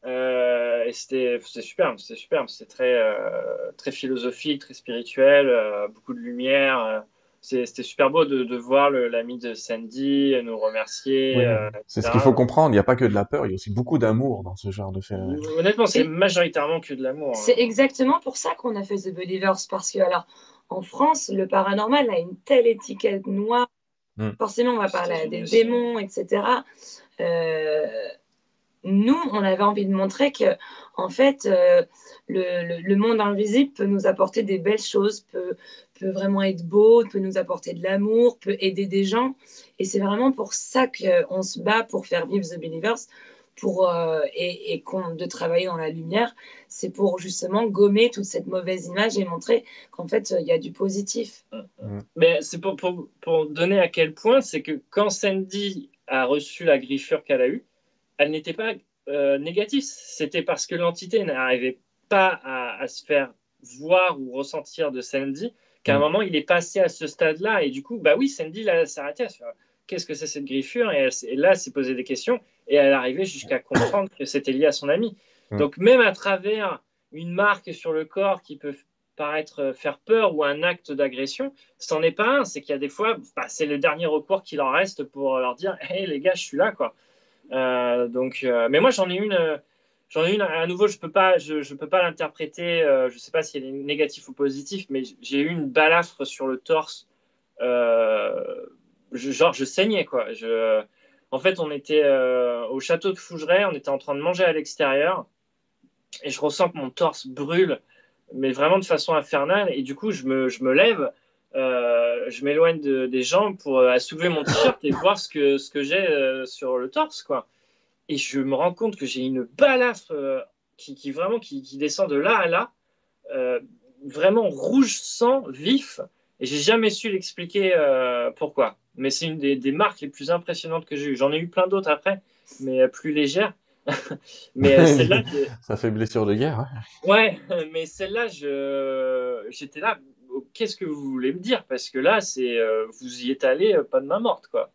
Euh, et c'était superbe, c'était superbe, c'était très, euh, très philosophique, très spirituel, euh, beaucoup de lumière. C'était super beau de, de voir l'ami de Sandy nous remercier. c'est ce qu'il faut comprendre, il n'y a pas que de la peur, il y a aussi beaucoup d'amour dans ce genre de fait. Honnêtement, c'est majoritairement que de l'amour. Hein. C'est exactement pour ça qu'on a fait The Believers, parce que alors, en France, le paranormal a une telle étiquette noire. Hmm. Forcément, on va parler des démons, etc. Euh, nous, on avait envie de montrer que, en fait, euh, le, monde invisible peut nous apporter des belles choses, peut, vraiment être beau, peut nous apporter de l'amour, peut aider des gens. Et c'est vraiment pour ça qu'on se bat pour faire vivre The Believers pour, euh, et, de travailler dans la lumière. C'est pour justement gommer toute cette mauvaise image et montrer qu'en fait, il y a du positif. Mais c'est pour, pour, pour donner à quel point, c'est que quand Sandy a reçu la griffure qu'elle a eue, elle n'était pas euh, négative. C'était parce que l'entité n'arrivait pas à, se faire voir ou ressentir de Sandy qu'à un mm. moment, il est passé à ce stade-là. Et du coup, bah oui, Sandy s'est arrêtée qu'est-ce que c'est cette griffure? Et, là, elle s'est posé des questions et elle arrivait jusqu'à comprendre que c'était lié à son ami. Mm. Donc, même à travers une marque sur le corps qui peut paraître faire peur ou un acte d'agression, ce n'en est pas un. C'est qu'il y a des fois, bah, c'est le dernier recours qu'il en reste pour leur dire Hé les gars, je suis là. quoi. Euh, donc, euh, mais moi, j'en ai une. J'en ai une à nouveau, je peux pas, je, je peux pas l'interpréter. Euh, je sais pas si elle est négative ou positive, mais j'ai eu une balafre sur le torse. genre, je saignais quoi. Je, en fait, on était au château de Fougeray, on était en train de manger à l'extérieur, et je ressens que mon torse brûle, mais vraiment de façon infernale. Et du coup, je me, je me lève euh, je m'éloigne des gens pour euh, soulever mon t-shirt et voir ce que, ce que j'ai euh, sur le torse, quoi. Et je me rends compte que j'ai une balafre qui, qui, vraiment qui, qui, descend de là à là, vraiment rouge sang, vif. Et j'ai jamais su l'expliquer pourquoi. Mais c'est une des, des, marques les plus impressionnantes que j'ai eues. J'en ai eu plein d'autres après, mais plus légères. [LAUGHS] mais [LAUGHS] celle-là, ça fait blessure de guerre. Hein. Ouais, mais celle-là, j'étais là qu'est-ce que vous voulez me dire? Parce que là, c'est euh, vous y êtes allé euh, pas de main morte, quoi.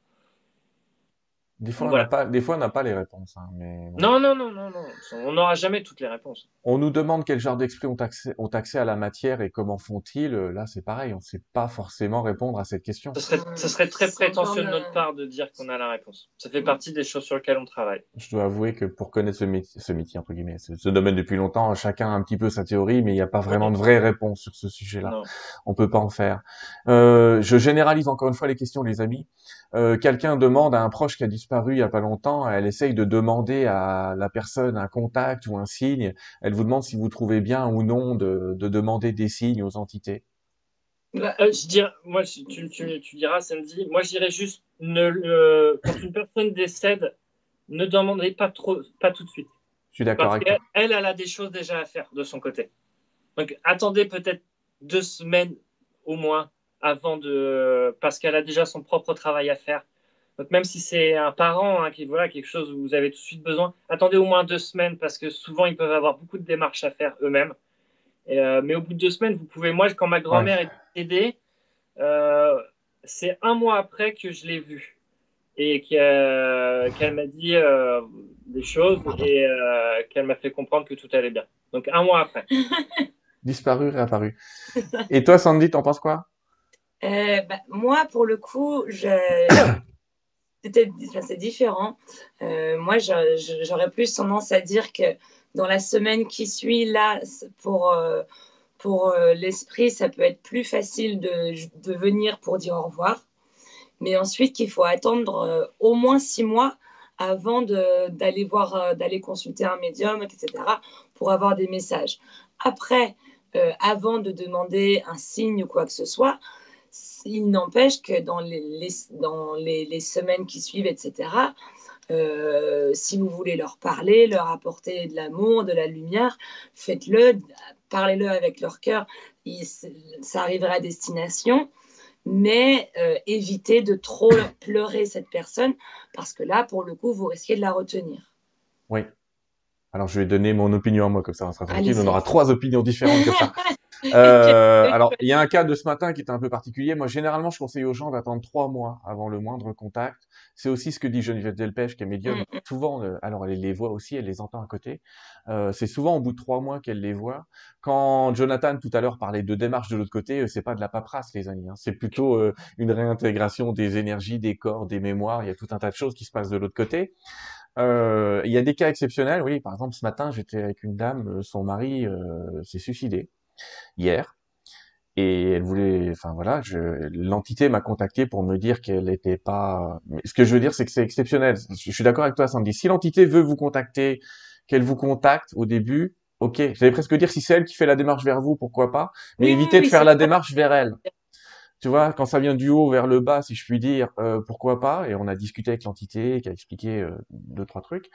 Des fois, on n'a pas, des fois, on n'a pas les réponses. Hein, mais... Non, non, non, non, non. On n'aura jamais toutes les réponses. On nous demande quel genre d'esprit ont accès, ont accès à la matière et comment font-ils. Là, c'est pareil. On ne sait pas forcément répondre à cette question. Ce serait, ce serait très prétentieux de notre part de dire qu'on a la réponse. Ça fait partie des choses sur lesquelles on travaille. Je dois avouer que pour connaître ce métier, ce métier entre guillemets, ce, domaine depuis longtemps, chacun a un petit peu sa théorie, mais il n'y a pas vraiment de vraie réponse sur ce sujet-là. On peut pas en faire. Euh, je généralise encore une fois les questions, les amis. Euh, quelqu'un demande à un proche qui a disparu il y a pas longtemps, elle essaye de demander à la personne un contact ou un signe. Elle vous demande si vous trouvez bien ou non de, demander des signes aux entités. Euh, je dirais, moi, tu, tu, tu diras samedi. Moi, je dirais juste, ne, quand une personne décède, ne demandez pas trop, pas tout de suite. Je suis d'accord avec elle, elle, elle a des choses déjà à faire de son côté. Donc, attendez peut-être deux semaines au moins avant de, parce qu'elle a déjà son propre travail à faire. Donc même si c'est un parent hein, qui voilà quelque chose où vous avez tout de suite besoin, attendez au moins deux semaines parce que souvent ils peuvent avoir beaucoup de démarches à faire eux-mêmes. Euh, mais au bout de deux semaines, vous pouvez. Moi, quand ma grand-mère est décédée, euh, c'est un mois après que je l'ai vue et qu'elle m'a dit euh, des choses et qu'elle m'a fait comprendre que tout allait bien. Donc un mois après. [LAUGHS] Disparu, réapparu. Et toi, Sandy, t'en penses quoi? Euh, bah, moi, pour le coup, je... [COUGHS] c'est différent. Euh, moi, j'aurais plus tendance à dire que dans la semaine qui suit, là, pour, euh, pour l'esprit, ça peut être plus facile de, de, venir pour dire au revoir. Mais ensuite, qu'il faut attendre au moins six mois avant d'aller voir, d'aller consulter un médium, etc., pour avoir des messages. Après, avant de demander un signe ou quoi que ce soit, il n'empêche que dans les, dans les, semaines qui suivent, etc., euh, si vous voulez leur parler, leur apporter de l'amour, de la lumière, faites-le, parlez-le avec leur cœur, ça arrivera à destination, mais euh, évitez de trop pleurer cette personne, parce que là, pour le coup, vous risquez de la retenir. Oui. Alors, je vais donner mon opinion à moi, comme ça, on sera tranquille, on aura trois opinions différentes comme ça. [LAUGHS] [LAUGHS] Euh, alors, il y a un cas de ce matin qui est un peu particulier. Moi, généralement, je conseille aux gens d'attendre trois mois avant le moindre contact. C'est aussi ce que dit Geneviève Delpech, qui est médium. Mm. Souvent, euh, alors elle les voit aussi, elle les entend à côté. Euh, c'est souvent au bout de trois mois qu'elle les voit. Quand Jonathan tout à l'heure parlait de démarche de l'autre côté, euh, c'est pas de la paperasse, les amis. hein. C'est plutôt une réintégration des énergies, des corps, des mémoires. Il y a tout un tas de choses qui se passent de l'autre côté. Euh, il y a des cas exceptionnels. Oui, par exemple, ce matin, j'étais avec une dame, son mari euh, s'est suicidé hier. Et elle voulait, enfin voilà, je, l'entité m'a contacté pour me dire qu'elle n'était pas. Mais ce que je veux dire, c'est que c'est exceptionnel. Je suis d'accord avec toi, Sandy. Si l'entité veut vous contacter, qu'elle vous contacte au début, ok. J'allais presque dire si c'est elle qui fait la démarche vers vous, pourquoi pas. Mais Oui, évitez de faire la démarche vers elle. Tu vois, quand ça vient du haut vers le bas, si je puis dire, euh, pourquoi pas Et on a discuté avec l'entité qui a expliqué euh, deux trois trucs.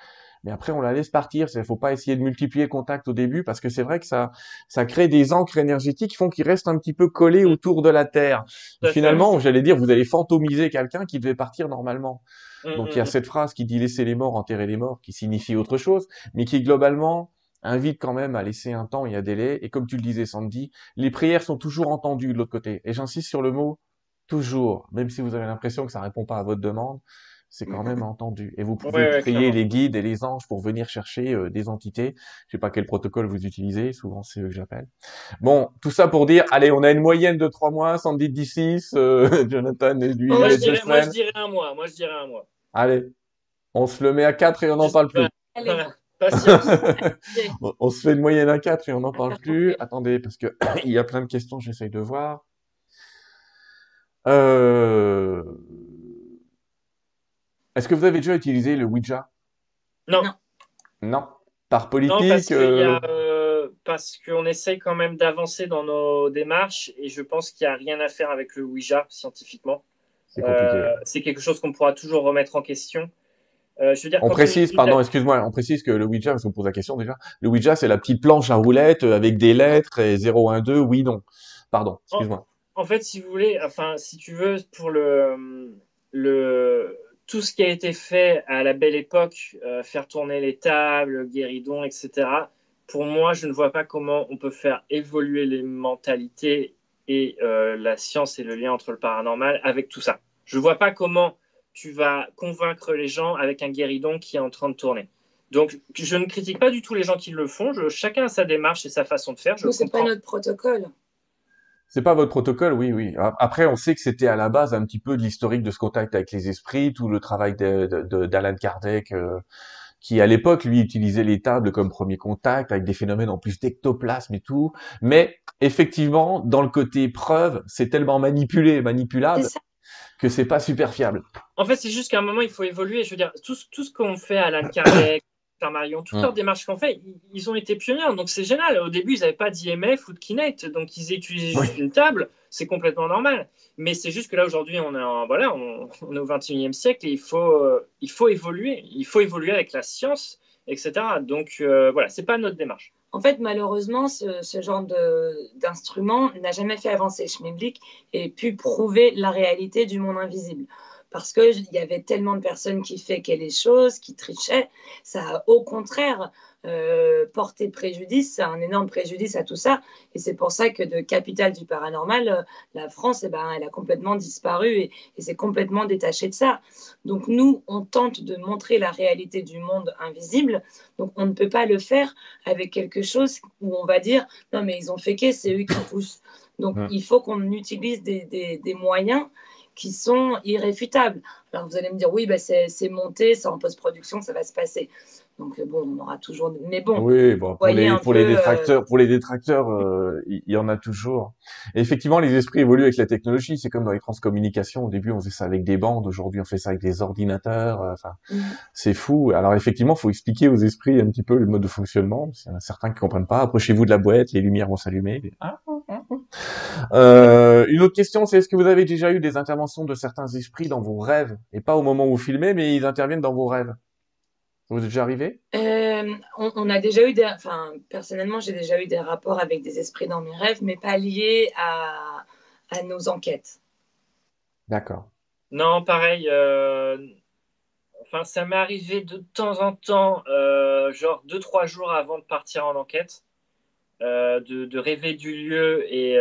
Mais après, on la laisse partir. Il faut pas essayer de multiplier le contact au début parce que c'est vrai que ça ça crée des encres énergétiques qui font qu'ils restent un petit peu collés autour de la Terre. Finalement, j'allais dire, vous allez fantomiser quelqu'un qui devait partir normalement. Mm, Donc il y a mm, cette phrase qui dit laisser les morts enterrer les morts, qui signifie autre chose, mais qui globalement invite quand même à laisser un temps et un délai. Et comme tu le disais, Sandy, les prières sont toujours entendues de l'autre côté. Et j'insiste sur le mot toujours, même si vous avez l'impression que ça répond pas à votre demande, c'est quand même [LAUGHS] entendu. Et vous pouvez Ouais, ouais, prier clairement. les guides et les anges pour venir chercher euh, des entités. Je sais pas quel protocole vous utilisez, souvent c'est eux que j'appelle. Bon, tout ça pour dire, allez, on a une moyenne de trois mois, Sandy dit six, euh, Jonathan et lui, Moi, je dirais, moi, je dirais un mois. Moi, je dirais un mois. Allez, on se le met à 4 et on n'en parle plus. Allez, [LAUGHS] Patience. [LAUGHS] on on se fait une moyenne à 4 et on n'en parle plus. Attendez, parce que [CLEARS THROAT] il y a plein de questions, j'essaye de voir. Euh... Est-ce que vous avez déjà utilisé le Ouija? Non. Non. Par Non, politique, parce euh, euh, parce qu'on essaye quand même d'avancer dans nos démarches et je pense qu'il n'y a rien à faire avec le Ouija scientifiquement. c'est compliqué. Euh, c'est quelque chose qu'on pourra toujours remettre en question. Euh, je veux dire, On précise, pardon, excuse-moi, on précise que le Ouija, parce qu'on pose la question déjà, le Ouija, c'est la petite planche à roulettes euh, avec des lettres et 0, 1, 2, oui, non. Pardon, excuse-moi. En fait, si vous voulez, enfin, si tu veux, pour le, le, tout ce qui a été fait à la belle époque, euh, faire tourner les tables, le guéridon, etc., pour moi, je ne vois pas comment on peut faire évoluer les mentalités et euh, la science et le lien entre le paranormal avec tout ça. Je ne vois pas comment tu vas convaincre les gens avec un guéridon qui est en train de tourner. Donc, je ne critique pas du tout les gens qui le font. Je- chacun a sa démarche et sa façon de faire. Je nous, c'est pas notre protocole. C'est pas votre protocole, oui, oui. Après, on sait que c'était à la base un petit peu de l'historique de ce contact avec les esprits, tout le travail d'Alan Kardec, euh, qui à l'époque, lui, utilisait les tables comme premier contact, avec des phénomènes en plus d'ectoplasme et tout. Mais effectivement, dans le côté preuve, c'est tellement manipulé et manipulable C'est ça. Que c'est pas super fiable. En fait, c'est juste qu'à un moment, il faut évoluer. Je veux dire, tout, ce- tout ce qu'on fait à Alan Kardec, [COUGHS] Pierre Marion, toutes Mm. leurs démarches qu'on fait, ils, ont été pionniers. Donc, c'est génial. Au début, ils n'avaient pas d'IMF ou de Kinect. Donc, ils utilisaient juste une table. C'est complètement normal. Mais c'est juste que là, aujourd'hui, on est, en, voilà, on, on est au 21e siècle et il faut, euh, il faut évoluer. Il faut évoluer avec la science, etc. Donc, euh, voilà, c'est pas notre démarche. En fait, malheureusement, ce, genre d'instrument n'a jamais fait avancer Schmidblick et pu prouver la réalité du monde invisible. Parce qu'il y avait tellement de personnes qui faisaient les choses, qui trichaient. Ça au contraire euh, porté préjudice, un énorme préjudice à tout ça. Et c'est pour ça que de capitale du paranormal, euh, la France, eh ben, elle a complètement disparu et, et s'est complètement détachée de ça. Donc nous, on tente de montrer la réalité du monde invisible. Donc on ne peut pas le faire avec quelque chose où on va dire non mais ils ont féqué, c'est eux qui poussent. Donc il faut qu'on utilise des, des- des moyens qui sont irréfutables. Alors vous allez me dire oui, bah, c'est monté, c'est en post-production, ça va se passer. Donc euh, bon, on aura toujours. Mais bon, Oui, bon, pour voyez les, un pour les peu, euh, détracteurs, pour les détracteurs, euh, il y, en a toujours. Et effectivement, les esprits évoluent avec la technologie. C'est comme dans les transcommunications. Au début, on faisait ça avec des bandes. Aujourd'hui, on fait ça avec des ordinateurs. euh, Enfin, mm, c'est fou. Alors effectivement, faut expliquer aux esprits un petit peu le mode de fonctionnement. Il y en a certains qui comprennent pas. Approchez-vous de la boîte, les lumières vont s'allumer. Ah, ah, ah. Euh, une autre question, c'est est-ce que vous avez déjà eu des interventions de certains esprits dans vos rêves? Et pas au moment où vous filmez, mais ils interviennent dans vos rêves. Vous est déjà arrivé Euh, on, on a déjà eu des, enfin, personnellement, j'ai déjà eu des rapports avec des esprits dans mes rêves, mais pas liés à, à nos enquêtes. D'accord. Non, pareil. euh, Enfin, ça m'est arrivé de temps en temps, euh, genre deux, trois jours avant de partir en enquête. de, de, rêver du lieu et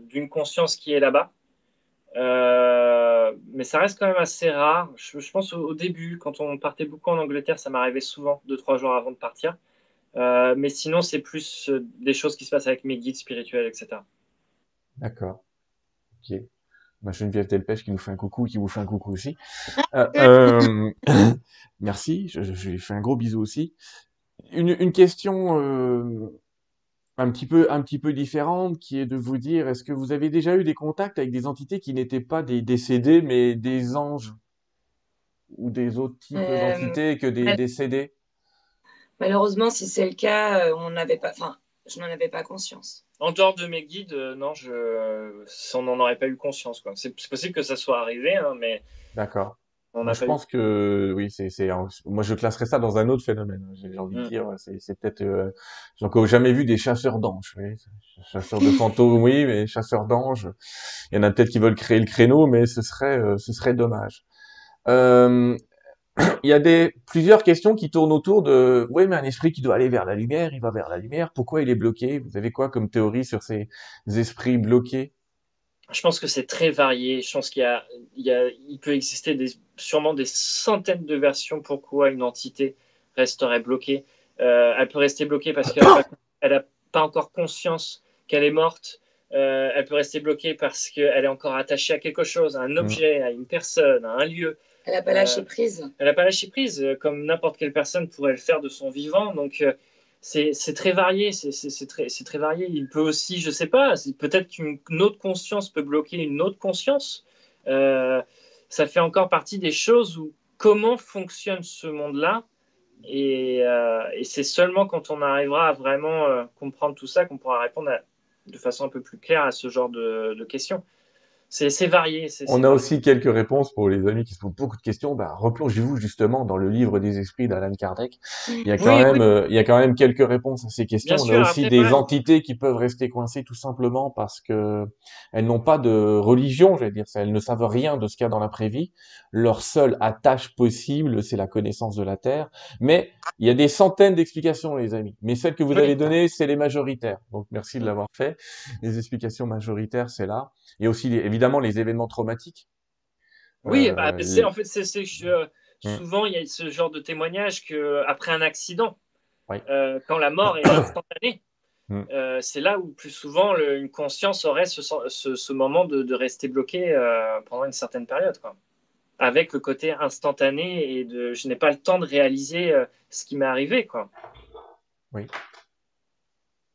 d'une conscience qui est là-bas. Mais ça reste quand même assez rare. Je, je pense au, au, début, quand on partait beaucoup en Angleterre, ça m'arrivait souvent, deux, trois jours avant de partir. mais sinon, c'est plus des choses qui se passent avec mes guides spirituels, etc. D'accord. Ok. Ma Geneviève Delpech qui nous fait un coucou, qui vous fait un coucou aussi. [LAUGHS] Euh, euh, [LAUGHS] merci, je, je, lui fais un gros bisou aussi. Une, une question euh, un petit peu un petit peu différente, qui est de vous dire, est-ce que vous avez déjà eu des contacts avec des entités qui n'étaient pas des décédés, mais des anges ou des autres types d'entités que des décédés? Malheureusement, si c'est le cas, on n'avait pas, enfin, je n'en avais pas conscience. En dehors de mes guides, euh, non, je, on n'en aurait pas eu conscience. C'est possible que ça soit arrivé, hein, mais. D'accord. Je pense que oui, c'est, moi je classerais ça dans un autre phénomène. Hein, j'ai envie de mm. dire, c'est, peut-être. Euh... J'ai encore jamais vu des chasseurs d'anges. Oui. Chasseurs de [LAUGHS] fantômes, oui, mais chasseurs d'anges. Il y en a peut-être qui veulent créer le créneau, mais ce serait, euh, ce serait dommage. Euh, [CLEARS THROAT] il y a des plusieurs questions qui tournent autour de oui mais un esprit qui doit aller vers la lumière il va vers la lumière pourquoi il est bloqué? Vous avez quoi comme théorie sur ces esprits bloqués? Je pense que c'est très varié. Je pense qu'il y a, il, y a, il peut exister des, sûrement des centaines de versions. Pourquoi une entité resterait bloquée? Euh, elle peut rester bloquée parce qu'elle n'a pas, encore conscience qu'elle est morte. Euh, elle peut rester bloquée parce qu'elle est encore attachée à quelque chose à un objet à une personne à un lieu. Elle n'a pas lâché euh, prise. Elle n'a pas lâché prise, euh, comme n'importe quelle personne pourrait le faire de son vivant. Donc, euh, c'est très varié. C'est très, varié. Il peut aussi, je ne sais pas, peut-être qu'une autre conscience peut bloquer une autre conscience. ça fait encore partie des choses où comment fonctionne ce monde-là. Et, c'est seulement quand on arrivera à vraiment comprendre tout ça qu'on pourra répondre de façon un peu plus claire à ce genre de questions c'est varié. On a aussi quelques réponses pour les amis qui se posent beaucoup de questions. Bah, replongez-vous justement dans le livre des esprits d'Alan Kardec. Il y a quand même, euh, il y a quand même quelques réponses à ces questions. on a aussi des entités qui peuvent rester coincées tout simplement parce que elles n'ont pas de religion, j'allais dire. Elles ne savent rien de ce qu'il y a dans l'après-vie. Leur seule attache possible, c'est la connaissance de la Terre. Mais il y a des centaines d'explications, les amis. Mais celles que vous avez données, c'est les majoritaires. Donc merci de l'avoir fait. Les explications majoritaires, c'est là. Il y a aussi évidemment les événements traumatiques. Oui, euh, bah, en fait, c'est euh, mm. souvent il y a ce genre de témoignage que après un accident, euh, quand la mort est [COUGHS] instantanée, mm. c'est là où plus souvent une conscience aurait ce, moment de, rester bloqué pendant une certaine période, quoi. Avec le côté instantané et de je n'ai pas le temps de réaliser ce qui m'est arrivé, quoi. Oui.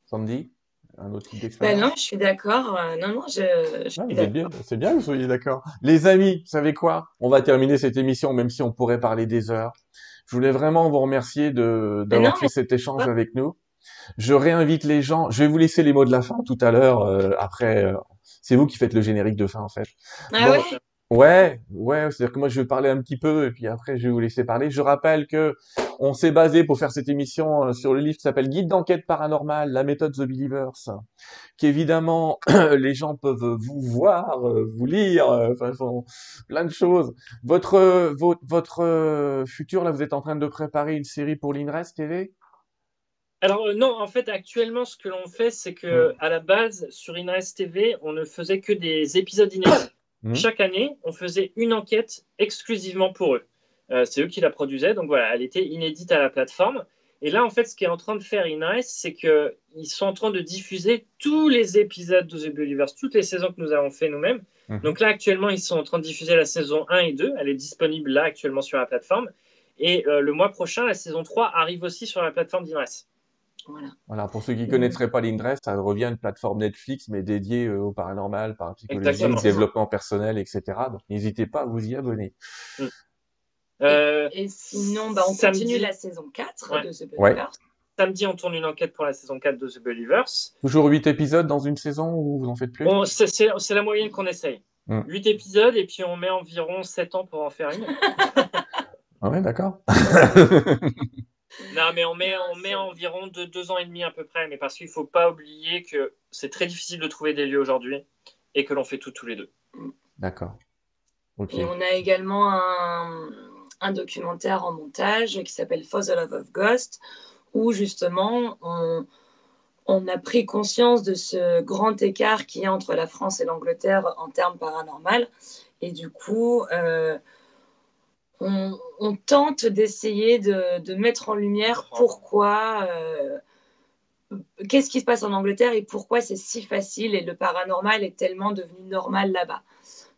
Sandy? Un autre type d'expérience ben Non, je suis d'accord. Euh, non, non, je, je ah, c'est bien que vous soyez d'accord. Les amis, vous savez quoi? On va terminer cette émission, même si on pourrait parler des heures. Je voulais vraiment vous remercier de d'avoir fait cet échange avec nous. Je réinvite les gens. Je vais vous laisser les mots de la fin tout à l'heure. Euh, après, euh, c'est vous qui faites le générique de fin en fait. Ah ouais? Ouais, ouais, c'est-à-dire que moi je vais parler un petit peu et puis après je vais vous laisser parler. Je rappelle que on s'est basé pour faire cette émission euh, sur le livre qui s'appelle Guide d'enquête paranormale, la méthode The Believers, qu'évidemment [CLEARS THROAT] les gens peuvent vous voir, euh, vous lire, euh, enfin plein de choses. Votre votre, votre futur là, vous êtes en train de préparer une série pour l'Inres TV alors non, en fait, actuellement, ce que l'on fait, c'est que à la base, sur Inres TV, on ne faisait que des épisodes inédits. Mmh. Chaque année, on faisait une enquête exclusivement pour eux. Euh, c'est eux qui la produisaient, donc voilà, elle était inédite à la plateforme. Et là, en fait, ce qu'est en train de faire Inres, c'est qu'ils sont en train de diffuser tous les épisodes de The Believers, toutes les saisons que nous avons fait nous-mêmes. Mmh. Donc là, actuellement, ils sont en train de diffuser la saison 1 et 2. Elle est disponible là actuellement sur la plateforme. Et euh, le mois prochain, la saison 3 arrive aussi sur la plateforme d'Inres. Voilà. pour ceux qui ne connaîtraient pas l'Indress, ça revient une plateforme Netflix, mais dédiée euh, au paranormal, parapsychologie, au développement personnel, etc. Donc n'hésitez pas à vous y abonner. Mm. Euh, et, sinon, bah, on continue la saison 4 de The Believers. Samedi, on tourne une enquête pour la saison 4 de The Believers. Toujours 8 épisodes dans une saison ou vous en faites plus? C'est la moyenne qu'on essaye. 8 mm. épisodes et puis on met environ 7 ans pour en faire une. [LAUGHS] ah ouais, d'accord. Non, mais on met, on met environ de deux ans et demi à peu près, mais parce qu'il ne faut pas oublier que c'est très difficile de trouver des lieux aujourd'hui et que l'on fait tout tous les deux. D'accord. Et on a également un, un, documentaire en montage qui s'appelle For the Love of Ghost, où justement on, on a pris conscience de ce grand écart qu'il y a entre la France et l'Angleterre en termes paranormal. Et du coup, euh, on, tente d'essayer de, mettre en lumière pourquoi, euh, qu'est-ce qui se passe en Angleterre et pourquoi c'est si facile et le paranormal est tellement devenu normal là-bas.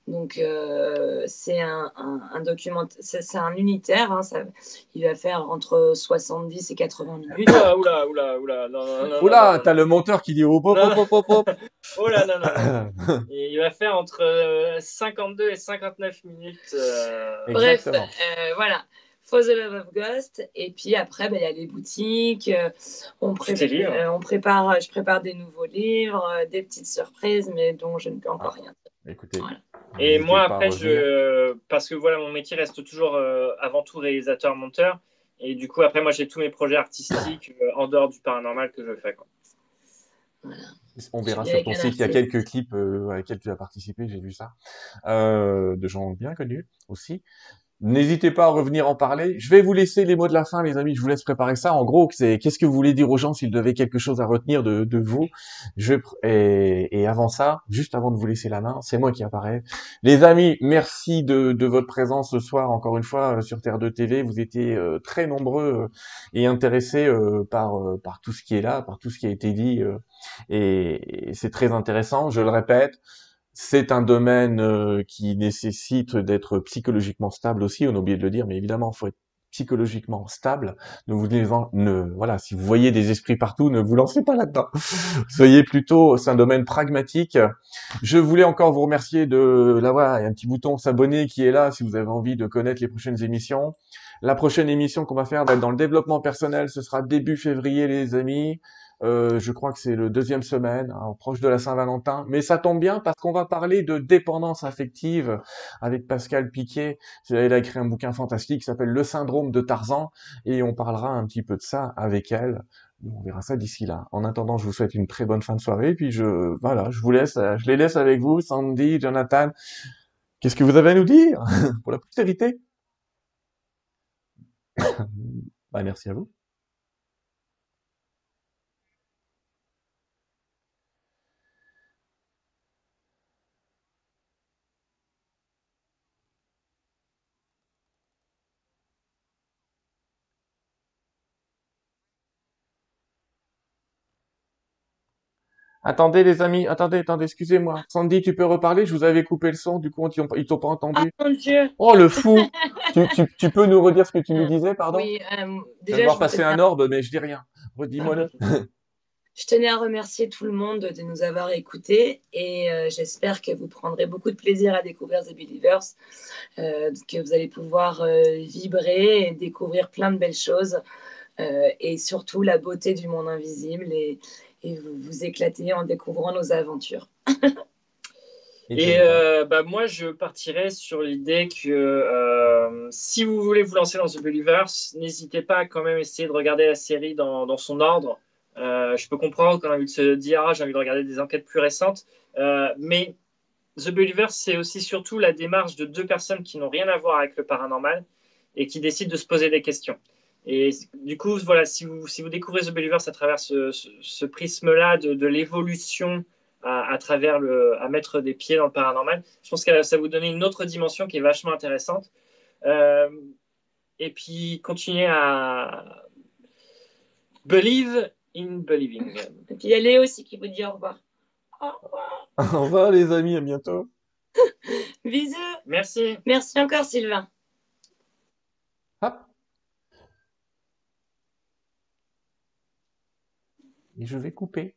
Donc, euh, c'est un, un, document, c'est un unitaire. Hein, ça, il va faire entre 70 et 80 minutes. Oula, oula, oula, oula. Non, non, non, oula, t'as le monteur qui dit hop, hop, hop, hop, hop. oh là, [LAUGHS] non, non. [LAUGHS] il va faire entre 52 euh, et 59 minutes. Euh... Bref, euh, voilà. For the Love of Ghost. Et puis après, ben, il y a les boutiques. Euh, on, on, prépare, je prépare des nouveaux livres, des petites surprises, mais dont je ne peux encore ah. rien dire. Écoutez, voilà. Et moi, après, je. Parce que voilà, mon métier reste toujours euh, avant tout réalisateur-monteur. Et du coup, après, moi, j'ai tous mes projets artistiques euh, en dehors du paranormal que je fais. Quoi. On verra sur ton site, il y a quelques clips euh, à lesquels tu as participé, j'ai vu ça, de gens bien connus aussi. N'hésitez pas à revenir en parler. Je vais vous laisser les mots de la fin, les amis. Je vous laisse préparer ça. En gros, c'est qu'est-ce que vous voulez dire aux gens s'ils devaient quelque chose à retenir de, de vous? Et, avant ça, juste avant de vous laisser la main, c'est moi qui apparaît. Les amis, merci de, de, votre présence ce soir encore une fois euh, sur Terre 2 TV. Vous étiez euh, très nombreux euh, et intéressés par par tout ce qui est là, par tout ce qui a été dit, et c'est très intéressant. Je le répète. C'est un domaine euh, qui nécessite d'être psychologiquement stable aussi, on a oublié de le dire, mais évidemment, il faut être psychologiquement stable. Ne vous ne, voilà, si vous voyez des esprits partout, ne vous lancez pas là-dedans. [LAUGHS] Soyez plutôt, c'est un domaine pragmatique. Je voulais encore vous remercier de l'avoir, il y a un petit bouton s'abonner qui est là si vous avez envie de connaître les prochaines émissions. La prochaine émission qu'on va faire dans le développement personnel, ce sera début février, les amis. Euh, je crois que c'est le deuxième semaine, hein, proche de la Saint-Valentin. Mais ça tombe bien parce qu'on va parler de dépendance affective avec Pascal Piquet. Elle a écrit un bouquin fantastique qui s'appelle Le syndrome de Tarzan et on parlera un petit peu de ça avec elle. On verra ça d'ici là. En attendant, je vous souhaite une très bonne fin de soirée. Puis je, voilà, je vous laisse, je les laisse avec vous, Sandy, Jonathan. Qu'est-ce que vous avez à nous dire [LAUGHS] pour la postérité? [COUGHS] Bah, merci à vous. Attendez les amis, attendez, attendez, excusez-moi. Sandy, tu peux reparler? Je vous avais coupé le son, du coup ils t'ont pas entendu. Ah mon Dieu Oh le fou [LAUGHS] tu, peux nous redire ce que tu nous disais, pardon? Oui, euh, déjà. Je vais passer un orbe, mais je dis rien. Redis-moi-le. je tenais à remercier tout le monde de nous avoir écoutés et euh, j'espère que vous prendrez beaucoup de plaisir à découvrir The Believers, euh, que vous allez pouvoir vibrer et découvrir plein de belles choses et surtout la beauté du monde invisible et et vous vous éclatez en découvrant nos aventures. et euh, bah, moi, je partirais sur l'idée que euh, si vous voulez vous lancer dans The Believers, n'hésitez pas à quand même essayer de regarder la série dans, dans son ordre. Euh, je peux comprendre qu'on a envie de se dire, ah, j'ai envie de regarder des enquêtes plus récentes, mais The Believers, c'est aussi surtout la démarche de deux personnes qui n'ont rien à voir avec le paranormal et qui décident de se poser des questions. Et du coup, voilà, si vous, si vous découvrez The Believers à travers ce, prisme-là de, l'évolution à, travers le, à mettre des pieds dans le paranormal, je pense que ça vous donne une autre dimension qui est vachement intéressante. Euh, et puis, continuez à believe in believing. Et puis, il y a Léo aussi qui vous dit au revoir. Au revoir. au revoir, les amis, à bientôt. [LAUGHS] Bisous. Merci. Merci encore, Sylvain. Et je vais couper.